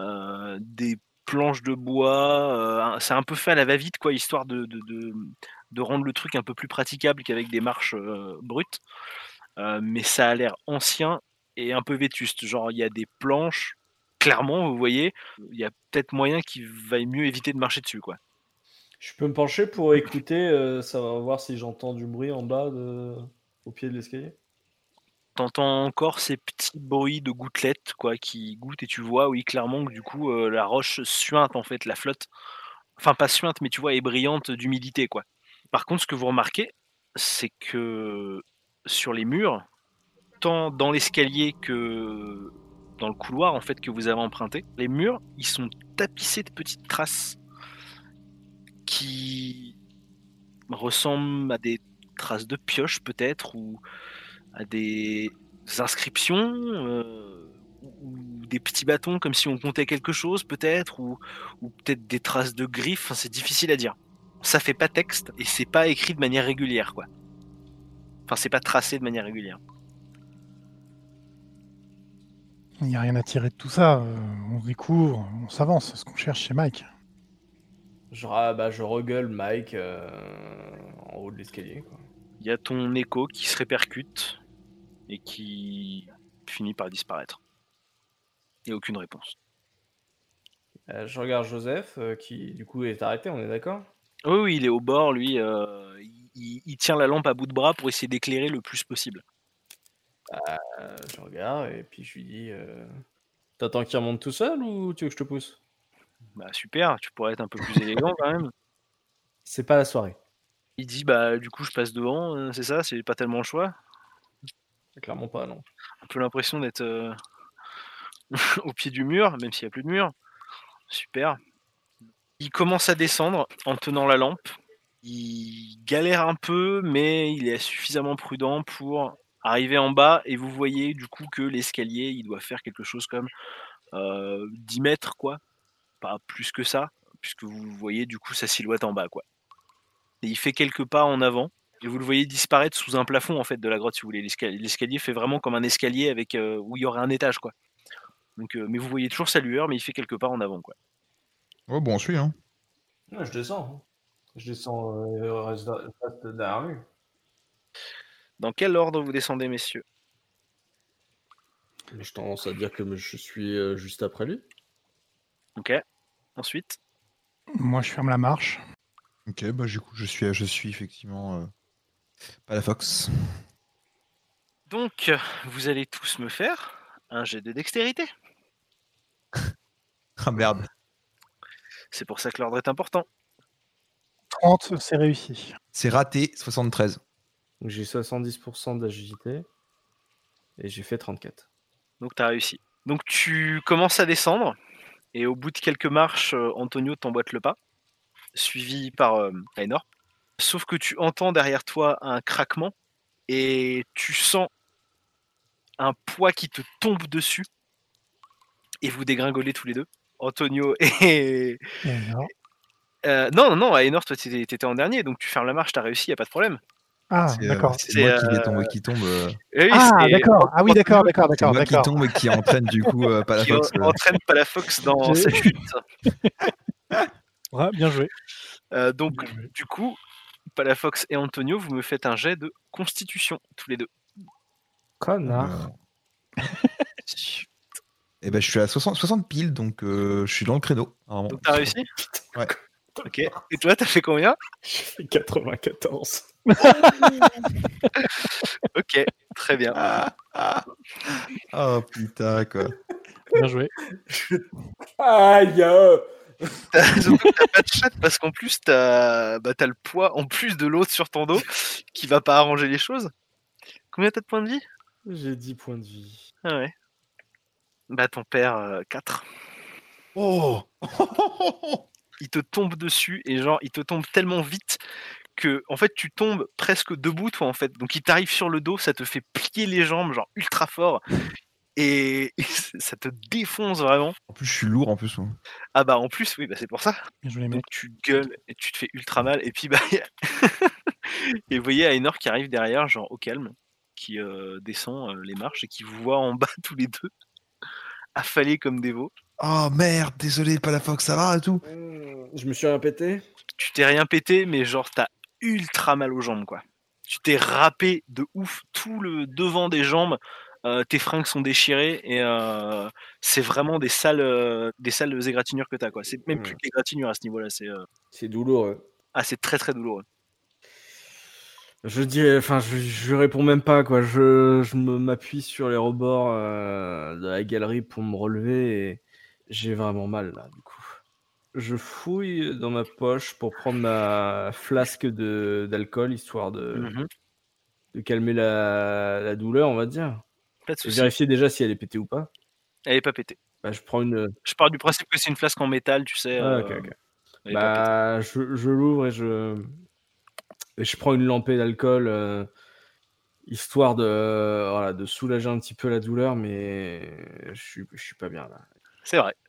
euh, des planches de bois. c'est un peu fait à la va-vite, quoi, histoire de, rendre le truc un peu plus praticable qu'avec des marches brutes. Euh, mais ça a l'air ancien et un peu vétuste. Genre, il y a des planches, clairement, vous voyez, il y a peut-être moyen qu'il vaille mieux éviter de marcher dessus, quoi. Je peux me pencher pour écouter, euh, ça va voir si j'entends du bruit en bas de... au pied de l'escalier? T'entends encore ces petits bruits de gouttelettes, quoi, qui goûtent et tu vois, oui, clairement que du coup, euh, la roche suinte, en fait, la flotte. Enfin, pas suinte, mais tu vois, est brillante d'humidité, quoi. Par contre, ce que vous remarquez, c'est que sur les murs, tant dans l'escalier que dans le couloir en fait que vous avez emprunté, les murs ils sont tapissés de petites traces qui ressemblent à des traces de pioches peut-être ou à des inscriptions euh, ou des petits bâtons comme si on comptait quelque chose peut-être ou, peut-être des traces de griffes. C'est difficile à dire. Ça fait pas texte et c'est pas écrit de manière régulière quoi. Enfin, c'est pas tracé de manière régulière. Il n'y a rien à tirer de tout ça. euh, on découvre, on s'avance. C'est ce qu'on cherche chez Mike. Je, ra- bah, je regueule Mike euh, en haut de l'escalier. Il y a ton écho qui se répercute et qui finit par disparaître. Et aucune réponse. Euh, je regarde Joseph euh, qui du coup est arrêté, on est d'accord? Oui, oui, il est au bord, lui. euh, il, il tient la lampe à bout de bras pour essayer d'éclairer le plus possible. Euh, Je regarde et puis je lui dis euh, T'attends qu'il remonte tout seul ou tu veux que je te pousse? Bah super, tu pourrais être un peu plus élégant quand même. C'est pas la soirée. Il dit bah du coup je passe devant, euh, c'est ça, c'est pas tellement le choix? Clairement pas, non. Un peu l'impression d'être au pied du mur, même s'il n'y a plus de mur. Super. Il commence à descendre en tenant la lampe. Il galère un peu, mais il est suffisamment prudent pour arriver en bas. Et vous voyez du coup que l'escalier, il doit faire quelque chose comme euh, 10 mètres, quoi. Pas plus que ça, puisque vous voyez du coup sa silhouette en bas, quoi. Et il fait quelques pas en avant. Et vous le voyez disparaître sous un plafond en fait de la grotte si vous voulez. L'escalier, fait vraiment comme un escalier avec euh, où il y aurait un étage quoi. Donc, euh, mais vous voyez toujours sa lueur, mais il fait quelques pas en avant quoi. Oh, bon, on suit, hein. Ouais, je descends. Je descends euh, reste, reste derrière lui. Dans quel ordre vous descendez messieurs? Mais Je tendance à dire que je suis euh, juste après lui. Ok. Ensuite, Moi, je ferme la marche. Ok, bah du coup, je suis, je suis effectivement euh, pas la Fox. donc vous allez tous me faire un jet de dextérité. Ah merde. C'est pour ça que l'ordre est important. 30, c'est réussi. C'est raté, 73. Donc j'ai 70% d'agilité et j'ai fait 34. Donc tu as réussi. Donc tu commences à descendre et au bout de quelques marches, euh, Antonio t'emboîte le pas, suivi par euh, Raynor. Sauf que tu entends derrière toi un craquement et tu sens un poids qui te tombe dessus et vous dégringolez tous les deux. Antonio et... Et Euh, non, non, non, Aenor, toi t'étais en dernier, donc tu fermes la marche, t'as réussi, y a pas de problème. Ah, euh, d'accord. c'est C'est, moi qui euh, tomber, qui tombe. oui, Ah, d'accord. Ah oui, d'accord, d'accord, c'est d'accord, moi qui tombe et qui entraîne du coup euh, la qui euh. entraîne Palafox dans sa chute. Ouais, bien joué. Euh, donc, Bien joué. du coup, Palafox et Antonio, vous me faites un jet de constitution, tous les deux. Connard. Euh. Et ben je suis à 60, 60 piles, donc euh, je suis dans le créneau. Donc, t'as réussi? Ouais. Ok. Et toi, t'as fait combien? J'ai fait 94. Ok, très bien. Ah, ah. Oh putain quoi. Bien joué. Aïe euh. T'as- Surtout que t'as pas de chat parce qu'en plus, t'as bah, t'as le poids en plus de l'autre sur ton dos qui va pas arranger les choses. Combien t'as de points de vie? J'ai 10 points de vie. Ah ouais. Bah, ton père, 4. Oh il te tombe dessus et genre il te tombe tellement vite que en fait tu tombes presque debout toi en fait donc il t'arrive sur le dos ça te fait plier les jambes genre ultra fort et ça te défonce vraiment En plus je suis lourd en plus. moi. ah bah en plus oui bah c'est pour ça les donc tu gueules et tu te fais ultra mal et puis bah y a- et vous voyez Aenor qui arrive derrière genre au calme qui euh, descend euh, les marches et qui vous voit en bas tous les deux affalés comme des veaux Oh merde, désolé, pas la Fox, ça va et tout. Je me suis répété. tu t'es rien pété, mais genre t'as ultra mal aux jambes, quoi. Tu t'es râpé de ouf tout le devant des jambes. euh, tes fringues sont déchirées et euh, c'est vraiment des sales, euh, des sales égratignures que t'as, quoi. C'est même plus que égratignures à ce niveau-là. C'est euh, C'est douloureux. ah, c'est très très douloureux. Je dis, enfin, je, je réponds même pas quoi. Je, je me m'appuie sur les rebords euh, de la galerie pour me relever et j'ai vraiment mal là du coup. Je fouille dans ma poche pour prendre ma flasque d'alcool histoire de, Mhm. de calmer la, la douleur, on va dire. Pas de vérifier déjà si elle est pétée ou pas. Elle est pas pétée. Bah, je prends une. Je pars du principe que c'est une flasque en métal, tu sais. Ah, euh. Bah, je, je l'ouvre et je, et je prends une lampée d'alcool, euh, histoire de, voilà, de soulager un petit peu la douleur, mais je suis, je suis pas bien là. C'est vrai.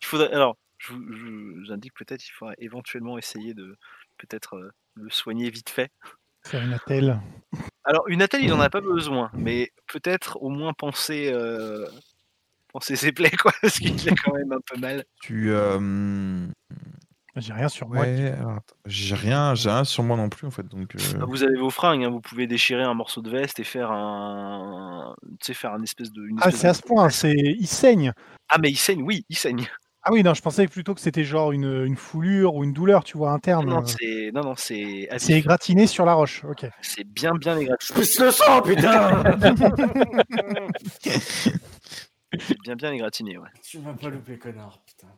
il faudrait. Alors, je vous- j'indique peut-être qu'il faudra éventuellement essayer de peut-être euh, le soigner vite fait. Faire une attelle. Alors, une attelle, il en a pas besoin, mais peut-être au moins penser, euh, penser ses plaies, quoi, parce qu'il a quand même un peu mal. Tu. euh, J'ai rien sur moi. Ouais, j'ai rien, j'ai rien sur moi non plus en fait, donc. euh, Vous avez vos fringues, hein, vous pouvez déchirer un morceau de veste et faire un, tu sais, faire un espèce de. une Ah, c'est de- à ce point, c'est il saigne. Ah, mais il saigne, oui, il saigne. Ah oui, non, je pensais plutôt que c'était genre une, une foulure ou une douleur, tu vois, interne. Non, euh. c'est, non, non, c'est, C'est égratigné sur la roche, ok. c'est bien, bien égratigné. Je le sang, putain C'est bien, bien égratigné, ouais. Tu m'as pas loupé, connard, putain.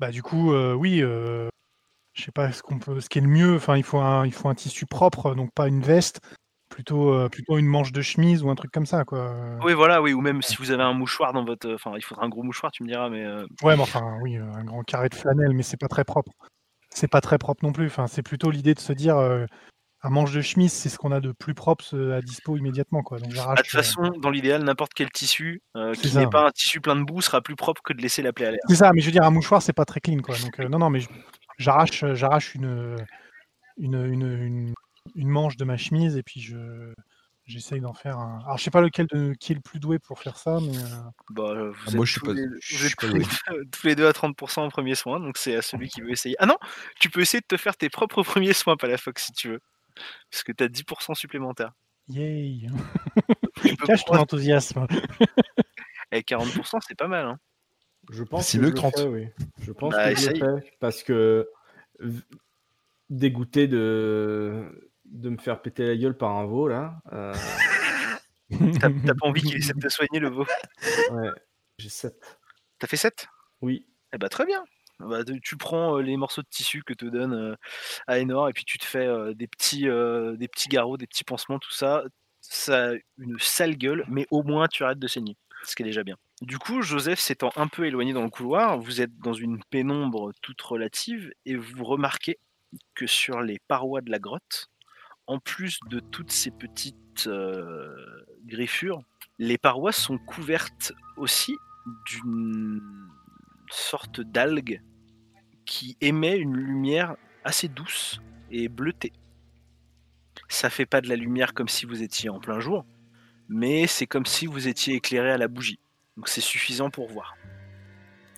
Bah du coup, euh, oui, euh, je sais pas ce qu'on peut, ce qui est le mieux. Enfin, il faut un, il faut un tissu propre, donc pas une veste, plutôt, euh, plutôt une manche de chemise ou un truc comme ça, quoi. Oui, voilà, oui, ou même si vous avez un mouchoir dans votre. Enfin, il faudra un gros mouchoir, tu me diras, mais. euh, Ouais, mais enfin, oui, euh, un grand carré de flanelle, mais c'est pas très propre. C'est pas très propre non plus. Enfin, c'est plutôt l'idée de se dire, euh, un manche de chemise, c'est ce qu'on a de plus propre euh, à dispo immédiatement, quoi. Donc ah, j'arrache. de toute façon, dans l'idéal, n'importe quel tissu euh, qui n'est pas un tissu plein de boue sera plus propre que de laisser la plaie à l'air. C'est ça, mais je veux dire, un mouchoir, c'est pas très clean, quoi. Donc, euh, non, non, mais je- j'arrache, euh, j'arrache une, une, une, une, une manche de ma chemise et puis je, j'essaye d'en faire un. Alors, je sais pas lequel de, qui est le plus doué pour faire ça, mais euh, Bah, euh, vous Ah, êtes moi, je suis tous pas- les- je vous suis êtes pas tous les, doué. deux, tous les deux à 30% en premier soin, donc c'est à celui qui veut essayer. Ah non, tu peux essayer de te faire tes propres premiers soins, pas la Fox, si tu veux. Parce que t'as 10% supplémentaires. yay Tu peux Cache ton enthousiasme. Eh, 40%, c'est pas mal. Hein. Je pense C'est que mieux je que le 30. fais, oui. Je pense Bah, que je essaye. le fais parce que dégoûté de de me faire péter la gueule par un veau là. euh, T'as pas envie qu'il essaie de te soigner, le veau. ouais, j'ai 7. T'as fait 7 Oui. Eh bah très bien. Bah, tu- prends euh, les morceaux de tissu que te donne euh, Aenor et puis tu te fais euh, des petits euh, des petits garrots, des petits pansements, tout ça. Ça a une sale gueule, mais au moins tu arrêtes de saigner, ce qui est déjà bien. Du coup, Joseph s'étant un peu éloigné dans le couloir, vous êtes dans une pénombre toute relative et vous remarquez que sur les parois de la grotte, en plus de toutes ces petites euh, griffures, les parois sont couvertes aussi d'une sorte d'algue qui émet une lumière assez douce et bleutée. Ça fait pas de la lumière comme si vous étiez en plein jour, mais c'est comme si vous étiez éclairé à la bougie. Donc c'est suffisant pour voir.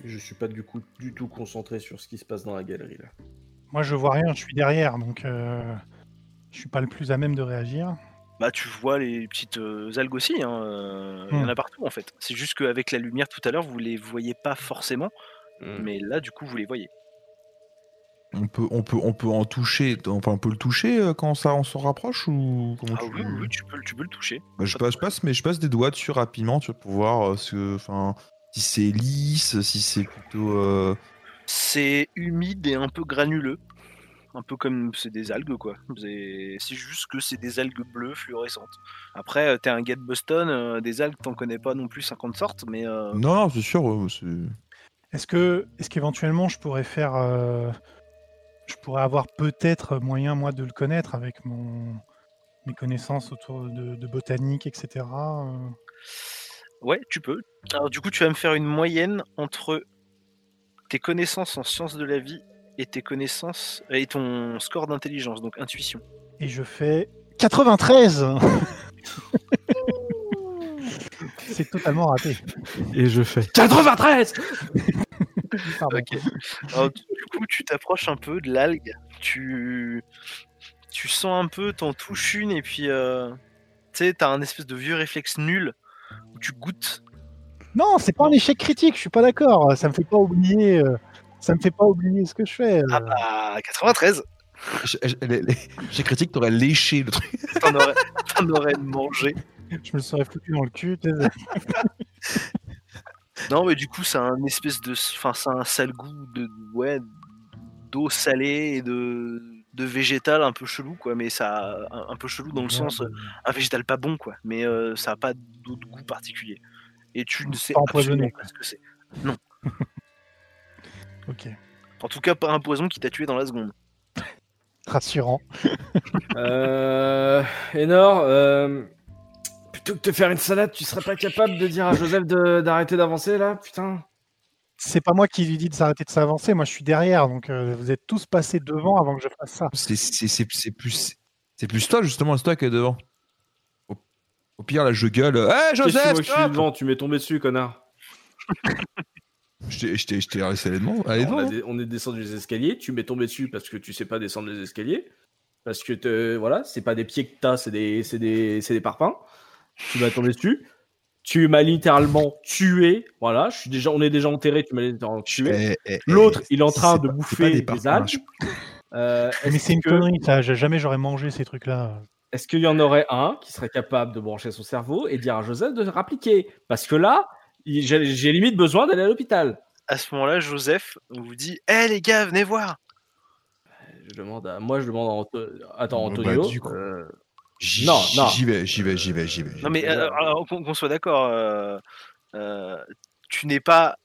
Je suis pas du coup du tout concentré sur ce qui se passe dans la galerie là. Moi, je vois rien, je suis derrière, donc euh, je suis pas le plus à même de réagir. Bah tu vois les petites euh, algues aussi, hein, euh, il y en Hmm. a partout en fait. C'est juste qu'avec la lumière tout à l'heure, vous les voyez pas forcément, Hmm. mais là du coup vous les voyez. On peut, on peut, on peut en toucher. Enfin, on peut le toucher euh, quand ça, on s'en rapproche ou comment Ah tu... oui, tu peux, le- tu peux le toucher. Bah, je pas passe, je passe, mais je passe des doigts dessus rapidement, tu vois, pour voir ce, enfin, si c'est lisse, si c'est plutôt. euh, C'est humide et un peu granuleux. Un peu comme c'est des algues quoi. C'est juste que c'est des algues bleues fluorescentes. Après, euh, t'es un gars de Boston, euh, des algues t'en connais pas non plus 50 sortes, mais euh, Non, non, c'est sûr. Est-ce que, est-ce qu'éventuellement je pourrais faire, euh, je pourrais avoir peut-être moyen moi de le connaître avec mon mes connaissances autour de, de botanique, etc. euh. ouais, tu peux. Alors du coup, tu vas me faire une moyenne entre tes connaissances en sciences de la vie et tes connaissances et ton score d'intelligence, donc intuition. Et je fais 93 C'est totalement raté. Et je fais 93 Pardon. Ok. Alors, du coup, tu t'approches un peu de l'algue. Tu tu sens un peu, t'en touches une et puis euh, tu sais, t'as un espèce de vieux réflexe nul où tu goûtes. Non, c'est pas un échec critique, je suis pas d'accord. Ça me fait pas oublier. euh, ça me fait pas oublier ce que je fais. euh. Ah bah 93, Je- je- les- les- J'ai critique, t'aurais léché le truc. t'en aurais, mangé. Je me le serais foutu dans le cul. Non, mais du coup, c'est un espèce de, enfin, c'est un sale goût de, ouais, d'eau salée et de, de végétal un peu chelou, quoi. Mais ça, un, un peu chelou dans le sens, un végétal pas bon, quoi. Mais euh, ça a pas d'autre goût particulier. Et tu ne sais Pas absolument ce que c'est. Ok, En tout cas, pas un poison qui t'a tué dans la seconde. rassurant. Euh, Enor, euh, plutôt que de faire une salade, tu serais pas capable de dire à Joseph de- d'arrêter d'avancer là Putain. C'est pas moi qui lui dis de s'arrêter de s'avancer, moi je suis derrière, donc euh, vous êtes tous passés devant avant que je fasse ça. C'est- C'est c'est- c'est plus, c'est plus toi justement, c'est toi qui est devant. Au, au pire, là, je gueule. Hé, Qu'est-ce que Joseph, moi, je suis devant, tu m'es tombé dessus, connard. Je t'ai- laissé aller devant. Allez on, dé- on est descendu les escaliers, tu m'es tombé dessus parce que tu sais pas descendre les escaliers. Parce que te- voilà, c'est pas des pieds que t'as, c'est des, c'est des, c'est des parpaings. Tu m'as tombé dessus. Tu m'as littéralement tué. Voilà, je suis déjà, on est déjà enterré, tu m'as littéralement tué. Eh, eh, eh, L'autre, il est en train de pas bouffer des, algues. je- Euh, Mais c'est une que- connerie, ça. Jamais j'aurais mangé ces trucs-là. Est-ce qu'il y en aurait un qui serait capable de brancher son cerveau et dire à Joseph de rappliquer Parce que là, j'ai limite besoin d'aller à l'hôpital. À ce moment-là, Joseph vous dit Hé les gars, venez voir Je demande à, moi, je demande à Anto- Attends, bah, Antonio. du coup. euh, Non, non. J'y vais, j'y vais, j'y vais, j'y vais. Non, mais Euh, alors, qu'on soit d'accord, euh, euh, tu n'es pas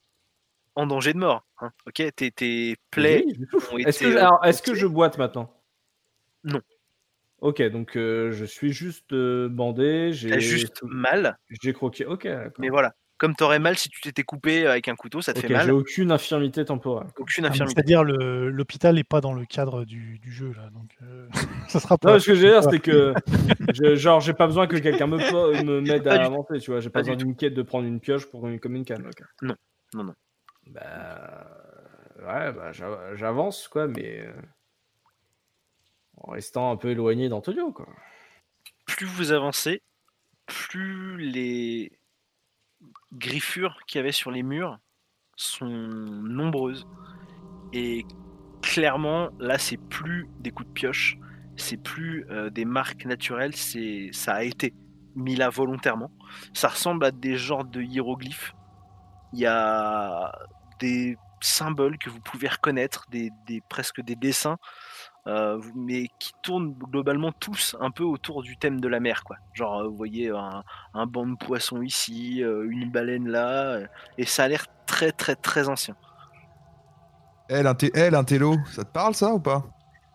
en danger de mort. Hein, ok? Tes, tes plaies oui, Est-ce été, que, alors, est-ce que je boite maintenant? Non. Ok, donc euh, je suis juste euh, bandé. J'ai T'as juste mal, j'ai croqué. Ok, d'accord. mais voilà. Comme t'aurais mal si tu t'étais coupé avec un couteau, ça te fait mal. j'ai aucune infirmité temporelle. Aucune Ah, infirmité. C'est-à-dire l'hôpital n'est pas dans le cadre du, du jeu là, donc euh, ça sera Non, pas. ce que je veux dire, c'était que, je- genre, j'ai pas besoin que quelqu'un me, m'aide à avancer, tu vois. J'ai pas, besoin d'une quête de prendre une pioche pour une, comme une canne. ok. Non, non, non. Bah, ouais, bah, j'ava- j'avance, quoi, mais euh, en restant un peu éloigné d'Antonio, quoi. Plus vous avancez, plus les griffures qu'il y avait sur les murs sont nombreuses. Et clairement, là, c'est plus des coups de pioche, c'est plus euh, des marques naturelles, c'est ça a été mis là volontairement. Ça ressemble à des genres de hiéroglyphes. Il y a des symboles que vous pouvez reconnaître, des, des- presque des dessins, euh, mais qui tournent globalement tous un peu autour du thème de la mer. Quoi. Genre, euh, vous voyez un, un banc de poissons ici, euh, une baleine là, euh, et ça a l'air très très très ancien. Eh, l'inté- eh, l'intello, ça te parle ça ou pas?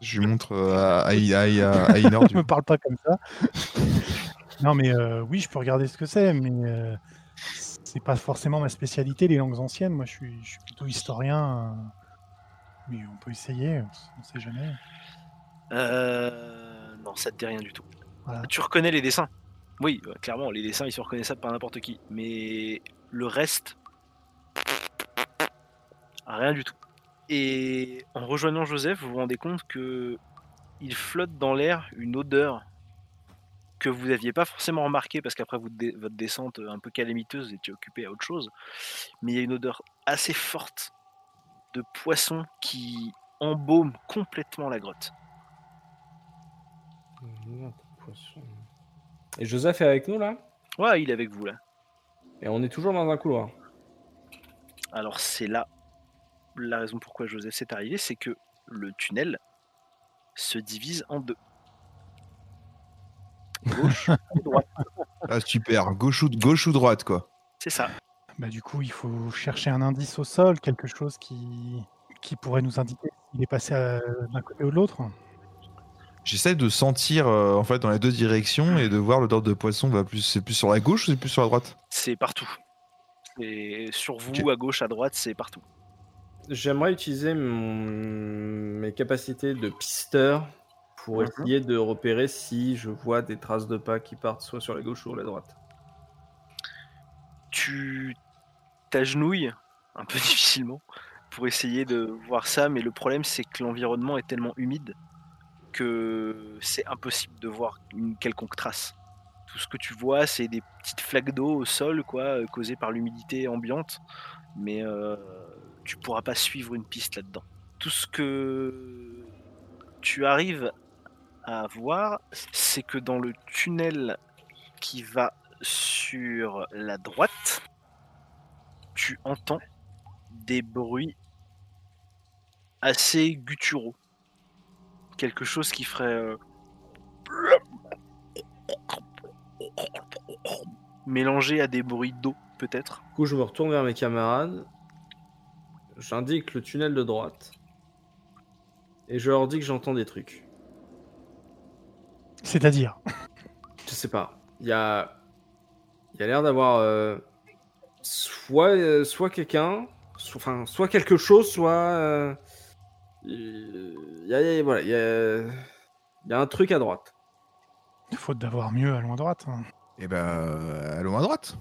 Je lui montre à, à, à, Inor, du me parle pas comme ça. non, mais euh, oui, je peux regarder ce que c'est, mais euh, c'est pas forcément ma spécialité, les langues anciennes. Moi, je suis, je suis plutôt historien. euh, mais on peut essayer, on sait jamais. Euh, non, ça te dit rien du tout. Voilà. Tu reconnais les dessins Oui, euh, clairement, les dessins ils sont reconnaissables par n'importe qui. Mais le reste, rien du tout. Et en rejoignant Joseph, vous vous rendez compte que il flotte dans l'air une odeur que vous n'aviez pas forcément remarqué parce qu'après vous votre descente un peu calamiteuse était occupée à autre chose. Mais il y a une odeur assez forte de poisson qui embaume complètement la grotte. Et Joseph est avec nous, là? Ouais, il est avec vous là. Et on est toujours dans un couloir. Alors c'est là la raison pourquoi Joseph s'est arrivé, c'est que le tunnel se divise en deux. Gauche et droite, Ah, super. Gauche ou, gauche ou droite, quoi. c'est ça. Bah, du coup, il faut chercher un indice au sol, quelque chose qui, qui pourrait nous indiquer s'il est passé à- d'un côté ou de l'autre. J'essaie de sentir euh, en fait dans les deux directions et de voir l'odeur de poisson va plus. C'est plus sur la gauche ou c'est plus sur la droite? C'est partout. C'est sur vous, à gauche, à droite, c'est partout. J'aimerais utiliser mon- mes capacités de pisteur pour Mhm. essayer de repérer si je vois des traces de pas qui partent soit sur la gauche ou sur la droite. Tu t'agenouilles un peu difficilement pour essayer de voir ça, mais le problème c'est que l'environnement est tellement humide que c'est impossible de voir une quelconque trace. Tout ce que tu vois, c'est des petites flaques d'eau au sol, quoi, euh, causées par l'humidité ambiante, mais euh, tu pourras pas suivre une piste là-dedans. Tout ce que tu arrives à voir, c'est que dans le tunnel qui va sur la droite, tu entends des bruits assez gutturaux. Quelque chose qui ferait euh, mélangé à des bruits d'eau, peut-être. Du coup, je me retourne vers mes camarades. J'indique le tunnel de droite. Et je leur dis que j'entends des trucs. C'est-à-dire? Je sais pas. Il y a. Il y a l'air d'avoir. euh, soit euh, soit quelqu'un. so- Enfin, soit quelque chose, soit. euh, Il y a, il y a- voilà, il y a. Il y a un truc à droite. Faute d'avoir mieux, allons à droite. hein. Eh ben, euh, allons à droite.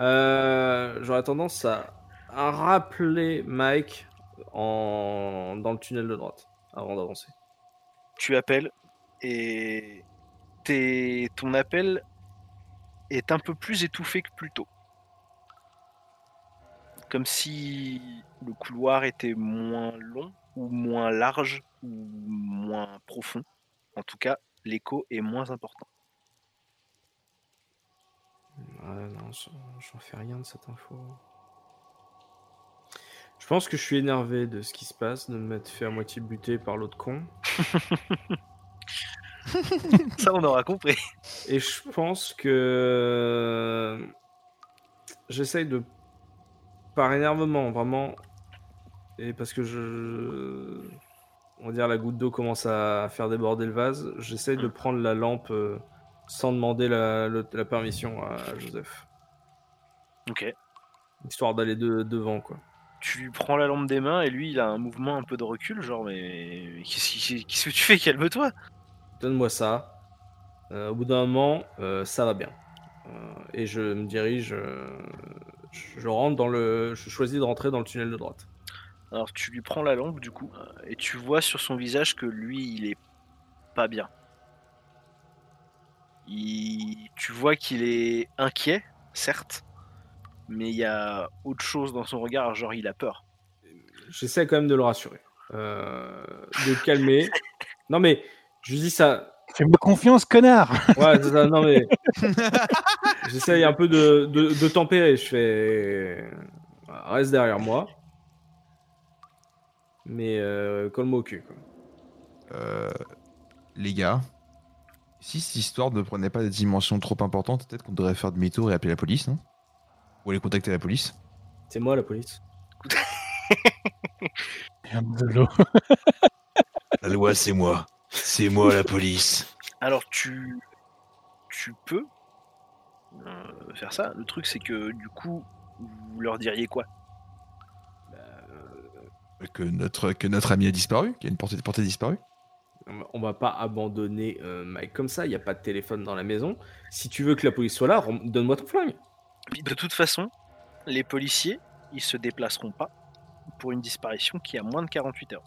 Euh, J'aurais tendance à, à rappeler Mike en... dans le tunnel de droite avant d'avancer. Tu appelles et tes- ton appel est un peu plus étouffé que plus tôt. Comme si le couloir était moins long ou moins large ou moins profond. En tout cas, l'écho est moins important. Non, j'en j'en fais rien de cette info. Je pense que je suis énervé de ce qui se passe, de me m'être fait à moitié buter par l'autre con. Ça, on aura compris. Et je pense que j'essaye de, par énervement, vraiment, et parce que je, on va dire la goutte d'eau commence à faire déborder le vase, j'essaye de prendre la lampe euh, sans demander la, permission à Joseph, Ok. histoire d'aller de- devant quoi. Tu lui prends la lampe des mains et lui, il a un mouvement un peu de recul, genre, mais mais qu'est-ce que tu fais? Calme-toi. Donne-moi ça. Euh, au bout d'un moment, euh, ça va bien. Euh, et je me dirige, je rentre dans le, je choisis de rentrer dans le tunnel de droite. Alors tu lui prends la lampe du coup, euh, et tu vois sur son visage que lui, il est pas bien. Il- Tu vois qu'il est inquiet, certes, mais il y a autre chose dans son regard, genre il a peur. J'essaie quand même de le rassurer, euh, de le calmer. non mais, je lui dis ça. Fais-moi confiance, connard Ouais, non mais, j'essaye un peu de, de, de tempérer. Je fais, reste derrière moi. Mais euh, colle-moi au cul. Quoi. Euh, les gars, si cette histoire ne prenait pas des dimensions trop importantes, peut-être qu'on devrait faire demi-tour et appeler la police, non? Ou aller contacter la police? C'est moi la police. Merde de l'eau. La loi, c'est moi. C'est moi la police. Alors tu, tu peux euh, faire ça. Le truc c'est que du coup, vous leur diriez quoi? Que notre, que notre ami a disparu, qu'il y a une portée, portée disparue. On va- pas abandonner euh, Mike comme ça. Il n'y a pas de téléphone dans la maison. Si tu veux que la police soit là, donne-moi ton flingue. Puis, De toute façon, les policiers, ils se déplaceront pas pour une disparition qui a moins de 48 heures.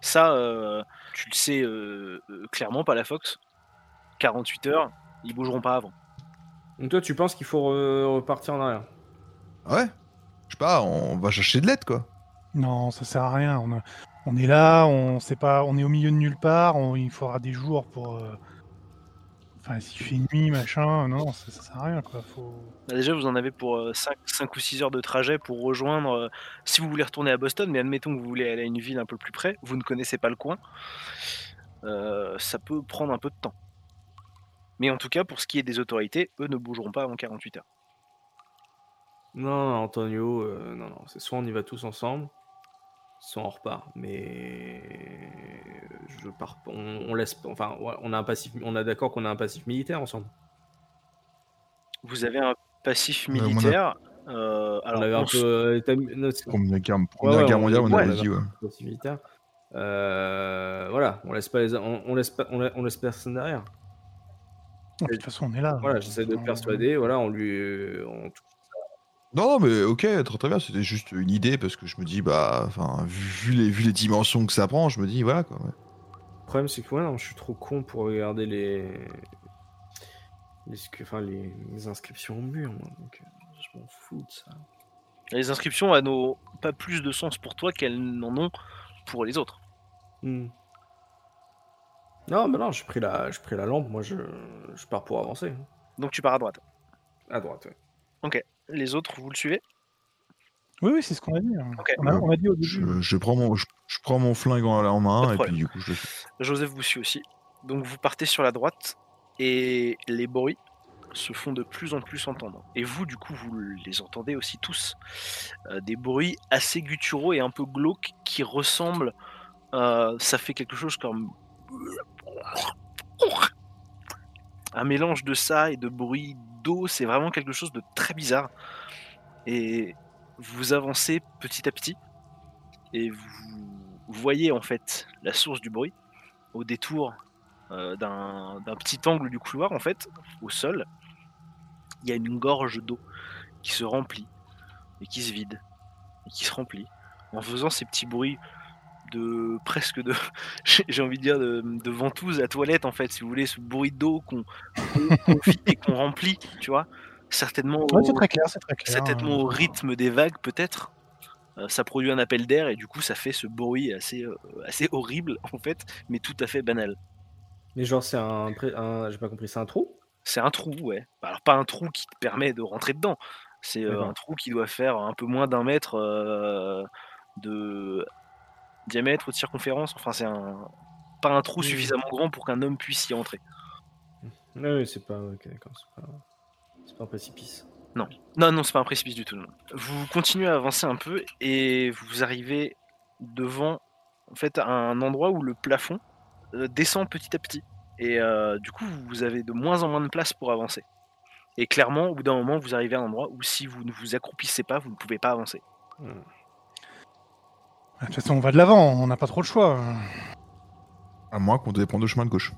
Ça, euh, tu le sais euh, euh, clairement, pas la Fox. 48 heures, ils bougeront pas avant. Donc toi, tu penses qu'il faut re- repartir en arrière? Ouais? Je sais pas, on va chercher de l'aide, quoi. Non, ça sert à rien. On, a- on est là, on sait pas, on est au milieu de nulle part. on- il faudra des jours pour. euh, Enfin, s'il fait nuit, machin, non, ça, ça sert à rien, quoi. Faut... Bah, Déjà, vous en avez pour 5, ou 6 heures de trajet pour rejoindre, euh, si vous voulez retourner à Boston, mais admettons que vous voulez aller à une ville un peu plus près, vous ne connaissez pas le coin, euh, ça peut prendre un peu de temps. Mais en tout cas, pour ce qui est des autorités, eux ne bougeront pas avant 48 heures. Non, non, Antonio, euh, non, non. C'est soit on y va tous ensemble, soit on repart. Mais je pars. pas- On, on laisse. Enfin, on a un passif. On a d'accord qu'on a un passif militaire ensemble. Vous avez un passif Ouais, on a- militaire. euh, alors, on avait un on peu. euh, Première guerre, on- mondiale, on ouais, avait on dit, ouais. passif militaire. Euh, voilà, on laisse pas les. On, on laisse pas. On, la- on laisse personne derrière. De toute façon, on est là. Voilà, j'essaie de persuader. Voilà, on lui. euh, on- Non, mais ok, très très bien, c'était juste une idée parce que je me dis, bah, enfin, vu les, vu les dimensions que ça prend, je me dis, voilà quoi. ouais. Le problème, c'est que ouais, non, je suis trop con pour regarder les. Les, enfin, les, les inscriptions au mur, moi. Donc, euh, je m'en fous de ça. Les inscriptions elles n'ont pas plus de sens pour toi qu'elles n'en ont pour les autres. Hmm. Non, mais non, j'ai pris, la... j'ai pris la lampe. Moi, je... je pars pour avancer. Donc tu pars à droite. À droite, ouais. Les autres, vous le suivez? Oui, oui, c'est ce qu'on a dit. hein. Ok. On, a, on a dit au début. Je, je prends mon, je, je prends mon flingue en, en main et puis du coup je le Joseph vous suit aussi. Donc vous partez sur la droite et les bruits se font de plus en plus entendre. Et vous, du coup, vous les entendez aussi tous. Euh, des bruits assez gutturaux et un peu glauques qui ressemblent. euh, ça fait quelque chose comme. Un mélange de ça et de bruit d'eau. C'est vraiment quelque chose de très bizarre. Et vous avancez petit à petit. Et vous voyez en fait la source du bruit au détour euh, d'un d'un petit angle du couloir, en fait, au sol, il y a une gorge d'eau qui se remplit et qui se vide et qui se remplit en faisant ces petits bruits de presque de j'ai envie de dire de, de ventouse à toilette en fait si vous voulez ce bruit d'eau qu'on vide et qu'on remplit tu vois certainement Ouais, au- c'est très clair, c'est très clair. certainement au rythme des vagues peut-être Euh, ça produit un appel d'air et du coup ça fait ce bruit assez euh, assez horrible en fait mais tout à fait banal Mais genre, c'est un. J'ai pas compris, c'est un trou? C'est un trou, ouais. Alors pas un trou qui te permet de rentrer dedans. C'est euh, un trou qui doit faire un peu moins d'un mètre de diamètre ou de circonférence. Enfin, c'est un pas un trou Oui. suffisamment grand pour qu'un homme puisse y entrer. Oui, oui, c'est pas. Ok, d'accord, c'est pas. Un précipice. Non, non, c'est pas un précipice du tout. non. Vous continuez à avancer un peu et vous arrivez devant en fait un endroit où le plafond euh, descend petit à petit. Et euh, du coup, vous avez de moins en moins de place pour avancer. Et clairement, au bout d'un moment, vous arrivez à un endroit où si vous ne vous accroupissez pas, vous ne pouvez pas avancer. De toute façon, on va de l'avant, on n'a pas trop le choix. À moins qu'on devait prendre le chemin de gauche.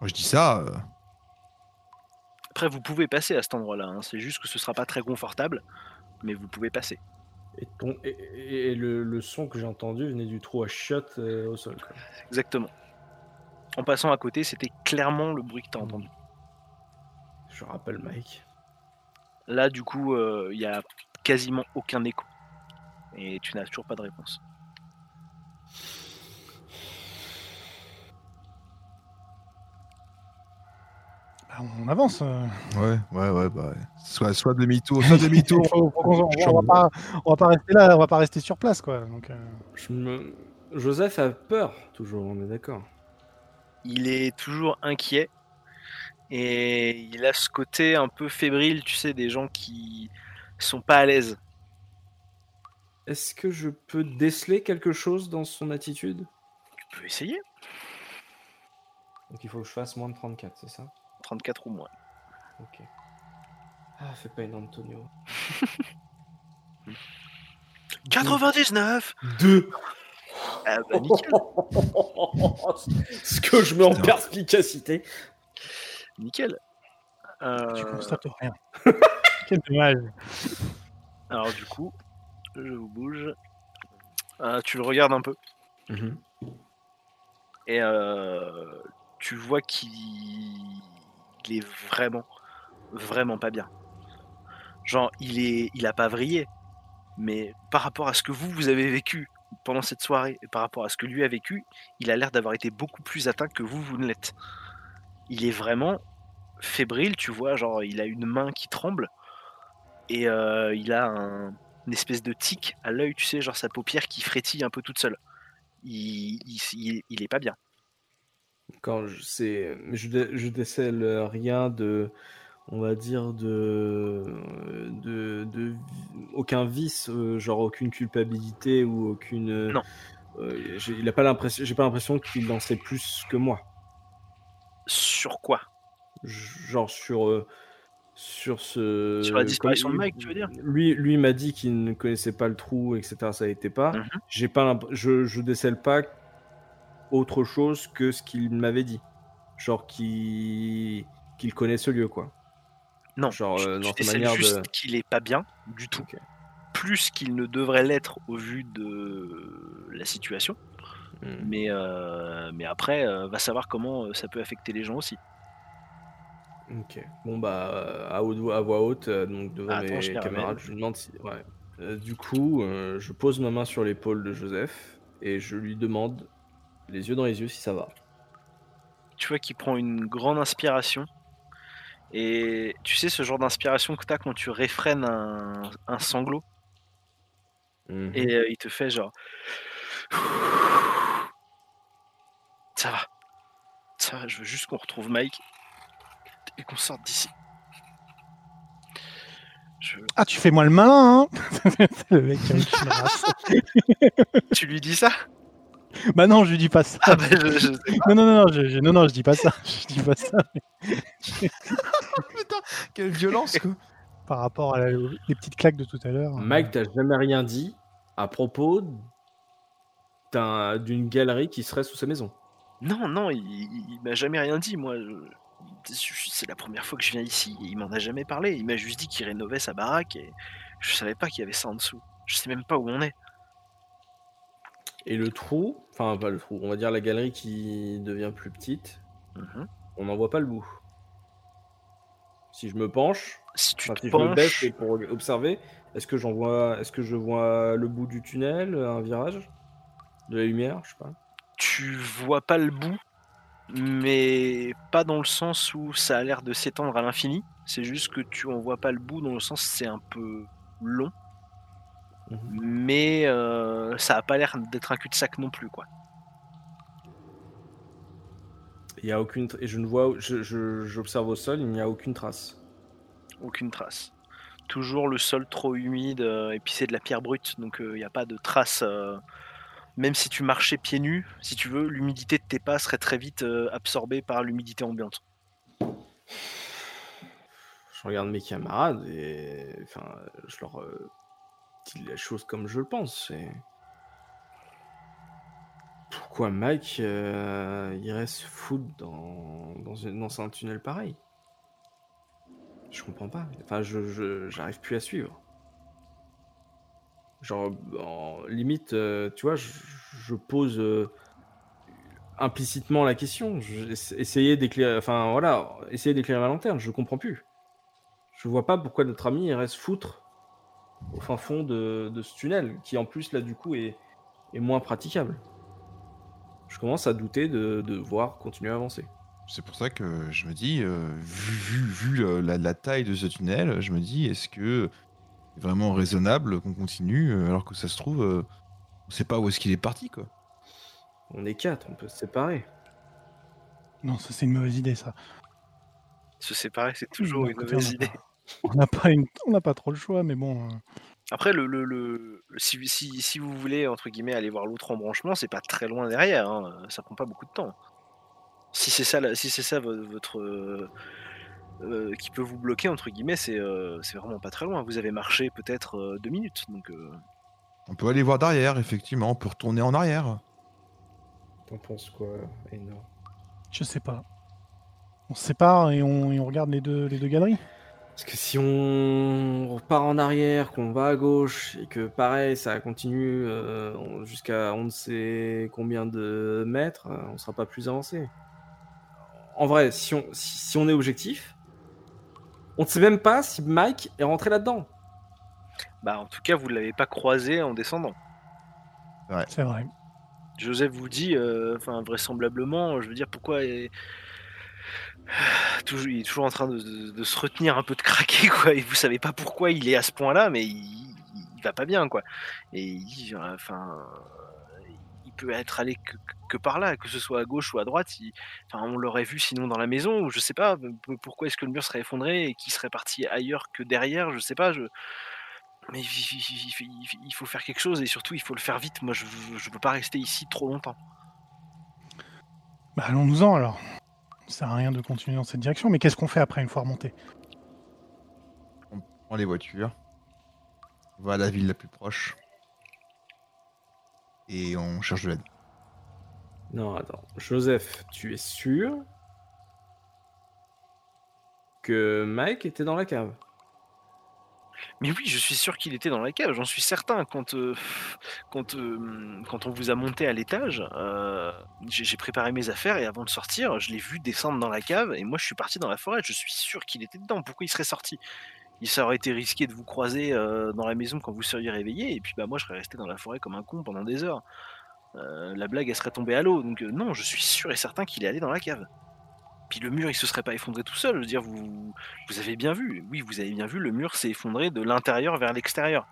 Moi, je dis ça. euh, Après, vous pouvez passer à cet endroit-là. hein. C'est juste que ce sera pas très confortable, mais vous pouvez passer. Et, ton... et, et- et le, le son que j'ai entendu venait du trou à chiottes euh, au sol. Quoi. Exactement. En passant à côté, c'était clairement le bruit que tu as entendu. Je rappelle Mike. Là, du coup, euh, il y a quasiment aucun écho. Et tu n'as toujours pas de réponse. Bah, on avance. euh. Ouais, ouais, ouais, bah. ouais. Soit, soit demi-tour, soit demi-tour. Faut- faut qu'on- on, va pas, on va pas rester là, on va pas rester sur place, quoi. Donc, euh, Je me... Joseph a peur, toujours, on est d'accord. Il est toujours inquiet. Et il a ce côté un peu fébrile, tu sais, des gens qui sont pas à l'aise. Est-ce que je peux déceler quelque chose dans son attitude? Tu peux essayer. Donc il faut que je fasse moins de 34, c'est ça? 34 ou moins. Ok. Ah, fais pas une Antonio. 99 Deux Ah bah nickel, Ce que je mets en perspicacité. nickel. Euh, tu constates rien. Quel dommage. alors du coup, je vous bouge. Euh, tu le regardes un peu. Mhm. et euh, tu vois qu'il il est vraiment, vraiment pas bien. Genre, il est, il a pas vrillé, mais par rapport à ce que vous vous avez vécu pendant cette soirée et par rapport à ce que lui a vécu, il a l'air d'avoir été beaucoup plus atteint que vous, vous ne l'êtes. Il est vraiment fébrile, tu vois, genre il a une main qui tremble et euh, il a un- une espèce de tic à l'œil, tu sais, genre sa paupière qui frétille un peu toute seule. Il, il, il- il est pas bien. Quand je sais, je, dé- je décèle rien de, on va dire de, de, de aucun vice, euh, genre aucune culpabilité ou aucune. Non. euh, j'ai- il a pas l'impression, j'ai pas l'impression qu'il en sait plus que moi. Sur quoi? Genre sur euh, sur ce. Sur la disparition comme- de Mike, tu veux dire? Lui, lui m'a dit qu'il ne connaissait pas le trou, etc. Ça n'était pas. Mhm. J'ai pas, je, je décèle pas autre chose que ce qu'il m'avait dit. Genre qu'il connaît ce lieu, quoi. Non, Genre, tu- euh, tu dans sa décèles manière juste de- qu'il est pas bien du tout. Plus qu'il ne devrait l'être au vu de la situation. Hmm. Mais, euh, mais après, euh, va savoir comment ça peut affecter les gens aussi. Ok. Bon bah euh, à, haute voix- à voix haute, euh, donc devant Ah, attends, mes camarades, je lui demande si. Ouais. Euh, du coup, euh, je pose ma main sur l'épaule de Joseph et je lui demande, les yeux dans les yeux, si ça va. Tu vois qu'il prend une grande inspiration. Et tu sais, ce genre d'inspiration que tu as quand tu réfrènes un, un sanglot. Mhm. Et euh, il te fait genre. Ça va. Ça va, je veux juste qu'on retrouve Mike. Et qu'on sorte d'ici. Je... Ah, tu fais moi le malin, hein Le mec avec une race. Tu lui dis ça? Bah non, je lui dis pas ça. Ah bah, je- je sais pas. Non, non, non, non, je, je- non, non, je dis pas ça. Je dis pas ça. Putain, quelle violence quoi. Par rapport à la- les petites claques de tout à l'heure. Mike, t'as jamais rien dit à propos d'un- d'une galerie qui serait sous sa maison? Non, non, il, il- il m'a jamais rien dit, moi. je- C'est la première fois que je viens ici et il m'en a jamais parlé. Il m'a juste dit qu'il rénovait sa baraque et je savais pas qu'il y avait ça en dessous. Je sais même pas où on est. Et le trou, enfin pas le trou, on va dire la galerie qui devient plus petite, Mhm. on n'en voit pas le bout. Si je me penche, Si tu te si je me baisse penches, pour observer, est-ce que j'en vois, est-ce que je vois le bout du tunnel, un virage, de la lumière, je sais pas. tu vois pas le bout, mais pas dans le sens où ça a l'air de s'étendre à l'infini. C'est juste que tu en vois pas le bout dans le sens c'est un peu long, Mhm. mais euh, ça a pas l'air d'être un cul-de-sac non plus quoi. Il y a aucune, et je ne vois, j'observe au sol, il n'y a aucune trace. Aucune trace. Toujours le sol trop humide euh, et puis c'est de la pierre brute donc il n'y a pas de trace. Même si tu marchais pieds nus, si tu veux, l'humidité de tes pas serait très vite euh, absorbée par l'humidité ambiante. Je regarde mes camarades et enfin, je leur euh, dis les choses comme je le pense. Pourquoi Mike euh, irait se foutre dans, dans, un tunnel pareil? Je comprends pas. Enfin, je- j'arrive plus à suivre. Genre, en limite, euh, tu vois, je, pose euh, implicitement la question. Je, essa- essayer d'éclairer, enfin voilà, essayer d'éclairer ma lanterne. Je comprends plus. Je vois pas pourquoi notre ami se foutre au fin fond de, ce tunnel, qui en plus là du coup est, est moins praticable. Je commence à douter de, de voir continuer à avancer. C'est pour ça que je me dis, euh, vu, vu, vu la, taille de ce tunnel, je me dis, est-ce que vraiment raisonnable qu'on continue euh, alors que ça se trouve, euh, on sait pas où est-ce qu'il est parti quoi. On est quatre, on peut se séparer. Non, ça c'est une mauvaise idée, ça. Se séparer, c'est toujours D'un une mauvaise idée. On n'a pas, une... on n'a pas trop le choix, mais bon. euh, Après, le, le, le- si, si, si vous voulez, entre guillemets, aller voir l'autre embranchement, c'est pas très loin derrière, hein, ça prend pas beaucoup de temps. Si c'est ça, la- si c'est ça vo- votre. Euh, qui peut vous bloquer, entre guillemets, c'est euh, c'est vraiment pas très loin. Vous avez marché peut-être euh, deux minutes, donc. euh, On peut aller voir derrière, effectivement, on peut retourner en arrière. T'en penses quoi, Eno Je sais pas. On se sépare et on, et on regarde les deux, les deux galeries. Parce que si on repart en arrière, qu'on va à gauche, et que pareil, ça continue euh, on- jusqu'à on ne sait combien de mètres, on sera pas plus avancé. En vrai, si on, si, si on est objectif, on ne sait même pas si Mike est rentré là-dedans. Bah, en tout cas, vous l'avez pas croisé en descendant. C'est vrai. Joseph vous dit, euh, enfin vraisemblablement, je veux dire, pourquoi est... toujours, il est toujours en train de, de- de se retenir un peu de craquer, quoi. Et vous savez pas pourquoi il est à ce point-là, mais il, il va pas bien, quoi. Et il dit, enfin, il peut être allé que, que par là, que ce soit à gauche ou à droite. il- Enfin, on l'aurait vu sinon dans la maison, ou je sais pas. Pourquoi est-ce que le mur serait effondré et qu'il serait parti ailleurs que derrière Je sais pas. Je... Mais il, faut faire quelque chose et surtout il faut le faire vite. Moi, je, je veux pas rester ici trop longtemps. Bah, allons-nous-en alors. Ça sert à rien de continuer dans cette direction, mais qu'est-ce qu'on fait après une fois remonté? On prend les voitures, on va à la ville la plus proche et on cherche de l'aide. Non, attends. Joseph, tu es sûr que Mike était dans la cave? Mais oui, je suis sûr qu'il était dans la cave, j'en suis certain. Quand, euh, quand, euh, quand on vous a monté à l'étage, euh, j'ai j'ai préparé mes affaires et avant de sortir, je l'ai vu descendre dans la cave et moi je suis parti dans la forêt. Je suis sûr qu'il était dedans. Pourquoi il serait sorti? Il ça aurait été risqué de vous croiser euh, dans la maison quand vous seriez réveillé et puis bah moi je serais resté dans la forêt comme un con pendant des heures. Euh, la blague elle serait tombée à l'eau. Donc euh, non, je suis sûr et certain qu'il est allé dans la cave. Puis le mur il se serait pas effondré tout seul. Je veux dire, vous, vous avez bien vu. Oui, vous avez bien vu, le mur s'est effondré de l'intérieur vers l'extérieur.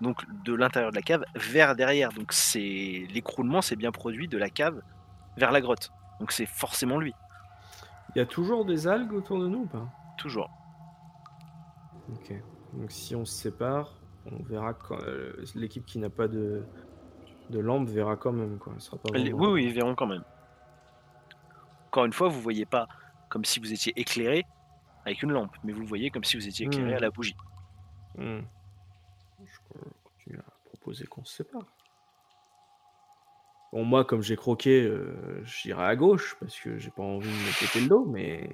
Donc de l'intérieur de la cave vers derrière. Donc c'est l'écroulement s'est bien produit de la cave vers la grotte. Donc c'est forcément lui, Il y a toujours des algues autour de nous ou pas? Toujours. Ok. Donc si on se sépare, on verra quand euh, l'équipe qui n'a pas de de lampe verra quand même quoi. Sera pas vraiment- Oui, oui, ils verront quand même. Encore une fois, vous voyez pas comme si vous étiez éclairé avec une lampe, mais vous voyez comme si vous étiez éclairé Hmm. à la bougie. Hmm. Je continue à proposer qu'on se sépare. Bon, moi, comme j'ai croqué, euh, j'irai à gauche parce que j'ai pas envie de me péter le dos, mais.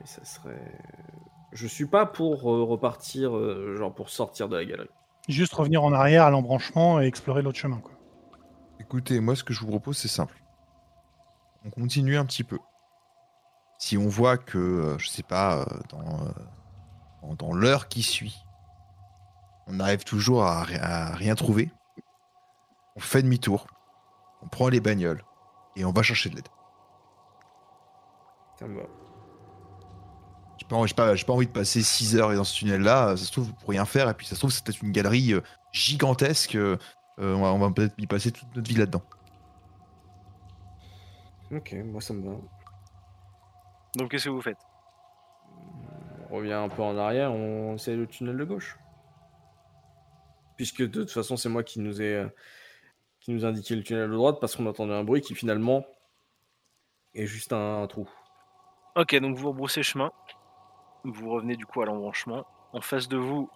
Mais ça serait. Je suis pas pour euh, repartir, euh, genre pour sortir de la galerie. Juste revenir en arrière à l'embranchement et explorer l'autre chemin. Quoi. Écoutez, moi, ce que je vous propose, c'est simple. On continue un petit peu. Si on voit que, euh, je sais pas, euh, dans, euh, dans, dans l'heure qui suit, on arrive toujours à, à rien trouver, on fait demi-tour, on prend les bagnoles et on va chercher de l'aide. Ça me va. J'ai pas, j'ai pas, j'ai pas envie de passer 6 heures dans ce tunnel-là. Ça se trouve, pour rien faire. Et puis, ça se trouve, c'est peut-être une galerie euh, gigantesque. euh, euh, on va, on va peut-être y passer toute notre vie là-dedans. Ok, moi ça me va. Donc qu'est-ce que vous faites? On revient un peu en arrière, on essaie le tunnel de gauche. Puisque de toute façon, c'est moi qui nous ai qui nous a indiqué le tunnel de droite parce qu'on entendait un bruit qui finalement est juste un, un trou. Ok, donc vous rebroussez chemin. Vous revenez du coup à l'embranchement. En face de vous,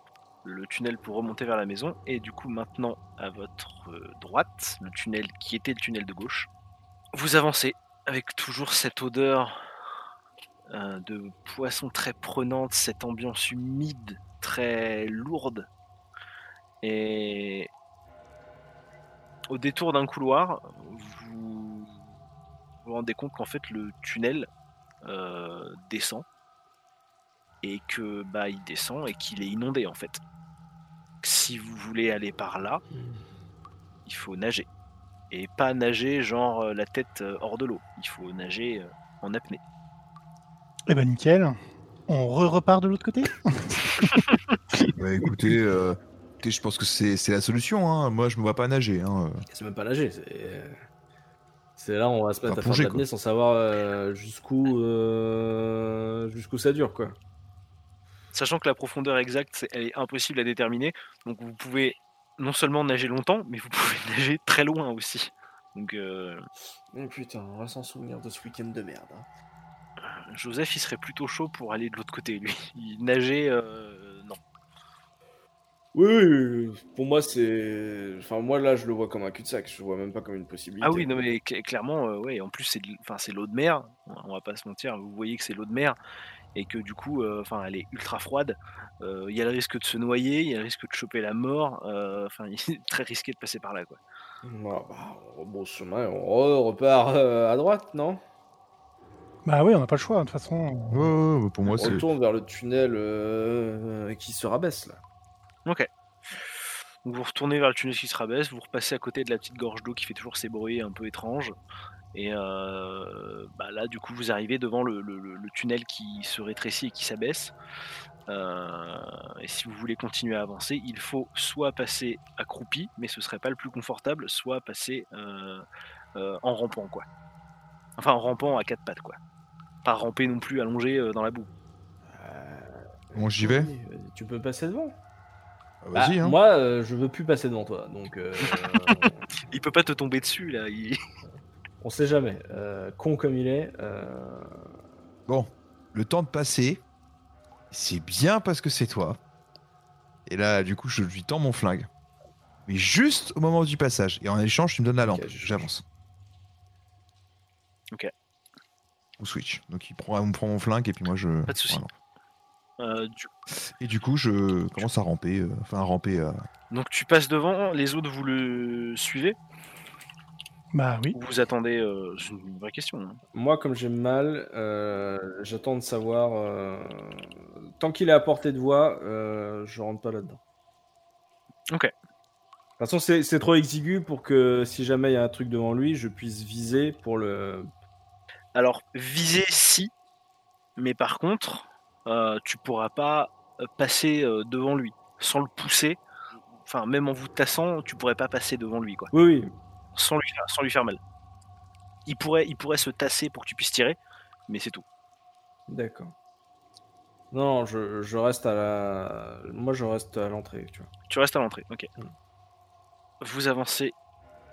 le tunnel pour remonter vers la maison. Et du coup, maintenant, à votre euh, droite, le tunnel qui était le tunnel de gauche. Vous avancez avec toujours cette odeur euh, de poisson très prenante, cette ambiance humide, très lourde. Et au détour d'un couloir, vous vous rendez compte qu'en fait le tunnel euh, descend et que bah il descend et qu'il est inondé en fait. Si vous voulez aller par là, il faut nager et pas nager genre euh, la tête euh, hors de l'eau. Il faut nager euh, en apnée. Eh ben nickel. On re-repart de l'autre côté? Bah, écoutez, euh, écoutez, je pense que c'est c'est la solution. hein. Moi, je me vois pas nager. hein. C'est même pas nager, c'est. Là, on va se mettre Enfin, à faire de plonger, l'apnée sans savoir euh, jusqu'où euh, jusqu'où ça dure, quoi. Sachant que la profondeur exacte, elle est impossible à déterminer. Donc vous pouvez non seulement nager longtemps, mais vous pouvez nager très loin aussi. Donc euh, Oh putain, on va s'en souvenir de ce week-end de merde. hein. Joseph, il serait plutôt chaud pour aller de l'autre côté, lui. Il nager, euh, non. Oui, oui, oui, oui. pour moi, c'est. Enfin, moi là, je le vois comme un cul-de-sac, je le vois même pas comme une possibilité. Ah oui, non mais cl- clairement, euh, ouais. En plus, c'est, de l- enfin, c'est l'eau de mer. On va pas se mentir. Vous voyez que c'est l'eau de mer et que du coup, euh, enfin, elle est ultra froide. Euh, Il y a le risque de se noyer, il y a le risque de choper la mort. euh, Enfin, il est très risqué de passer par là, quoi. Ah, bah, on rebrousse chemin on re- repart euh, à droite, non? Bah oui, on n'a pas le choix, de toute façon. Ouais, ouais, ouais, pour moi, On retourne vers le tunnel euh, qui se rabaisse là. Ok. Donc vous retournez vers le tunnel qui se rabaisse, vous repassez à côté de la petite gorge d'eau qui fait toujours ces bruits un peu étranges. Et euh, bah là, du coup, vous arrivez devant le, le- le- le tunnel qui se rétrécit et qui s'abaisse. Euh, et si vous voulez continuer à avancer, il faut soit passer accroupi, mais ce serait pas le plus confortable, soit passer euh, euh, en rampant, quoi. Enfin, en rampant à quatre pattes, quoi. Pas ramper non plus allongé euh, dans la boue. Bon, j'y vais. Tu peux passer devant. Ah, Vas-y, Bah, hein. Moi, euh, je veux plus passer devant toi, donc euh, Il peut pas te tomber dessus, là. il- on sait jamais. Euh, con comme il est. euh, Bon, le temps de passer, c'est bien parce que c'est toi. Et là, du coup, je lui tends mon flingue. Mais juste au moment du passage. Et en échange, tu me donnes la lampe. J'avance. Ok. Ou switch. Donc il prend, on prend mon flingue et puis moi je. Pas de souci. prends la lampe. Euh, du- Et du coup, je commence à ramper, euh, enfin à ramper. euh, Donc tu passes devant, les autres vous le suivez? Bah oui. ou vous attendez euh, C'est une vraie question. hein. Moi, comme j'ai mal, euh, j'attends de savoir. euh, Tant qu'il est à portée de voix, euh, je rentre pas là-dedans. Ok. De toute façon, c'est c'est trop exigu pour que si jamais il y a un truc devant lui, je puisse viser pour le. Alors viser si, mais par contre, euh, tu pourras pas euh, passer euh, devant lui sans le pousser. Enfin, même en vous tassant, tu pourrais pas passer devant lui, quoi. Oui, oui. Sans lui, faire- sans lui faire mal. Il pourrait, il pourrait se tasser pour que tu puisses tirer, mais c'est tout. D'accord. Non, je, je reste à la. Moi, je reste à l'entrée, tu vois. Tu restes à l'entrée, ok. Mm. Vous avancez,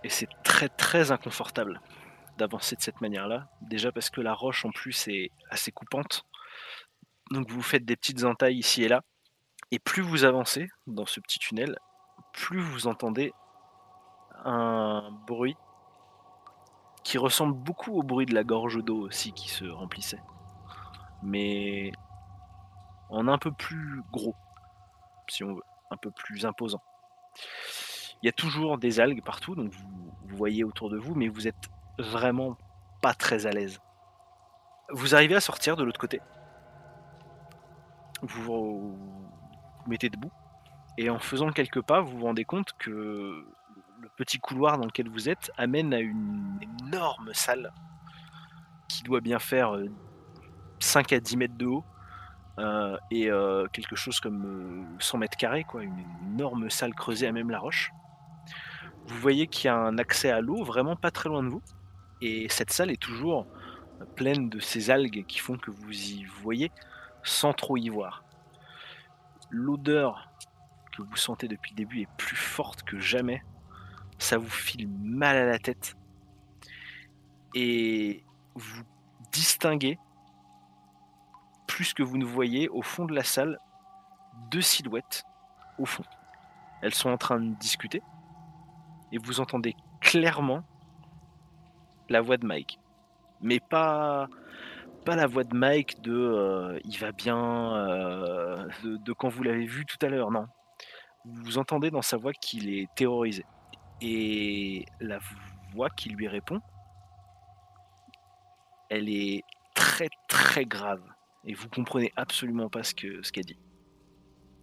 et c'est très très inconfortable d'avancer de cette manière-là. Déjà parce que la roche en plus est assez coupante. Donc vous faites des petites entailles ici et là. Et plus vous avancez dans ce petit tunnel, plus vous entendez un bruit qui ressemble beaucoup au bruit de la gorge d'eau aussi qui se remplissait. Mais en un peu plus gros, si on veut, un peu plus imposant. Il y a toujours des algues partout, donc vous, vous voyez autour de vous, mais vous êtes vraiment pas très à l'aise. Vous arrivez à sortir de l'autre côté. Vous vous mettez debout. Et en faisant quelques pas, vous vous rendez compte que le petit couloir dans lequel vous êtes amène à une énorme salle qui doit bien faire euh, 5 à 10 mètres de haut euh, et euh, quelque chose comme euh, 100 mètres carrés, quoi, une énorme salle creusée à même la roche. Vous voyez qu'il y a un accès à l'eau vraiment pas très loin de vous, et cette salle est toujours pleine de ces algues qui font que vous y voyez sans trop y voir. L'odeur que vous sentez depuis le début est plus forte que jamais. Ça vous file mal à la tête. Et vous distinguez, plus que vous ne voyez, au fond de la salle, deux silhouettes au fond. Elles sont en train de discuter. Et vous entendez clairement la voix de Mike. Mais pas, pas la voix de Mike de euh, il va bien, euh, de, de quand vous l'avez vu tout à l'heure, non. Vous entendez dans sa voix qu'il est terrorisé. Et la voix qui lui répond, elle est très très grave. Et vous comprenez absolument pas ce que ce qu'elle dit.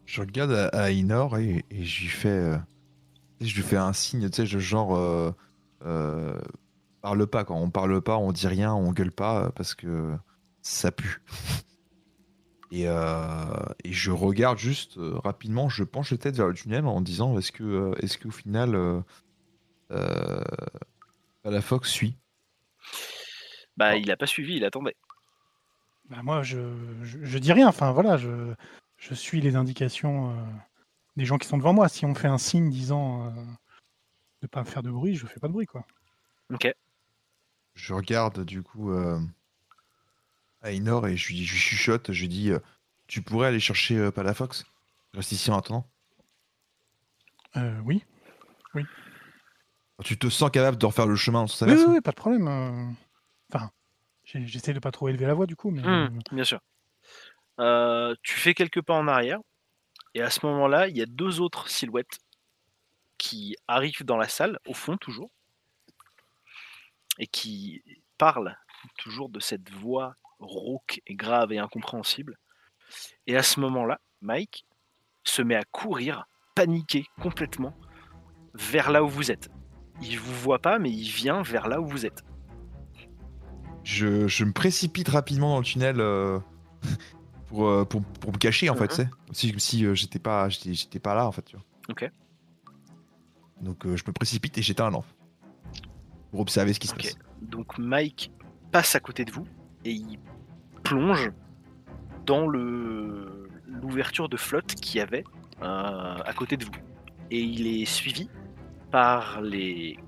Je regarde à, Inor et, je lui fais, euh, je lui fais un signe, tu sais, genre, euh, euh, parle pas. Quand on parle pas, on dit rien, on gueule pas parce que ça pue. Et, et je regarde juste rapidement, je penche la tête vers le tunnel en disant est-ce que, est-ce qu'au final, euh, la Fox suit Bah, Oh. il a pas suivi, il attendait. Bah, moi, je, je, je dis rien. Enfin, voilà, je, je suis les indications euh, des gens qui sont devant moi. Si on me fait un signe disant euh, de pas faire de bruit, je fais pas de bruit, quoi. Ok. Je regarde du coup euh, Ainor et je lui, je lui chuchote, je lui dis euh, Tu pourrais aller chercher euh, Palafox reste ici en attendant. Euh, oui. Tu te sens capable de refaire le chemin sans Oui, sa oui, oui, pas de problème. euh. Enfin, j'essaie de pas trop élever la voix, du coup, mais... euh, Hmm, bien sûr. Euh, tu fais quelques pas en arrière, et à ce moment-là, il y a deux autres silhouettes qui arrivent dans la salle, au fond toujours, et qui parlent toujours de cette voix rauque et grave et incompréhensible. Et à ce moment-là, Mike se met à courir, paniqué complètement, vers là où vous êtes. Il vous voit pas, mais il vient vers là où vous êtes. je, je me précipite rapidement dans le tunnel euh, pour, euh, pour, pour me cacher en fait, Mhm. tu sais. Si, si euh, j'étais pas, pas là en fait, tu vois. Ok. Donc euh, je me précipite et j'éteins la lampe pour observer ce qui se passe. Donc Mike passe à côté de vous et il plonge dans le l'ouverture de flotte qu'il y avait euh, à côté de vous. Et il est suivi par les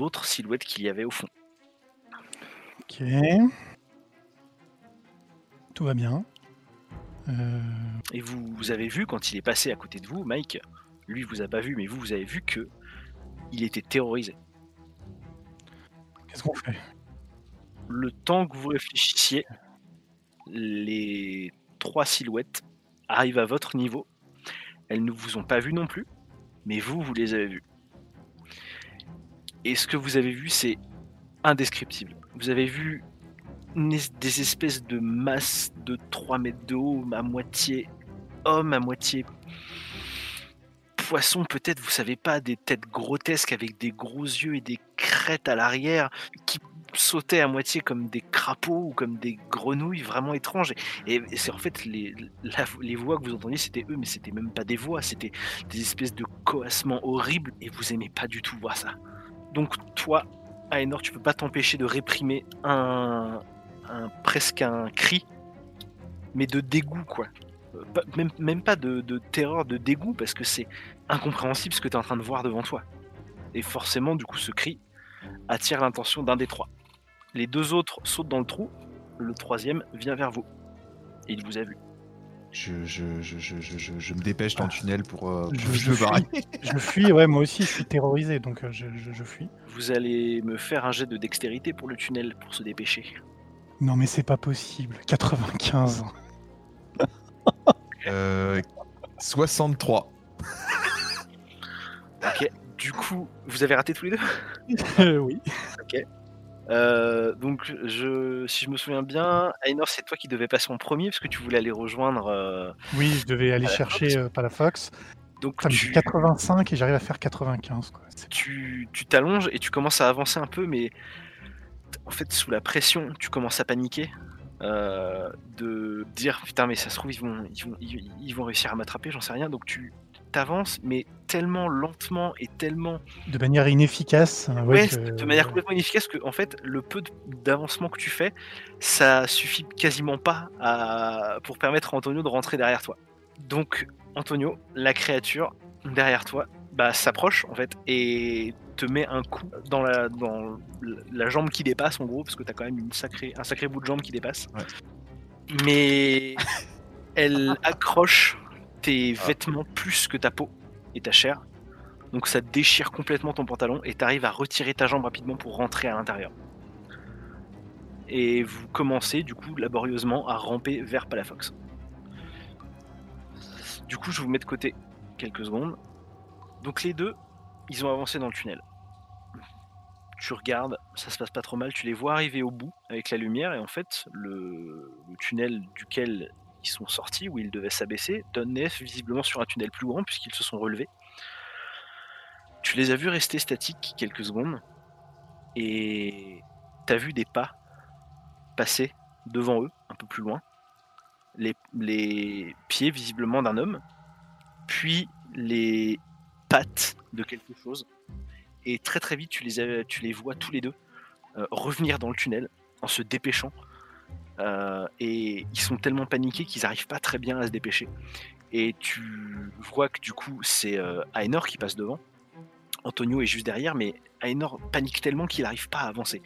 autres silhouettes qu'il y avait au fond. Ok. Tout va bien. Euh, Et vous, vous avez vu quand il est passé à côté de vous, Mike, lui vous a pas vu, mais vous vous avez vu que il était terrorisé. Qu'est-ce qu'on fait? Le temps que vous réfléchissiez, les trois silhouettes arrivent à votre niveau. Elles ne vous ont pas vu non plus, mais vous, vous les avez vues. Et ce que vous avez vu, c'est indescriptible. Vous avez vu des espèces de masses de 3 mètres de haut, à moitié homme, à moitié poisson, peut-être, vous savez pas, des têtes grotesques avec des gros yeux et des crêtes à l'arrière qui sautaient à moitié comme des crapauds ou comme des grenouilles vraiment étranges. Et, c'est en fait les, les voix que vous entendiez, c'était eux, mais c'était même pas des voix, c'était des espèces de coassements horribles et vous aimez pas du tout voir ça. Donc toi, Aenor, tu peux pas t'empêcher de réprimer un, presque un cri, mais de dégoût quoi. Euh, même pas de, de terreur, de dégoût, parce que c'est incompréhensible ce que tu es en train de voir devant toi. Et forcément, du coup, ce cri attire l'attention d'un des trois. Les deux autres sautent dans le trou, le troisième vient vers vous. Et il vous a vu. Je, je, je, je, je, je- je me dépêche dans le tunnel pour, euh, Je- pour je me fuis. barrer. Je fuis, ouais, moi aussi, je suis terrorisé, donc euh, je, je- je fuis. Vous allez me faire un jet de dextérité pour le tunnel, pour se dépêcher. Non, mais c'est pas possible. 95. Euh, 63. Ok. Du coup, vous avez raté tous les deux? Euh, oui. Euh, donc, je, si je me souviens bien, Ainor, c'est toi qui devais passer en premier parce que tu voulais aller rejoindre. euh, Oui, je devais aller chercher euh, Palafox. donc, Ça me tu, fait 85 et j'arrive à faire 95. Quoi. Tu tu t'allonges et tu commences à avancer un peu, mais en fait, sous la pression, tu commences à paniquer. euh, de dire putain, mais ça se trouve, ils vont, ils vont, ils, ils vont réussir à m'attraper, j'en sais rien. Donc, tu t'avances, mais tellement lentement et tellement De manière inefficace. euh, Ouais, que- de manière complètement inefficace que en fait le peu d'avancement que tu fais, ça suffit quasiment pas à... pour permettre à Antonio de rentrer derrière toi. Donc Antonio, la créature derrière toi, bah s'approche en fait et te met un coup dans la dans la jambe qui dépasse en gros parce que t'as quand même une sacrée un sacré bout de jambe qui dépasse. Ouais. Mais elle accroche tes vêtements plus que ta peau et ta chair. Donc ça déchire complètement ton pantalon et t'arrives à retirer ta jambe rapidement pour rentrer à l'intérieur. Et vous commencez du coup laborieusement à ramper vers Palafox. Du coup, je vous mets de côté quelques secondes. Donc les deux, ils ont avancé dans le tunnel. Tu regardes, ça se passe pas trop mal, tu les vois arriver au bout avec la lumière et en fait le, le tunnel duquel ils sont sortis, où ils devaient s'abaisser, naissance visiblement sur un tunnel plus grand puisqu'ils se sont relevés. Tu les as vus rester statiques quelques secondes et t'as vu des pas passer devant eux, un peu plus loin, les, pieds visiblement d'un homme, puis les pattes de quelque chose, et très très vite tu les, as- tu les vois tous les deux euh, revenir dans le tunnel en se dépêchant, et ils sont tellement paniqués qu'ils n'arrivent pas très bien à se dépêcher. Et tu vois que du coup c'est euh, Aenor qui passe devant, Antonio est juste derrière, mais Aenor panique tellement qu'il n'arrive pas à avancer.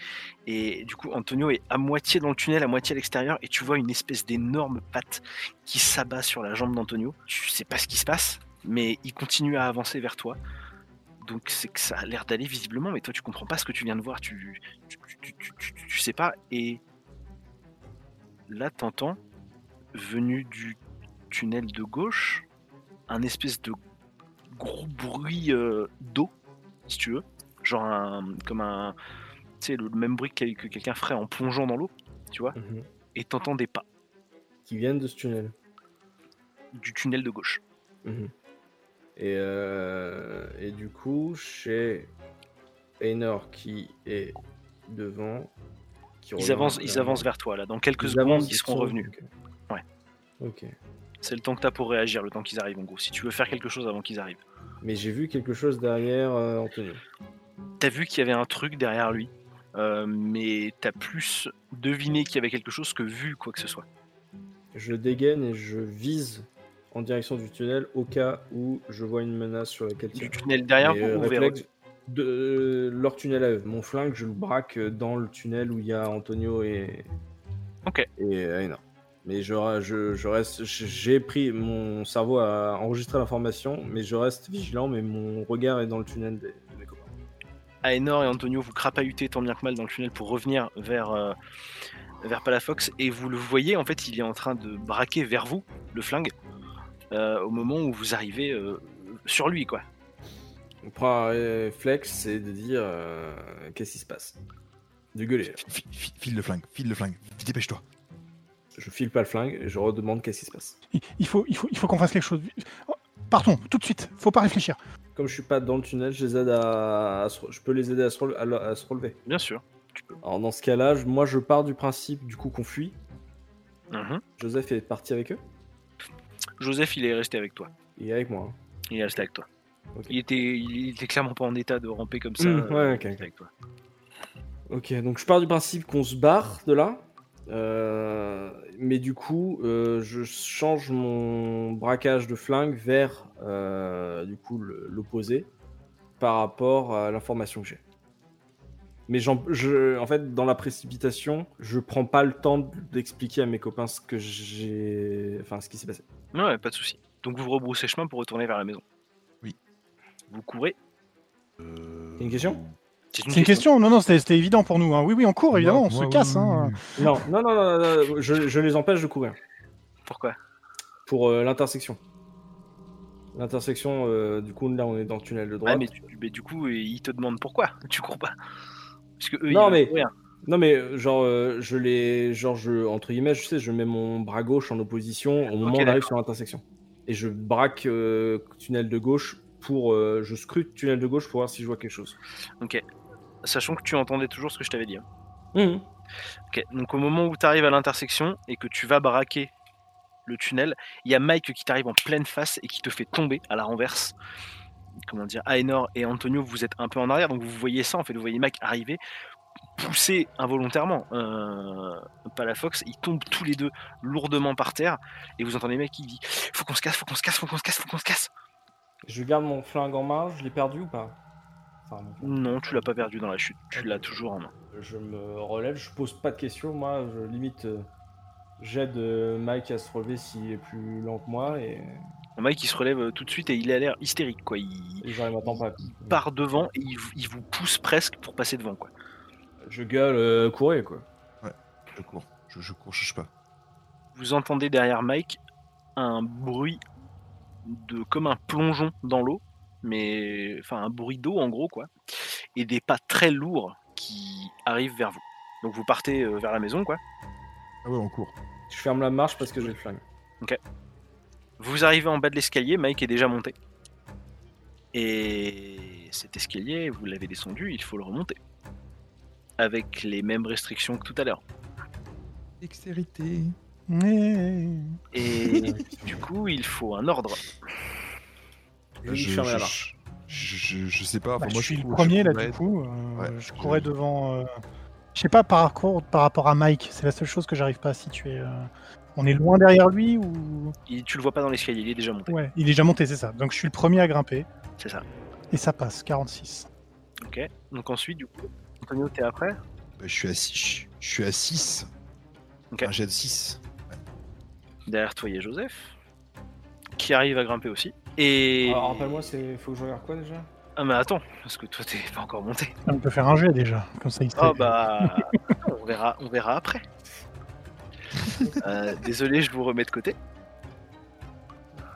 Et du coup, Antonio est à moitié dans le tunnel, à moitié à l'extérieur, et tu vois une espèce d'énorme patte qui s'abat sur la jambe d'Antonio. Tu sais pas ce qui se passe, mais il continue à avancer vers toi. Donc c'est que ça a l'air d'aller visiblement, mais toi tu comprends pas ce que tu viens de voir, tu- tu- tu- tu sais pas. Et là, t'entends, venu du tunnel de gauche, un espèce de gros bruit euh, d'eau, si tu veux. Genre un, comme un. Tu sais, le même bruit que, que quelqu'un ferait en plongeant dans l'eau, tu vois. Mhm. Et t'entends des pas Qui viennent de ce tunnel. du tunnel de gauche. Mhm. Et, euh, et du coup, chez Einor qui est devant. Qui Ils avancent, ils avancent vers toi là. Dans quelques Ils secondes, avancent, ils seront revenus. Ouais. Ok. C'est le temps que t'as pour réagir, le temps qu'ils arrivent en gros. Si tu veux faire quelque chose avant qu'ils arrivent. Mais j'ai vu quelque chose derrière euh, Antonio. T'as vu qu'il y avait un truc derrière lui, euh, mais t'as plus deviné qu'il y avait quelque chose que vu quoi que ce soit. Je dégaine et je vise en direction du tunnel au cas où je vois une menace sur laquelle Du tunnel derrière Mais, vous euh, ou vers de leur tunnel à eux. Mon flingue, je le braque dans le tunnel où il y a Antonio et Ok. et Aina. Mais je, je, je reste, j'ai pris mon cerveau à enregistrer l'information, mais je reste vigilant. Mais mon regard est dans le tunnel des, de mes copains. Aenor et Antonio vous crapahutez tant bien que mal dans le tunnel pour revenir vers, euh, vers Palafox et vous le voyez, en fait, il est en train de braquer vers vous le flingue euh, au moment où vous arrivez euh, sur lui, quoi. On prend un réflexe, c'est de dire euh, qu'est-ce qui se passe? De gueuler. Fi- fi- File le flingue, file le flingue, dépêche-toi. Je file pas le flingue et je redemande qu'est-ce qui se passe. Il, faut, il faut, il faut qu'on fasse quelque chose. Oh, Partons, tout de suite. Faut pas réfléchir. Comme je suis pas dans le tunnel, je les aide à, à se- je peux les aider à se, rele- à le- à se relever. Bien sûr. Alors dans ce cas-là, moi je pars du principe du coup qu'on fuit. Mhm. Joseph est parti avec eux. Joseph, il est resté avec toi. Il est avec moi. hein. Il est resté avec toi. Il, était, il était clairement pas en état de ramper comme ça. Mm, euh, ouais, ok, il ok. était avec toi. Ok, donc je pars du principe qu'on se barre de là. Euh, mais du coup, euh, je change mon braquage de flingue vers euh, du coup l'opposé par rapport à l'information que j'ai. Mais j'en- je, en fait, dans la précipitation, je prends pas le temps d'expliquer à mes copains ce que j'ai, enfin ce qui s'est passé. Ouais, pas de souci. Donc vous rebroussez chemin pour retourner vers la maison. Vous courez. Euh, une question C'est une question. Non, non, c'était évident pour nous. hein. Oui, oui, on court, évidemment, on se Ouais, casse. ouais, hein. Non, non, non, non, non, je, je les empêche de courir Pourquoi? Pour euh, l'intersection. L'intersection, euh, du coup, là, on est dans le tunnel de droite. Ouais, mais, tu- mais du coup, ils te demandent pourquoi tu cours pas. Parce que eux, Non, ils mais- courir. Non mais genre euh, je les genre je entre guillemets je sais je mets mon bras gauche en opposition au moment où on arrive sur l'intersection et je braque euh, tunnel de gauche pour euh, je scrute tunnel de gauche pour voir si je vois quelque chose. Ok. Sachant que tu entendais toujours ce que je t'avais dit. hein. Mhm. Ok. Donc au moment où tu arrives à l'intersection et que tu vas braquer le tunnel, il y a Mike qui t'arrive en pleine face et qui te fait tomber à la renverse. Comment dire Aenor et Antonio, vous êtes un peu en arrière, donc vous voyez ça en fait. Vous voyez Mike arriver, pousser involontairement euh, Palafox. Ils tombent tous les deux lourdement par terre et vous entendez Mike qui dit Faut qu'on se casse, faut qu'on se casse, faut qu'on se casse, faut qu'on se casse. Je garde mon flingue en main, je l'ai perdu ou pas Enfin, mon flingue. Non, tu l'as pas perdu dans la chute, tu l'as toujours en main. Je me relève, je pose pas de questions, moi je limite euh, j'aide euh, Mike à se relever s'il est plus lent que moi et, Mike il se relève euh, tout de suite et il a l'air hystérique quoi. Il, m'attends pas. il part devant et il, il vous pousse presque pour passer devant quoi. Je gueule, euh, courez quoi. Je cours, je, je cours, je cherche pas. Vous entendez derrière Mike un bruit de comme un plongeon dans l'eau, mais enfin un bruit d'eau en gros quoi, et des pas très lourds qui arrivent vers vous. Donc vous partez euh, vers la maison quoi. Ah ouais, on court. Je ferme la marche parce que j'ai le flingue. Vous arrivez en bas de l'escalier, Mike est déjà monté. Et cet escalier, vous l'avez descendu, il faut le remonter. Avec les mêmes restrictions que tout à l'heure. Dextérité. Ouais. Et du coup, il faut un ordre. Je la marche. je, je, je sais pas. Bah, enfin, je moi, suis le cours, premier là du coup. euh, Ouais, je je- courais devant. euh, Je sais pas par rapport, par rapport à Mike, c'est la seule chose que j'arrive pas à situer. euh. On est loin derrière lui ou? Tu le vois pas dans l'escalier, il est déjà monté. Ouais, il est déjà monté, c'est ça. Donc je suis le premier à grimper C'est ça. et ça passe, 46. Ok. Donc ensuite, du coup, Antonio, t'es après? Bah, je suis à 6. Je suis à 6. Ok. Un jet de 6. Derrière toi, il y a Joseph. Qui arrive à grimper aussi. Et. Alors rappelle-moi, c'est faut que je regarde quoi déjà? Ah, mais attends, parce que toi, t'es pas encore monté. On peut faire un jet déjà, comme ça il sait. Oh bah. on, verra, on verra après. Euh, désolé, je vous remets de côté.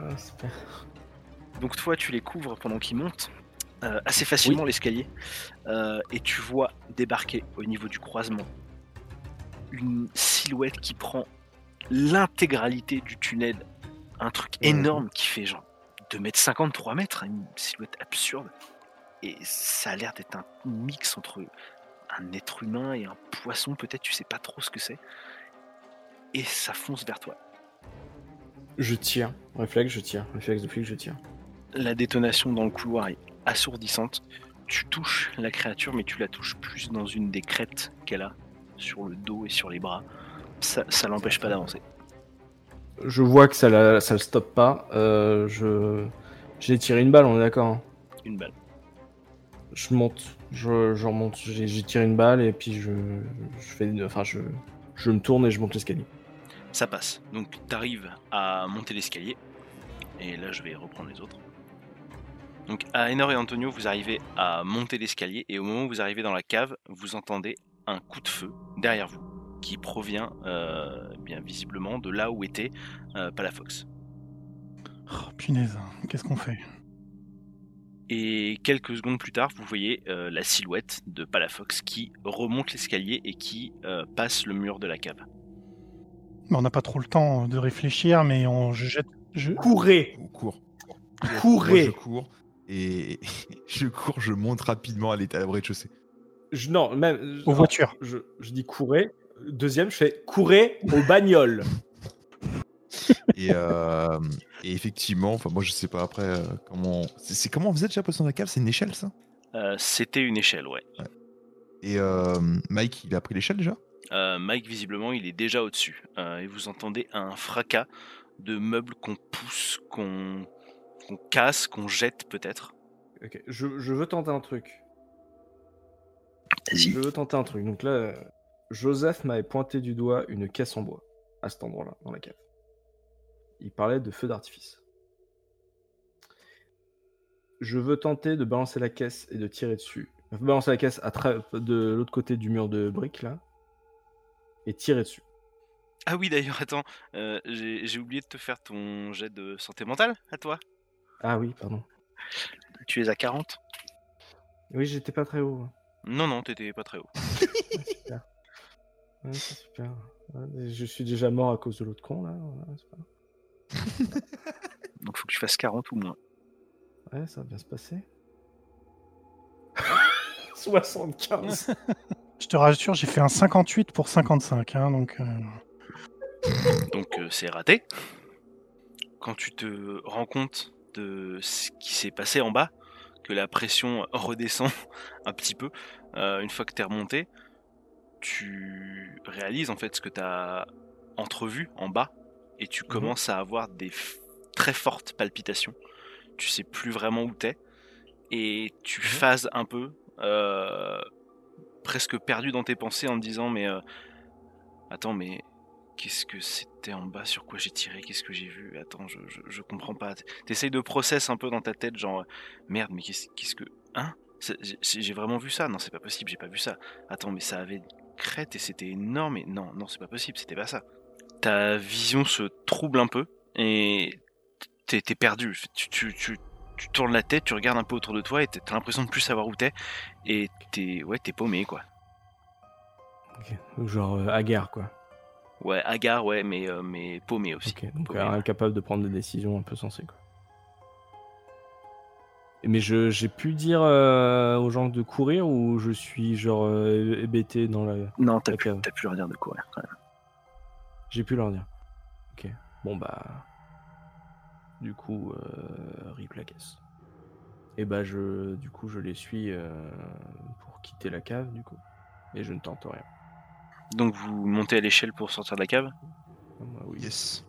Ouais, super. Donc toi, tu les couvres pendant qu'ils montent euh, assez facilement l'escalier, Euh, et tu vois débarquer au niveau du croisement une silhouette qui prend l'intégralité du tunnel, un truc énorme qui fait genre 2 mètres 50, 3 mètres, une silhouette absurde, et ça a l'air d'être un mix entre un être humain et un poisson, peut-être, tu sais pas trop ce que c'est, et ça fonce vers toi. Je tire. Réflexe, je tire. Réflexe de flic, je tire. La détonation dans le couloir est assourdissante. Tu touches la créature, mais tu la touches plus dans une des crêtes qu'elle a sur le dos et sur les bras. Ça, ça l'empêche pas d'avancer. Je vois que ça, la, ça le stoppe pas. Euh, je j'ai tiré une balle, on est d'accord. hein. Une balle. Je monte. Je, je remonte. J'ai j'ai tiré une balle et puis je, je fais. Enfin, je, je me tourne et je monte l'escalier. Ça passe. Donc tu arrives à monter l'escalier. Et là, je vais reprendre les autres. Donc Aenor et Antonio, vous arrivez à monter l'escalier. Et au moment où vous arrivez dans la cave, vous entendez un coup de feu derrière vous. Qui provient euh, bien visiblement de là où était euh, Palafox. Oh, punaise, qu'est-ce qu'on fait? Et quelques secondes plus tard, vous voyez euh, la silhouette de Palafox qui remonte l'escalier et qui euh, passe le mur de la cave. On n'a pas trop le temps de réfléchir, mais on je jette. Je... Courez On court. Courez Moi, je cours et je cours, je monte rapidement à l'état au rez-de-chaussée. Je- Non, même. Aux voitures. Je, je dis courez. Deuxième, je fais courez aux bagnoles. Et, euh, et effectivement, enfin moi je sais pas après euh, comment. C'est c'est comment vous êtes déjà passé dans la cave? C'est une échelle ça? Euh, C'était une échelle, ouais. Et euh, Mike, il a pris l'échelle déjà? Euh, Mike, visiblement, il est déjà au-dessus. Euh, et vous entendez un fracas de meubles qu'on pousse, qu'on qu'on casse, qu'on jette peut-être. Ok, Je, je veux tenter un truc. Vas-y. Je veux tenter un truc. Donc là, Joseph m'avait pointé du doigt une caisse en bois à cet endroit-là, dans la cave. Il parlait de feu d'artifice. Je veux tenter de balancer la caisse et de tirer dessus. Balancer la caisse à tra- de l'autre côté du mur de briques là et tirer dessus. Ah oui, d'ailleurs, attends, euh, j'ai j'ai oublié de te faire ton jet de santé mentale à toi. Ah oui, pardon. Tu es à 40 Oui, j'étais pas très haut. hein. Non, non, t'étais pas très haut. Ouais, c'est super. Ouais, Je suis déjà mort à cause de l'autre con là. voilà, c'est pas- Donc faut que tu fasses 40 ou moins. Ouais, ça va bien se passer. 75. Je te rassure, j'ai fait un 58 pour 55, hein, donc. euh, Donc euh, c'est raté. Quand tu te rends compte de ce qui s'est passé en bas, que la pression redescend un petit peu, euh, une fois que t'es remonté, tu réalises en fait ce que t'as entrevu en bas et tu commences à avoir des très fortes palpitations. Tu sais plus vraiment où t'es et tu phases un peu, euh, presque perdu dans tes pensées en te disant mais euh, attends mais qu'est-ce que c'était en bas? Sur quoi j'ai tiré? Qu'est-ce que j'ai vu? Attends je, je, je comprends pas. T'essayes de process un peu dans ta tête genre merde mais qu'est-ce que hein? J'ai vraiment vu ça? Non c'est pas possible j'ai pas vu ça. Attends mais ça avait crête et c'était énorme et non non c'est pas possible c'était pas ça. Ta vision se trouble un peu et t'es perdu. Tu, tu, tu, tu tournes la tête tu regardes un peu autour de toi et t'as l'impression de plus savoir où t'es et t'es ouais t'es paumé quoi. Donc genre euh, quoi. ouais hagard ouais mais euh, mais paumé aussi. Ok, donc Paumé, euh, incapable de prendre des décisions un peu sensées quoi. Mais je j'ai pu dire euh, aux gens de courir ou je suis genre euh, hébété dans la. Non, t'as t'as plus rien de courir quand même. J'ai pu leur dire. Ok. Bon bah. Du coup, euh, rip la caisse. Et bah je, du coup, je les suis euh, pour quitter la cave du coup. Et je ne tente rien. Donc vous montez à l'échelle pour sortir de la cave? Ah, moi, oui. Yes.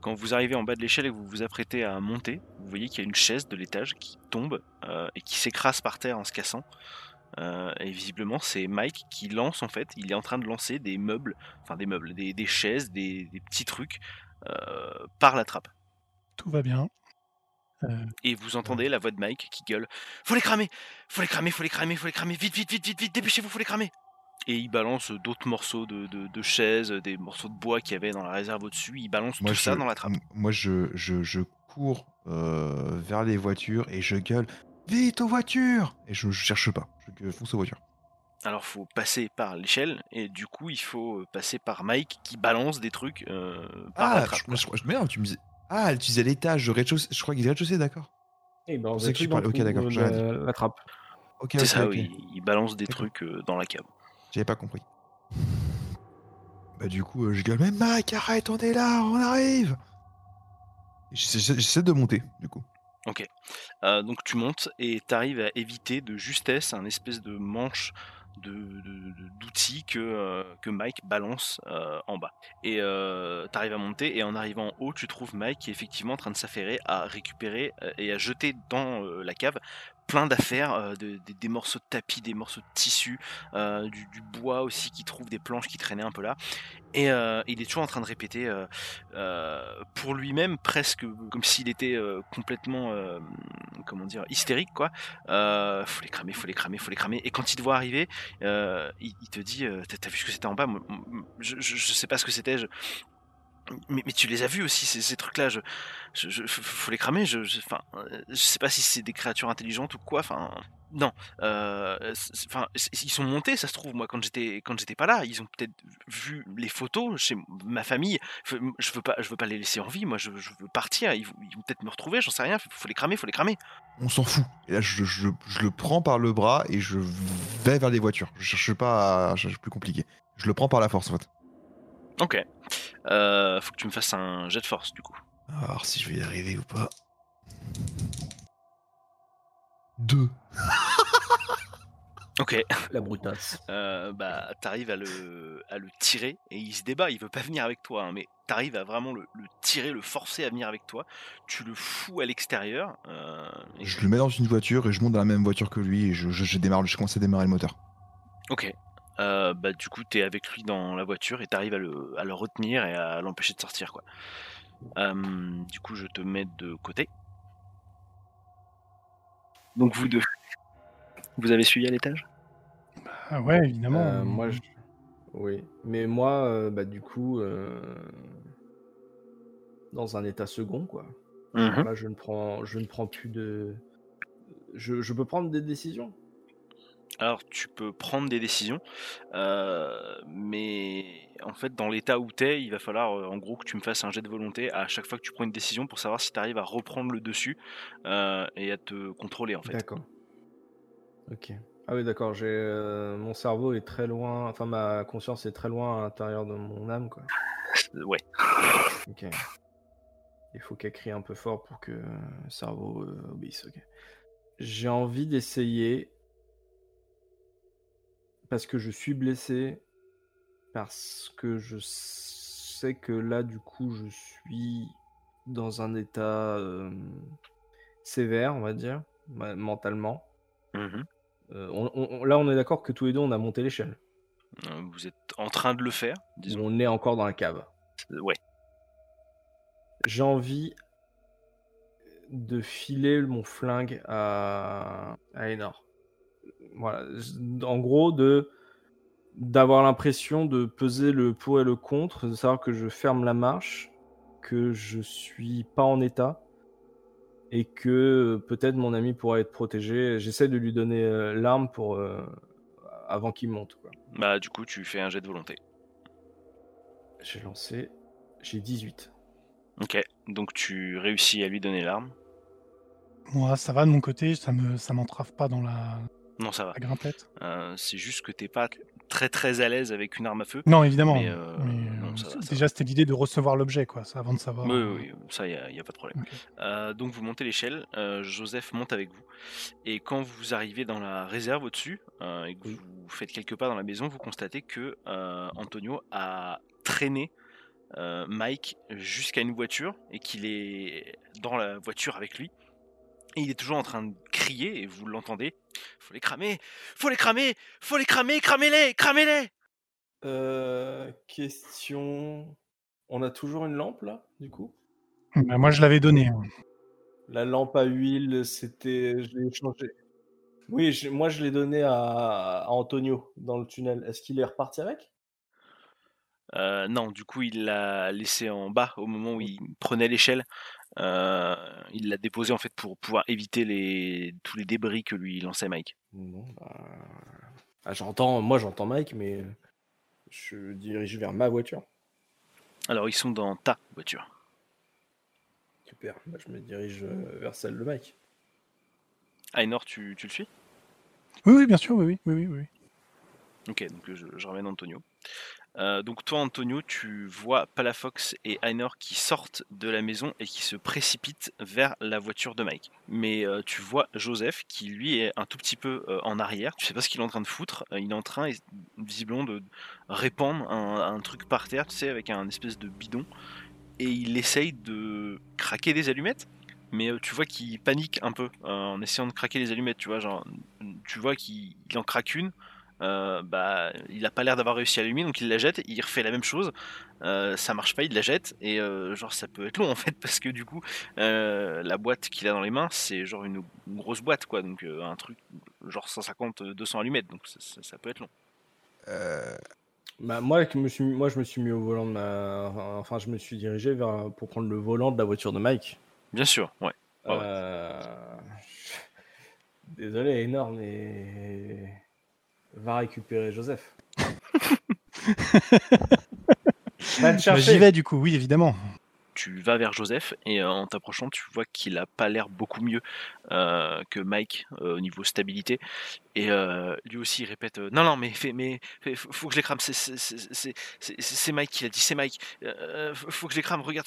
Quand vous arrivez en bas de l'échelle et que vous vous apprêtez à monter, vous voyez qu'il y a une chaise de l'étage qui tombe euh, et qui s'écrase par terre en se cassant. Euh, et visiblement, c'est Mike qui lance en fait. Il est en train de lancer des meubles, enfin des meubles, des, des chaises, des, des petits trucs euh, par la trappe. Tout va bien. Et vous entendez la voix de Mike qui gueule Faut les cramer Faut les cramer, faut les cramer, faut les cramer Vite, vite, vite, vite, vite, dépêchez-vous, faut les cramer Et il balance d'autres morceaux de, de, de chaises, des morceaux de bois qu'il y avait dans la réserve au-dessus. Il balance Moi, tout ça je- dans la trappe. Moi, je, je, je cours euh, vers les voitures et je gueule Vite aux voitures Et je, je cherche pas, je fonce aux voitures. Alors faut passer par l'échelle et du coup il faut passer par Mike qui balance des trucs euh, par la Ah, trappe. je, je, je- merde, tu me disais. Ah, tu disais l'étage, le rez-de-chaussée. Je crois qu'il est rez-de-chaussée, d'accord. On que tu ok, d'accord, euh, la, la trappe. Ok, C'est ça, ok. oui, il balance des trucs euh, dans la cave. J'avais pas compris. Bah, du coup, euh, je gueule Mais Mike, arrête, on est là, on arrive J'essaie de monter, du coup. Euh, donc tu montes et tu arrives à éviter de justesse un espèce de manche de, de- de- d'outils que, euh, que Mike balance euh, en bas. Et tu arrives à monter et en arrivant en haut, tu trouves Mike qui est effectivement en train de s'affairer à récupérer euh, et à jeter dans euh, la cave plein d'affaires, euh, de- des- morceaux de tapis, des morceaux de tissu, euh, du, bois aussi qui trouve des planches qui traînaient un peu là. Et euh, il est toujours en train de répéter pour lui-même presque comme s'il était complètement comment dire hystérique quoi. Faut les cramer, faut les cramer, faut les cramer. Et quand il te voit arriver, il, te dit t'as vu ce que c'était en bas? Je, sais pas ce que c'était. Mais, tu les as vus aussi ces, trucs-là. Je, je, je- faut- les cramer. Je, je, enfin, euh, je sais pas si c'est des créatures intelligentes ou quoi. Enfin, non. Euh, ils sont montés, ça se trouve. Moi, quand j'étais quand j'étais pas là, ils ont peut-être vu les photos chez ma famille. Je veux pas, je veux pas les laisser en vie. Moi, je, je veux partir. Ils, vont peut-être me retrouver. J'en sais rien. Faut, les cramer. Faut les cramer. On s'en fout. Et là, je, je- je le prends par le bras et je vais vers les voitures. Je cherche pas à chercher plus compliqué. Je le prends par la force, en fait. Ok. Euh, faut que tu me fasses un jet de force du coup. Alors, si je vais y arriver ou pas. Deux. Ok. La brutasse. Euh, bah, t'arrives à le, à le tirer et il se débat. Il veut pas venir avec toi, hein, mais t'arrives à vraiment le, le tirer, le forcer à venir avec toi. Tu le fous à l'extérieur. euh, et- Je le mets dans une voiture et je monte dans la même voiture que lui et je, je, je démarre, je commence à démarrer le moteur. Ok. Euh, bah, du coup, t'es avec lui dans la voiture et t'arrives à le, à le retenir et à l'empêcher de sortir, quoi. Euh, du coup, je te mets de côté. Donc, vous deux. Vous avez suivi à l'étage? Ah ouais, évidemment. Euh, moi, je... oui. Mais moi, euh, bah, du coup, euh, dans un état second, quoi. Mhm. Là, je ne prends, je ne prends plus de. Je, je peux prendre des décisions. Alors, tu peux prendre des décisions, euh, mais en fait, dans l'état où t'es, il va falloir euh, en gros que tu me fasses un jet de volonté à chaque fois que tu prends une décision pour savoir si tu arrives à reprendre le dessus euh, et à te contrôler en fait. D'accord. Ok. Ah oui, d'accord. J'ai mon cerveau est très loin. Enfin, ma conscience est très loin à l'intérieur de mon âme, quoi. Ouais. Ok. Il faut qu'elle crie un peu fort pour que le cerveau obéisse. Ok. J'ai envie d'essayer parce que je suis blessé, parce que je sais que là, du coup, je suis dans un état euh, sévère, on va dire, mentalement. Mhm. Euh, on- on- là, on est d'accord que tous les deux, on a monté l'échelle. Euh, Vous êtes en train de le faire, disons? On est encore dans la cave. Ouais. J'ai envie de filer mon flingue à, à Enor. Voilà. En gros, de d'avoir l'impression de peser le pour et le contre, de savoir que je ferme la marche, que je suis pas en état et que peut-être mon ami pourra être protégé. J'essaie de lui donner euh, l'arme pour euh, avant qu'il monte. quoi. Bah, du coup, tu fais un jet de volonté. J'ai lancé, j'ai 18. Ok. Donc, tu réussis à lui donner l'arme. Moi, ça va de mon côté, ça me, ça m'entrave pas dans la, Non, ça va. la grimpette. Euh, c'est juste que t'es pas très très à l'aise avec une arme à feu. Non, évidemment. Mais, euh, Mais, non, ça va, ça déjà, c'était l'idée de recevoir l'objet, quoi, ça, avant de savoir. Oui, euh, oui, ça, il n'y a, pas de problème. Euh, donc vous montez l'échelle, Joseph monte avec vous, et quand vous arrivez dans la réserve au-dessus, et que vous faites quelques pas dans la maison, vous constatez que Antonio a traîné Mike jusqu'à une voiture, et qu'il est dans la voiture avec lui. Et il est toujours en train de crier, et vous l'entendez. Faut les cramer, faut les cramer, faut les cramer, cramez-les, cramez-les Euh, question. On a toujours une lampe là, du coup? Bah, moi, je l'avais donné. hein. La lampe à huile, c'était. Je l'ai changé. Oui, je- moi je l'ai donné à... à Antonio dans le tunnel. Est-ce qu'il est reparti avec? Euh, non, du coup, il l'a laissé en bas au moment où il prenait l'échelle. Euh, il l'a déposé en fait pour pouvoir éviter les, tous les débris que lui lançait Mike. Bah. Ah, j'entends, moi j'entends Mike, mais je dirige vers ma voiture. Alors, ils sont dans ta voiture. Super, Bah, je me dirige euh, vers celle de Mike. Ainor, tu, tu le suis? Oui, oui, bien sûr, oui, oui, oui, oui, oui. Ok, donc je, je ramène Antonio. Euh, donc toi, Antonio, tu vois Palafox et Ainor qui sortent de la maison et qui se précipitent vers la voiture de Mike. Mais euh, tu vois Joseph qui, lui, est un tout petit peu euh, en arrière. Tu sais pas ce qu'il est en train de foutre. Il est en train, visiblement, de répandre un, truc par terre, tu sais, avec un espèce de bidon. Et il essaye de craquer des allumettes. mais tu vois qu'il panique un peu en essayant de craquer les allumettes. Tu vois, genre, tu vois qu'il il en craque une. Euh, bah, il a pas l'air d'avoir réussi à allumer, donc il la jette. Il refait la même chose. Euh, ça marche pas, il la jette. Et euh, genre, ça peut être long en fait, parce que du coup, euh, la boîte qu'il a dans les mains, c'est genre une, une grosse boîte, quoi. Donc un truc genre 150, 200 allumettes. Donc ça, ça- ça peut être long. Bah, moi, je me suis, moi, je me suis mis au volant de ma. Enfin, je me suis dirigé vers, pour prendre le volant de la voiture de Mike. Bien sûr, ouais. Ouais, ouais. Désolé, énorme, mais. Va récupérer Joseph. Va le Bah, chercher. J'y vais du coup, oui, évidemment. tu vas vers Joseph et euh, en t'approchant, tu vois qu'il a pas l'air beaucoup mieux euh, que Mike euh, au niveau stabilité. Et euh, lui aussi, il répète euh, Non, non, mais, fais, mais fais- faut, que je les crame. C'est- Mike qui l'a dit, c'est Mike. Euh, faut que je les crame. Regarde,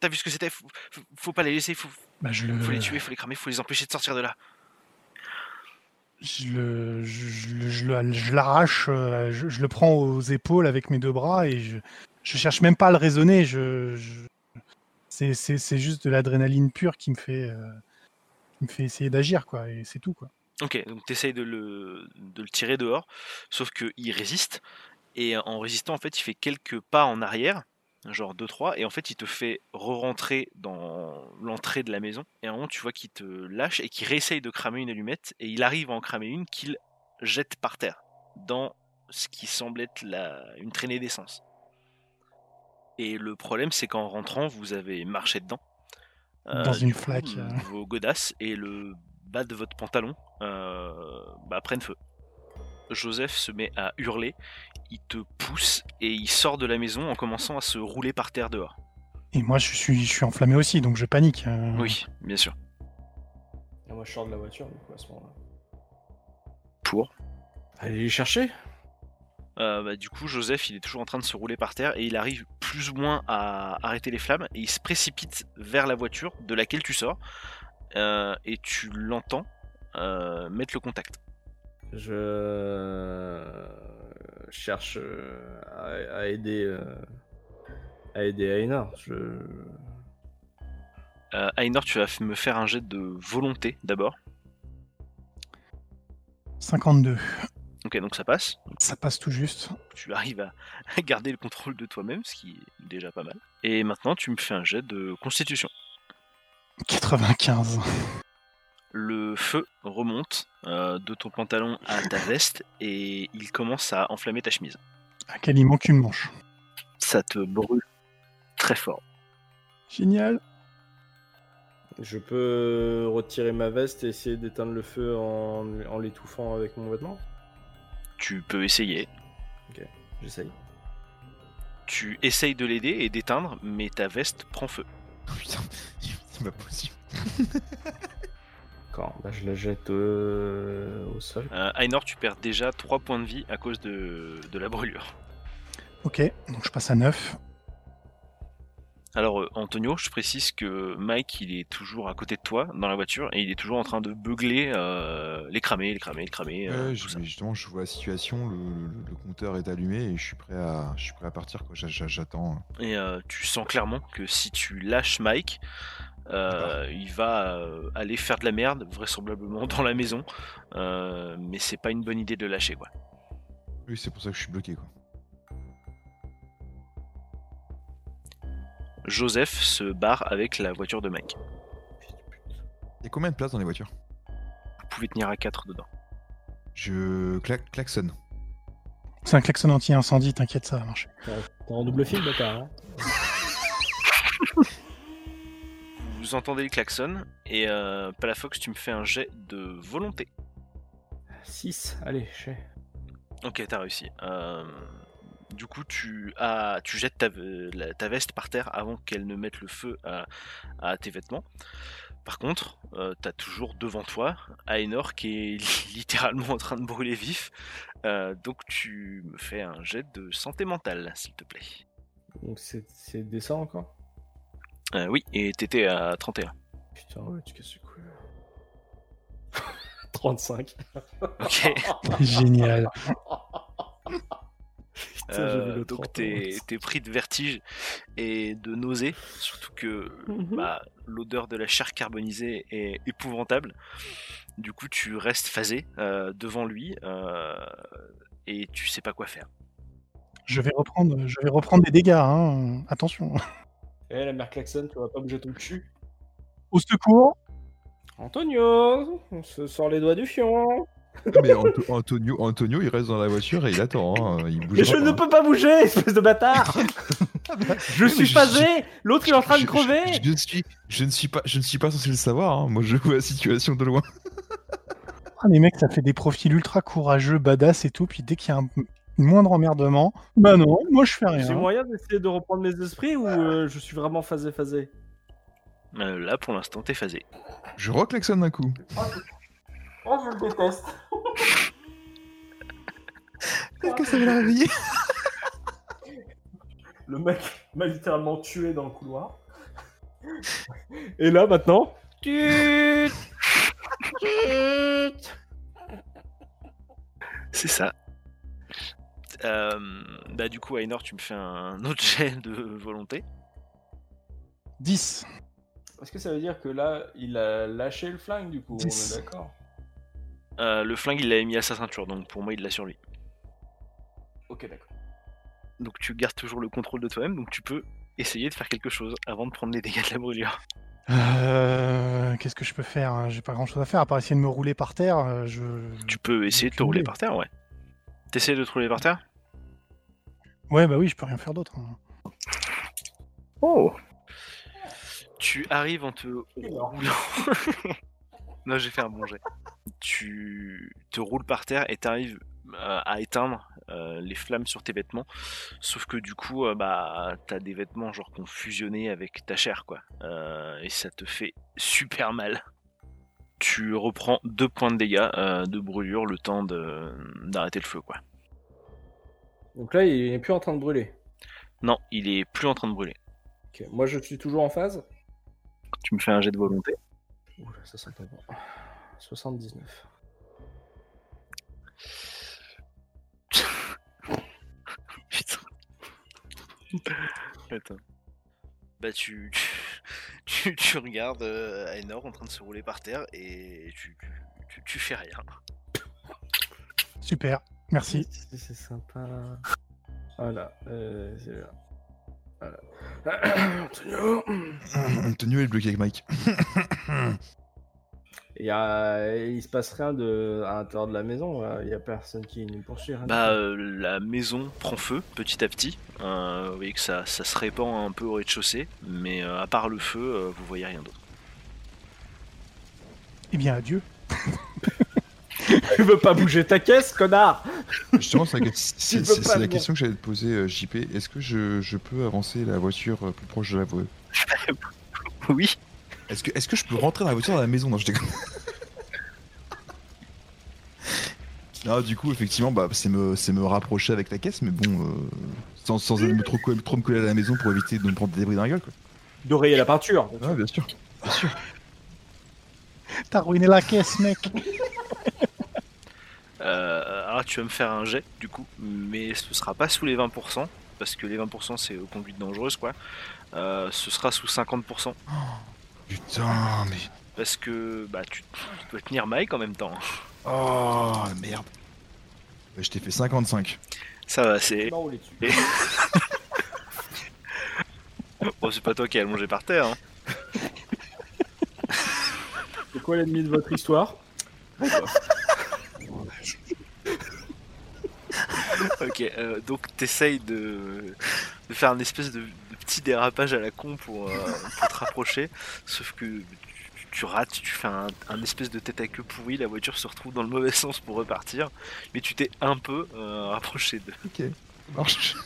t'as vu ce que c'était? Faut, faut- faut pas les laisser. Faut, Bah, je, le, faut les tuer, faut les cramer, faut les empêcher de sortir de là. Je, l'arrache, euh, je, le prends aux épaules avec mes deux bras et je, cherche même pas à le raisonner. C'est, juste de l'adrénaline pure qui me fait, euh, qui me fait essayer d'agir, quoi. Et c'est tout, quoi. Ok, donc tu essayes de le, de le tirer dehors, sauf qu'il résiste. Et en résistant, en fait, il fait quelques pas en arrière, genre 2-3, et en fait, il te fait re-rentrer dans l'entrée de la maison. Et à un moment, tu vois qu'il te lâche et qu'il réessaye de cramer une allumette, et il arrive à en cramer une qu'il jette par terre, dans ce qui semble être la, une traînée d'essence. Et le problème, c'est qu'en rentrant, vous avez marché dedans. Euh, Dans une coup, flaque. Vos godasses et le bas de votre pantalon euh, bah, prennent feu. Joseph se met à hurler, il te pousse et il sort de la maison en commençant à se rouler par terre dehors. Et moi, je suis, je suis enflammé aussi, donc je panique. euh. Oui, bien sûr. Moi, je sors de la voiture, du coup, à ce moment-là. Pour Allez les chercher. Euh, bah, du coup, Joseph, il est toujours en train de se rouler par terre et il arrive plus ou moins à arrêter les flammes et il se précipite vers la voiture de laquelle tu sors euh, et tu l'entends euh, mettre le contact. Je cherche euh, à, à aider euh, à aider Einar. Je... Euh, Ainor, tu vas me faire un jet de volonté d'abord. 52. Ok, donc ça passe. Ça passe tout juste. Tu arrives à, à garder le contrôle de toi-même, ce qui est déjà pas mal. Et maintenant, tu me fais un jet de constitution. 95. Le feu remonte euh, de ton pantalon à ta veste et il commence à enflammer ta chemise. À quel il manque une manche. Ça te brûle très fort. Génial. je peux retirer ma veste et essayer d'éteindre le feu en, en l'étouffant avec mon vêtement? Tu peux essayer. J'essaye. Tu essayes de l'aider et d'éteindre, mais ta veste prend feu. Oh, putain, c'est pas possible. Quand bah, je la jette euh, au sol. Euh, Ainor, tu perds déjà 3 points de vie à cause de, de la brûlure. Ok, donc je passe à 9. Alors, euh, Antonio, je précise que Mike, il est toujours à côté de toi dans la voiture et il est toujours en train de beugler euh, les cramer, les cramer, les cramer. euh, je- justement, je vois la situation, le, le- le compteur est allumé et je suis prêt à, je suis prêt à partir. J'attends. Et euh, tu sens clairement que si tu lâches Mike, euh, il va euh, aller faire de la merde, vraisemblablement dans la maison. Euh, mais c'est pas une bonne idée de le lâcher, quoi. Oui, c'est pour ça que je suis bloqué. Quoi. Joseph se barre avec la voiture de Mike. Il y a combien de places dans les voitures? Vous pouvez tenir à 4 dedans. Je cla- klaxonne. C'est un klaxon anti-incendie, t'inquiète, ça va marcher. T'es en double fil, bâtard. hein Vous entendez le klaxon et euh, Palafox, tu me fais un jet de volonté. 6, allez, je fais. Ok, t'as réussi. Euh, du coup, tu, as, tu jettes ta, la- ta veste par terre avant qu'elle ne mette le feu à, à tes vêtements. Par contre, euh, t'as toujours devant toi Aenor qui est littéralement en train de brûler vif. Euh, donc tu me fais un jet de santé mentale, s'il te plaît. Donc c'est c'est décent encore? Euh, oui, et t'étais à 31. Putain, ouais, tu casses le cou. 35. Ok. Génial. Putain, j'ai vu le donc 30, t'es t'es pris de vertige et de nausée, surtout que Mhm. bah, l'odeur de la chair carbonisée est épouvantable. Du coup, tu restes phasé euh, devant lui euh, et tu sais pas quoi faire. Je vais reprendre, je vais reprendre des dégâts. Hein. Attention. Eh, la mère Klaxon, tu vas pas bouger ton cul. Au secours. Antonio, on se sort les doigts du fion. Mais Anto- Antonio, Antonio, il reste dans la voiture et il attend. hein, Il bouge Mais je ne peux pas bouger, espèce de bâtard Je suis je- phasé L'autre il est en train de crever Je, je ne suis, je ne suis pas, je ne suis pas censé le savoir. hein. Moi, je vois la situation de loin. Ah, les mecs, ça fait des profils ultra courageux, badass et tout. Puis dès qu'il y a un moindre emmerdement, bah non, moi je fais J'ai rien. moyen d'essayer de reprendre mes esprits ou euh, je suis vraiment phasé phasé? Euh, là, pour l'instant, t'es phasé. Je reclaxonne d'un coup. Oh, je le déteste Est-ce que ça va le réveiller? Le mec m'a littéralement tué dans le couloir. Et là maintenant? Tut Tut C'est ça. Euh, bah du coup, Ainor, tu me fais un autre jet de volonté. 10. Est-ce que ça veut dire que là, il a lâché le flingue du coup On Dix. est d'accord? Euh, le flingue, il l'avait mis à sa ceinture, donc pour moi, il l'a sur lui. Ok, d'accord. Donc tu gardes toujours le contrôle de toi-même, donc tu peux essayer de faire quelque chose avant de prendre les dégâts de la brûlure. Euh, Qu'est-ce que je peux faire hein? J'ai pas grand chose à faire à part essayer de me rouler par terre. Je... Tu peux essayer de te rouler par terre, ouais. T'essayes de te rouler par terre? Ouais, bah oui, je peux rien faire d'autre. hein. Oh Tu arrives en te roulant. non, j'ai fait un bon jet. Tu te roules par terre et t'arrives euh, à éteindre euh, les flammes sur tes vêtements. Sauf que du coup, euh, bah, t'as des vêtements genre qui ont fusionné avec ta chair, quoi. Euh, et ça te fait super mal. Tu reprends deux points de dégâts euh, de brûlure le temps de- d'arrêter le feu, quoi. Donc là, il est plus en train de brûler. Non, il est plus en train de brûler. Ok, moi je suis toujours en phase. Tu me fais un jet de volonté. Oula, ça sent pas bon. 79. Putain. Attends. Bah tu, tu, tu regardes euh, Aenor en train de se rouler par terre et tu, tu, tu, tu fais rien. Super, merci. C'est sympa. Voilà, euh. Voilà. Antonio. Antonio est bloqué avec Mike. Il, y a... il se passe rien de... à l'intérieur de la maison, là. il y a personne qui nous poursuit. Bah euh, la maison prend feu petit à petit. Euh, vous voyez que ça, ça se répand un peu au rez-de-chaussée, mais euh, à part le feu, euh, vous voyez rien d'autre. Eh bien, adieu. Tu veux pas bouger ta caisse, connard Justement, c'est la, c'est- peux c'est- pas c'est la le question que j'allais te poser, euh, JP. Est-ce que je, je peux avancer la voiture euh, plus proche de la voie? Oui. Est-ce que, est que je peux rentrer dans la voiture dans la maison? Non, je déconne. Non, du coup, effectivement, bah, c'est me, c'est me rapprocher avec la caisse, mais bon, euh, sans, sans me trop, trop me coller à la maison pour éviter de me prendre des débris dans la gueule. Quoi. De rayer la peinture. Ah, bien sûr. Bien sûr. T'as ruiné la caisse, mec. Euh, alors tu vas me faire un jet du coup, mais ce sera pas sous les 20%, parce que les 20% c'est euh, conduite dangereuse quoi. Euh, ce sera sous 50%, Putain, mais. parce que bah tu, tu dois tenir Mike en même temps. Oh, merde. Bah, je t'ai fait 55. Ça va, c'est. Non, on. Bon, c'est pas toi qui es allongé par terre. hein. C'est quoi l'ennemi de votre histoire? Ok, euh, donc t'essayes de, de faire un espèce de, de petit dérapage à la con pour, euh, pour te rapprocher, sauf que tu, tu rates, tu fais un, un espèce de tête à queue pourri, la voiture se retrouve dans le mauvais sens pour repartir, mais tu t'es un peu euh, rapproché d'eux. Ok, ça marche.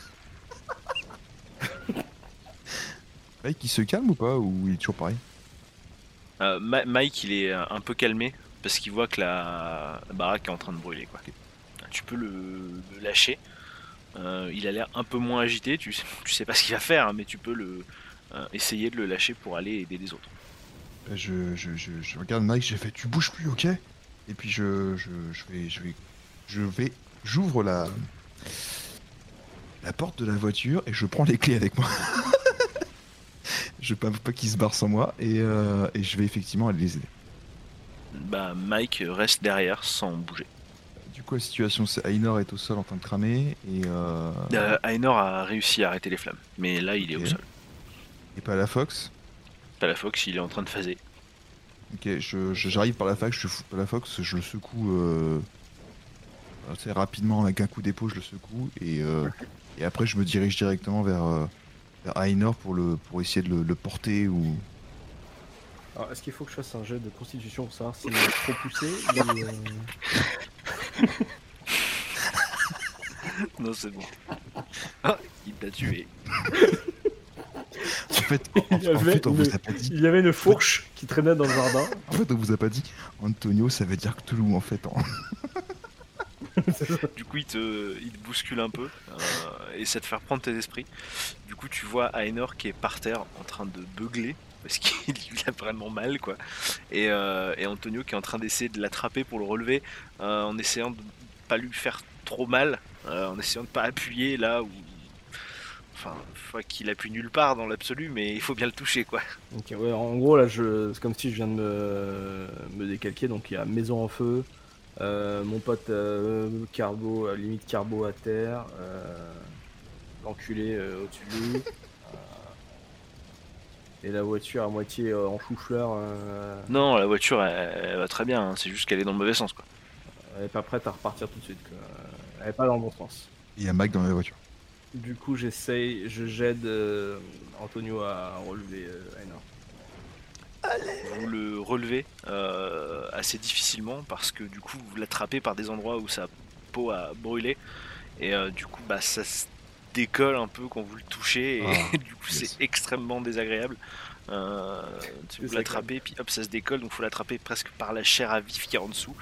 Mike, il se calme ou pas Ou il est toujours pareil? Euh, Ma- Mike, il est un peu calmé parce qu'il voit que la, la baraque est en train de brûler. Quoi. Tu peux le, le lâcher. Euh, il a l'air un peu moins agité. Tu, sais- tu sais pas ce qu'il va faire, hein, mais tu peux le euh, essayer de le lâcher pour aller aider les autres. Je, je, je, je regarde Mike, j'ai fait tu bouges plus, ok? Et puis je, je, je vais, je vais, je vais, j'ouvre la la porte de la voiture et je prends les clés avec moi. je veux pas, pas qu'ils se barrent sans moi et, euh, et je vais effectivement aller les aider. Bah, Mike reste derrière sans bouger. Coup, la situation, c'est Ainor est au sol en train de cramer et, euh, Euh, Ainor a réussi à arrêter les flammes, mais là il est au sol. et pas la Fox. Palafox, il est en train de phaser. Ok, j'arrive par la fac, je pas la Fox, je le secoue euh, assez rapidement avec un coup d'épaule, je le secoue et, euh, et après je me dirige directement vers, euh, vers Ainor pour, le, pour essayer de le, le porter ou. Alors, est-ce qu'il faut que je fasse un jet de constitution pour savoir s'il est trop poussé ou, euh, Non, c'est bon. Ah, il t'a tué. En fait, en, Il y en avait fait, on une- vous a pas dit. Il y avait une fourche qui traînait dans le jardin. En fait, on vous a pas dit. Antonio, ça veut dire Cthulhu en fait. en- Du coup, il te, il te bouscule un peu euh, et ça te fait reprendre tes esprits. Du coup, tu vois Ainor qui est par terre en train de beugler parce qu'il il a vraiment mal, quoi. Et, euh, et Antonio qui est en train d'essayer de l'attraper pour le relever euh, en essayant de pas lui faire trop mal, euh, en essayant de pas appuyer là où. Enfin, faut qu'il appuie nulle part dans l'absolu, mais il faut bien le toucher, quoi. Ok, ouais, en gros, là, je... c'est comme si je viens de me, me décalquer. Donc, il y a maison en feu, euh, mon pote euh, Carbo, limite Carbo à terre, euh, l'enculé euh, au-dessus de lui, et la voiture à moitié euh, en chou-fleur. euh, Non, la voiture, elle, elle va très bien, hein, c'est juste qu'elle est dans le mauvais sens, quoi. elle est pas prête à repartir tout de suite. quoi. Elle est pas dans le bon sens. Il y a Mac dans la voiture. Du coup, j'essaye, je j'aide euh, Antonio à relever euh, Ainor. vous le relevez euh, assez difficilement parce que du coup vous l'attrapez par des endroits où sa peau a brûlé et euh, du coup bah ça se décolle un peu quand vous le touchez et Ah, du coup yes. c'est extrêmement désagréable. Euh, tu vous C'est l'attrapez puis hop ça se décolle donc faut l'attraper presque par la chair à vif qui est en dessous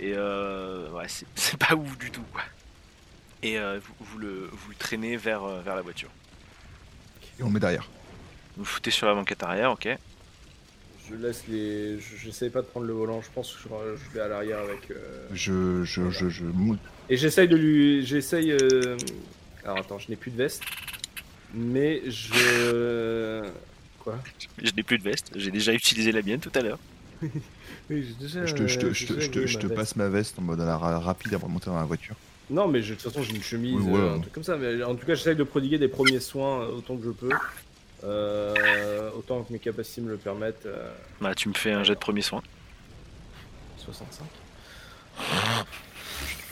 et euh, ouais c'est c'est pas ouf du tout quoi. Et euh, vous, vous le, vous le traînez vers, euh, vers la voiture. Et on le met derrière. Vous foutez sur la banquette arrière, ok. Je laisse les. je- J'essaye pas de prendre le volant, je pense que je, vais à l'arrière avec. euh, Je, je, je, je, Et j'essaye de lui. J'essaye. Alors attends, je n'ai plus de veste. Mais je. Quoi? Je n'ai plus de veste, j'ai déjà utilisé la mienne tout à l'heure. Oui, j'ai déjà. je te, je te, je te, j'ai je te, déjà je te ma veste. passe ma veste en mode à la ra- rapide avant de monter dans la voiture. Non, mais je- de toute façon, j'ai une chemise, Oui, euh, un truc comme ça. Mais en tout cas, j'essaye de prodiguer des premiers soins euh, autant que je peux. Euh, autant que mes capacités me le permettent. euh, Bah, tu me fais un jet de premier soin. 65.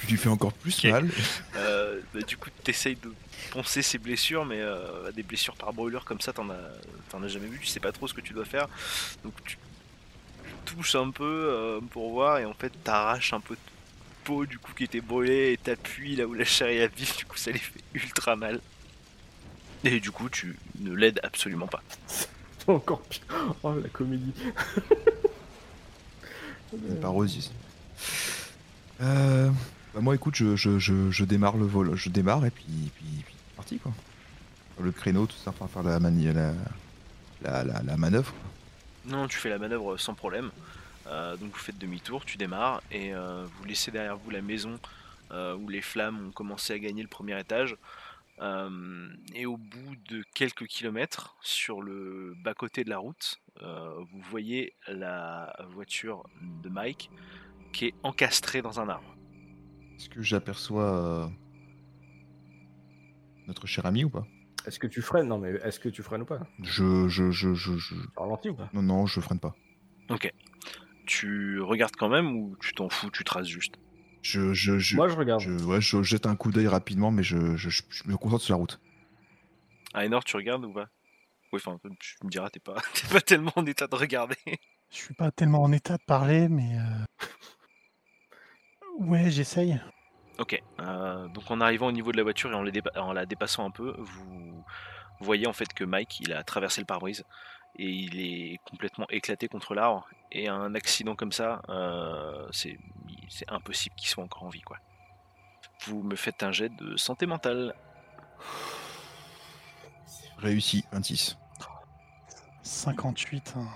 Tu lui fais encore plus mal. Euh, bah, du coup, t'essayes de poncer ses blessures, mais euh, des blessures par brûlure comme ça, t'en as, t'en as jamais vu, tu sais pas trop ce que tu dois faire. Donc tu, touches un peu euh, pour voir, et en fait, t'arraches un peu de peau du coup qui était brûlée, et t'appuies là où la chair est à vif, du coup, ça les fait ultra mal. Et du coup, tu ne l'aides absolument pas. Encore pire. Oh, la comédie. Une parodie ici. Euh, bah moi écoute, je, je, je, démarre le vol, je démarre et puis, puis, parti quoi. Le créneau, tout ça pour faire la, la, la, la, manœuvre. Non, tu fais la manœuvre sans problème. Euh, donc vous faites demi-tour, tu démarres et euh, vous laissez derrière vous la maison euh, où les flammes ont commencé à gagner le premier étage. Et au bout de quelques kilomètres, sur le bas-côté de la route, vous voyez la voiture de Mike qui est encastrée dans un arbre. Est-ce que j'aperçois euh, notre cher ami ou pas? Est-ce que tu freines? Non, mais est-ce que tu freines ou pas? Je, je, je, je, je- Tu ralentis ou pas? Non, non, je freine pas. Tu regardes quand même ou tu t'en fous, tu traces juste? Je, je, je, Moi, je regarde. je, ouais, je jette un coup d'œil rapidement, mais je, je, je, je me concentre sur la route. Aénor, tu regardes ou pas? Oui, enfin, tu me diras, t'es pas, t'es pas tellement en état de regarder. Je suis pas tellement en état de parler, mais. euh, Ouais, j'essaye. Ok, euh, donc en arrivant au niveau de la voiture et en, les dépa- en la dépassant un peu, vous voyez en fait que Mike il a traversé le pare-brise et il est complètement éclaté contre l'arbre. Et un accident comme ça, euh, c'est impossible qu'il soit encore en vie quoi. Vous me faites un jet de santé mentale. Réussi, 26. 58. hein.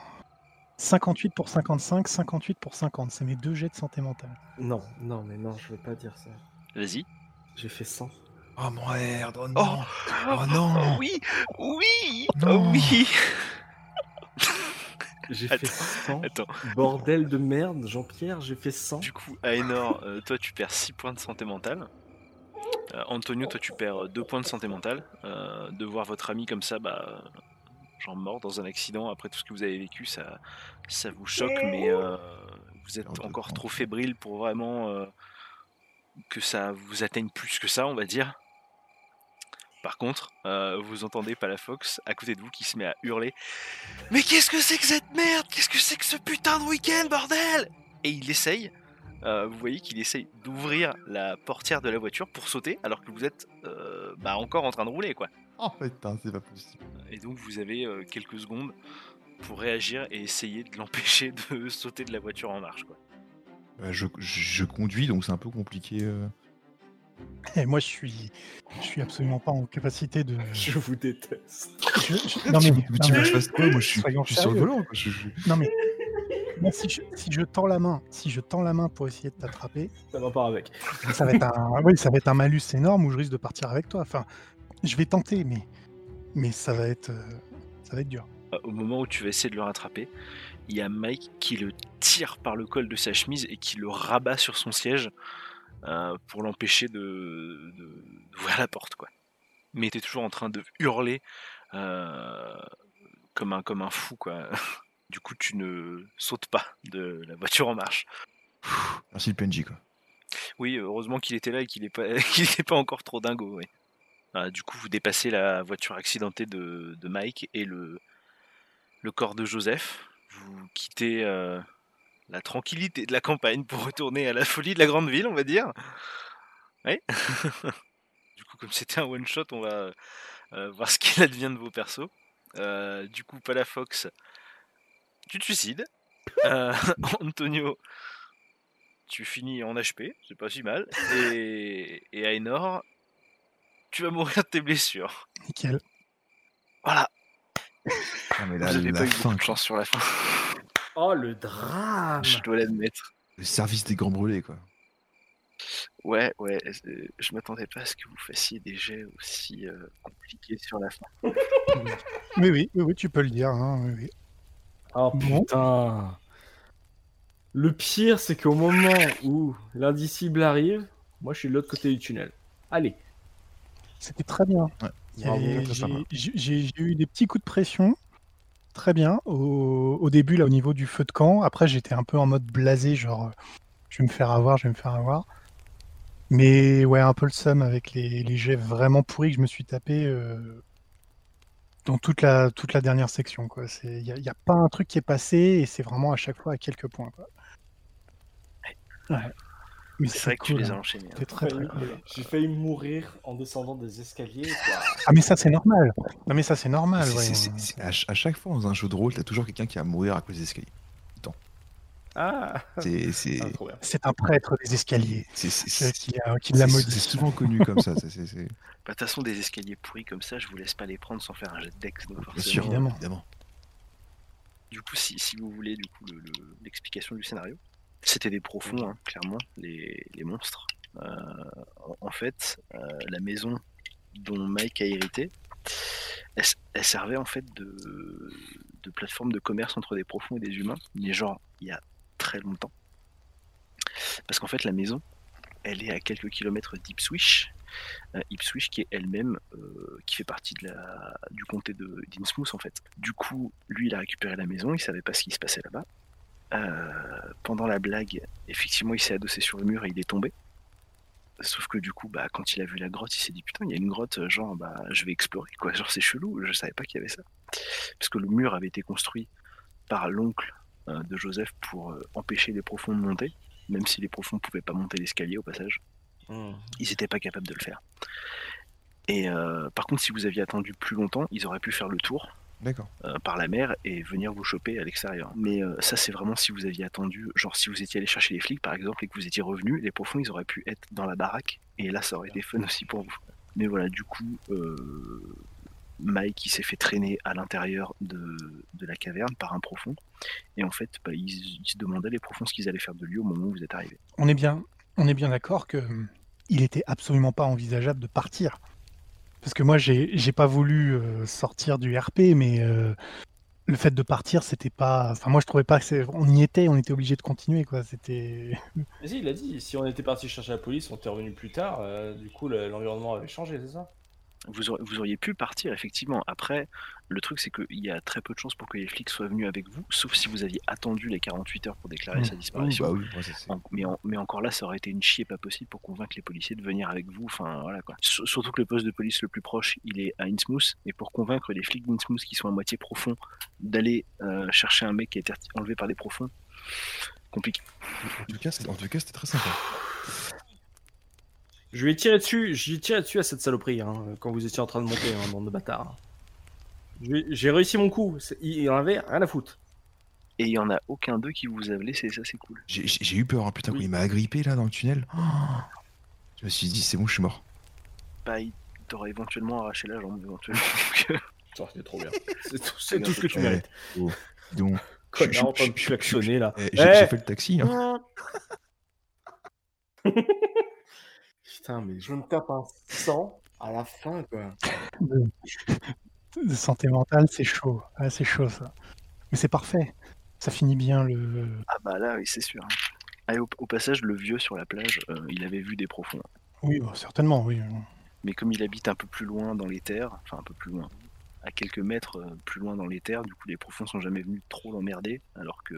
58 pour 55, 58 pour 50. C'est mes deux jets de santé mentale. Non, non, mais non, je veux pas dire ça. Vas-y. J'ai fait 100. Oh merde, oh Oh, non Oh non oui, oui, Non. oh oui. J'ai fait Attends, 100. Attends, Bordel de merde, Jean-Pierre, j'ai fait 100. du coup, Aenor, euh, toi tu perds 6 points de santé mentale. Euh, Antonio, toi tu perds 2 points de santé mentale. Euh, de voir votre ami comme ça, bah, genre mort dans un accident après tout ce que vous avez vécu, ça, ça vous choque, mais euh, vous êtes encore trop fébrile pour vraiment euh, que ça vous atteigne plus que ça, on va dire. Par contre, euh, vous entendez Palafox à côté de vous qui se met à hurler. Mais qu'est-ce que c'est que cette merde? Qu'est-ce que c'est que ce putain de week-end, bordel? Et il essaye, euh, vous voyez qu'il essaye d'ouvrir la portière de la voiture pour sauter alors que vous êtes euh, bah, encore en train de rouler, quoi. Oh putain, c'est pas possible. Et donc vous avez euh, quelques secondes pour réagir et essayer de l'empêcher de sauter de la voiture en marche, quoi. Euh, je, je- je conduis, donc c'est un peu compliqué. euh. Et moi, je suis, je suis absolument pas en capacité de. Je vous déteste. Je- je- non, tu mais, tu non, veux que mais- je fasse quoi? Moi, je suis, soyons je suis sur le sérieux. volant. quoi. Je- je- non, mais moi, si, je, si je tends la main, si je tends la main pour essayer de t'attraper, Ça va pas avec. ça va être un, oui, ça va être un malus énorme où je risque de partir avec toi. Enfin, je vais tenter, mais, mais ça va être, euh, ça va être dur. Euh, Au moment où tu vas essayer de le rattraper, il y a Mike qui le tire par le col de sa chemise et qui le rabat sur son siège euh, pour l'empêcher de, de- d'ouvrir la porte, quoi. Mais t'es toujours en train de hurler euh, comme, un, comme un fou, quoi. Du coup, tu ne sautes pas de la voiture en marche. Merci le PNJ, quoi. Oui, heureusement qu'il était là et qu'il n'est pas, qu'il était pas encore trop dingo. Oui. Ah, du coup, vous dépassez la voiture accidentée de, Mike et le, corps de Joseph. Vous quittez euh, la tranquillité de la campagne pour retourner à la folie de la grande ville, on va dire. Oui. du coup, comme c'était un one shot, on va euh, voir ce qu'il advient de vos persos. Euh, du coup, Palafox, tu te suicides. Antonio, tu finis en HP, c'est pas si mal. Et, et tu vas mourir de tes blessures. Nickel. Voilà, Ah, mais vous là, avez la pas eu fin, beaucoup de chance sur la fin, Oh, le drame je dois l'admettre. Le service des grands brûlés, quoi. Ouais, ouais, euh, je m'attendais pas à ce que vous fassiez des jets aussi euh, compliqués sur la fin. Oui, oui, oui, oui, tu peux le dire. hein, oui, oui. Oh Bon. putain Le pire, c'est qu'au moment où l'indicible arrive, moi je suis de l'autre côté du tunnel. Allez C'était très bien. Ouais. J'ai- eu des petits coups de pression. Très bien. Au, au début, là, au niveau du feu de camp. Après, j'étais un peu en mode blasé, genre, je vais me faire avoir, je vais me faire avoir. Mais ouais, un peu le seum avec les, les jets vraiment pourris que je me suis tapé euh, dans toute la, toute la dernière section. quoi. Il n'y a, y a pas un truc qui est passé et c'est vraiment à chaque fois à quelques points. Quoi. Ouais. Mais C'est vrai que tu cool, les as hein. enchaînés. hein. Très très cool. J'ai failli mourir en descendant des escaliers. quoi. Ah mais ça c'est normal. Non mais ça c'est normal. Ouais. à, ch- à chaque fois dans un jeu de rôle, t'as toujours quelqu'un qui va mourir à cause des escaliers. Ah, C'est Ah. C'est un prêtre des escaliers c'est- euh, qui, a- qui l'a c'est- maudit. c'est souvent connu comme ça. Bah, De toute façon, des escaliers pourris comme ça, je vous laisse pas les prendre sans faire un jet de dex. donc Bien sûr, Évidemment. évidemment. Du coup, si, si vous voulez du coup le- le- l'explication du scénario, c'était des profonds, hein, clairement, les, les monstres. Euh, en, en fait, euh, la maison dont Mike a hérité, elle, servait en fait de, de plateforme de commerce entre des profonds et des humains, mais genre il y a très longtemps. Parce qu'en fait, la maison, elle est à quelques kilomètres d'Ipswich, euh, Ipswich qui est elle-même, euh, qui fait partie de la, du comté de d'Innsmouth en fait. Du coup, lui, il a récupéré la maison, il savait pas ce qui se passait là-bas. Euh, pendant la blague, effectivement, il s'est adossé sur le mur et il est tombé. Sauf que du coup, bah, quand il a vu la grotte, il s'est dit putain, il y a une grotte, euh, genre, bah, je vais explorer, quoi. Genre, c'est chelou, je savais pas qu'il y avait ça. Parce que le mur avait été construit par l'oncle euh, de Joseph pour euh, empêcher les profonds de monter, même si les profonds pouvaient pas monter l'escalier au passage Hmm. ils n'étaient pas capables de le faire. Et euh, par contre, si vous aviez attendu plus longtemps, ils auraient pu faire le tour. Euh, par la mer et venir vous choper à l'extérieur. Mais euh, ça, c'est vraiment si vous aviez attendu, genre si vous étiez allé chercher les flics par exemple et que vous étiez revenu, les profonds ils auraient pu être dans la baraque et là ça aurait été fun aussi pour vous. Mais voilà, du coup, euh, Mike il s'est fait traîner à l'intérieur de, de la caverne par un profond et en fait, bah, il, il se demandait les profonds ce qu'ils allaient faire de lui au moment où vous êtes arrivé. On est bien, on est bien d'accord que il était absolument pas envisageable de partir. Parce que moi, j'ai pas voulu euh, sortir du RP, mais euh, le fait de partir, c'était pas. Enfin, moi, je trouvais pas que c'est. On y était, on était obligé de continuer, quoi. C'était. Vas-y, il a dit, si on était parti chercher la police, on était revenu plus tard, euh, du coup le- l'environnement avait changé, c'est ça? Vous auriez pu partir, effectivement. Après, le truc, c'est qu'il y a très peu de chances pour que les flics soient venus avec vous, sauf si vous aviez attendu les 48 heures pour déclarer sa disparition. bah oui, ouais, ça, c'est- En- mais, en- mais encore là, ça aurait été une chier pas possible pour convaincre les policiers de venir avec vous. Enfin, voilà quoi. S- Surtout que le poste de police le plus proche, il est à Innsmouth. Et pour convaincre les flics d'Innsmouth qui sont à moitié profonds d'aller euh, chercher un mec qui a été enlevé par des profonds, compliqué. En tout cas, c'était en tout cas, c'était très sympa. Je lui ai tiré dessus, j'ai tiré dessus à cette saloperie, hein, quand vous étiez en train de monter, hein, bande de bâtards. J'ai réussi mon coup, il il en avait rien à foutre. Et il y en a aucun d'eux qui vous a blessé, ça c'est cool. J'ai- eu peur, hein, putain, Oui. il m'a agrippé là dans le tunnel. Oh je me suis dit, c'est bon, je suis mort. Bah, il t'aurait éventuellement arraché la jambe, éventuellement. Ça, c'était trop bien. C'est tout, ce que tu mérites. Donc, Connard en train de je- je- klaxonner là. eh, j'ai Eh j'ai fait le taxi. hein. Putain, mais je me tape un sang à la fin, quoi. De santé mentale, c'est chaud. Ah, c'est chaud, ça. Mais c'est parfait. Ça finit bien le. ah bah là, oui, c'est sûr. Ah, au, au passage, le vieux sur la plage, euh, il avait vu des profonds. Oui, bah, certainement, oui. Mais comme il habite un peu plus loin dans les terres, enfin un peu plus loin, à quelques mètres euh, plus loin dans les terres, du coup les profonds sont jamais venus trop l'emmerder, alors que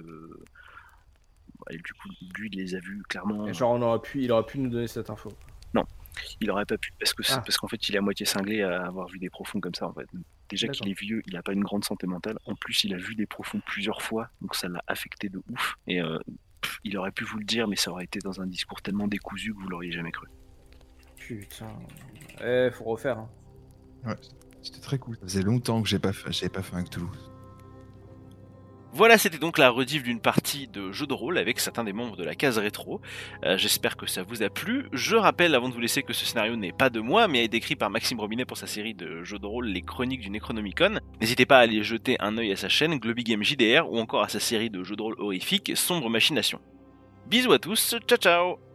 bah, et du coup lui il les a vus clairement. Et genre, on aurait pu, il aurait pu nous donner cette info. Il aurait pas pu parce que c'est- Ah. parce qu'en fait il est à moitié cinglé à avoir vu des profonds comme ça en fait. Déjà qu'il est vieux, il a pas une grande santé mentale. En plus il a vu des profonds plusieurs fois, donc ça l'a affecté de ouf. Et euh, pff, il aurait pu vous le dire, mais ça aurait été dans un discours tellement décousu que vous l'auriez jamais cru. Putain. Eh, faut refaire. Hein. Ouais, c'était très cool. Ça faisait longtemps que j'ai pas fait, pas fait un Cthulhu. Voilà, c'était donc la rediff d'une partie de jeu de rôle avec certains des membres de la case rétro. Euh, J'espère que ça vous a plu. Je rappelle avant de vous laisser que ce scénario n'est pas de moi, mais est écrit par Maxime Robinet pour sa série de jeux de rôle Les Chroniques du Necronomicon. N'hésitez pas à aller jeter un œil à sa chaîne Globy Game JDR ou encore à sa série de jeux de rôle horrifiques Sombre Machination. Bisous à tous, ciao ciao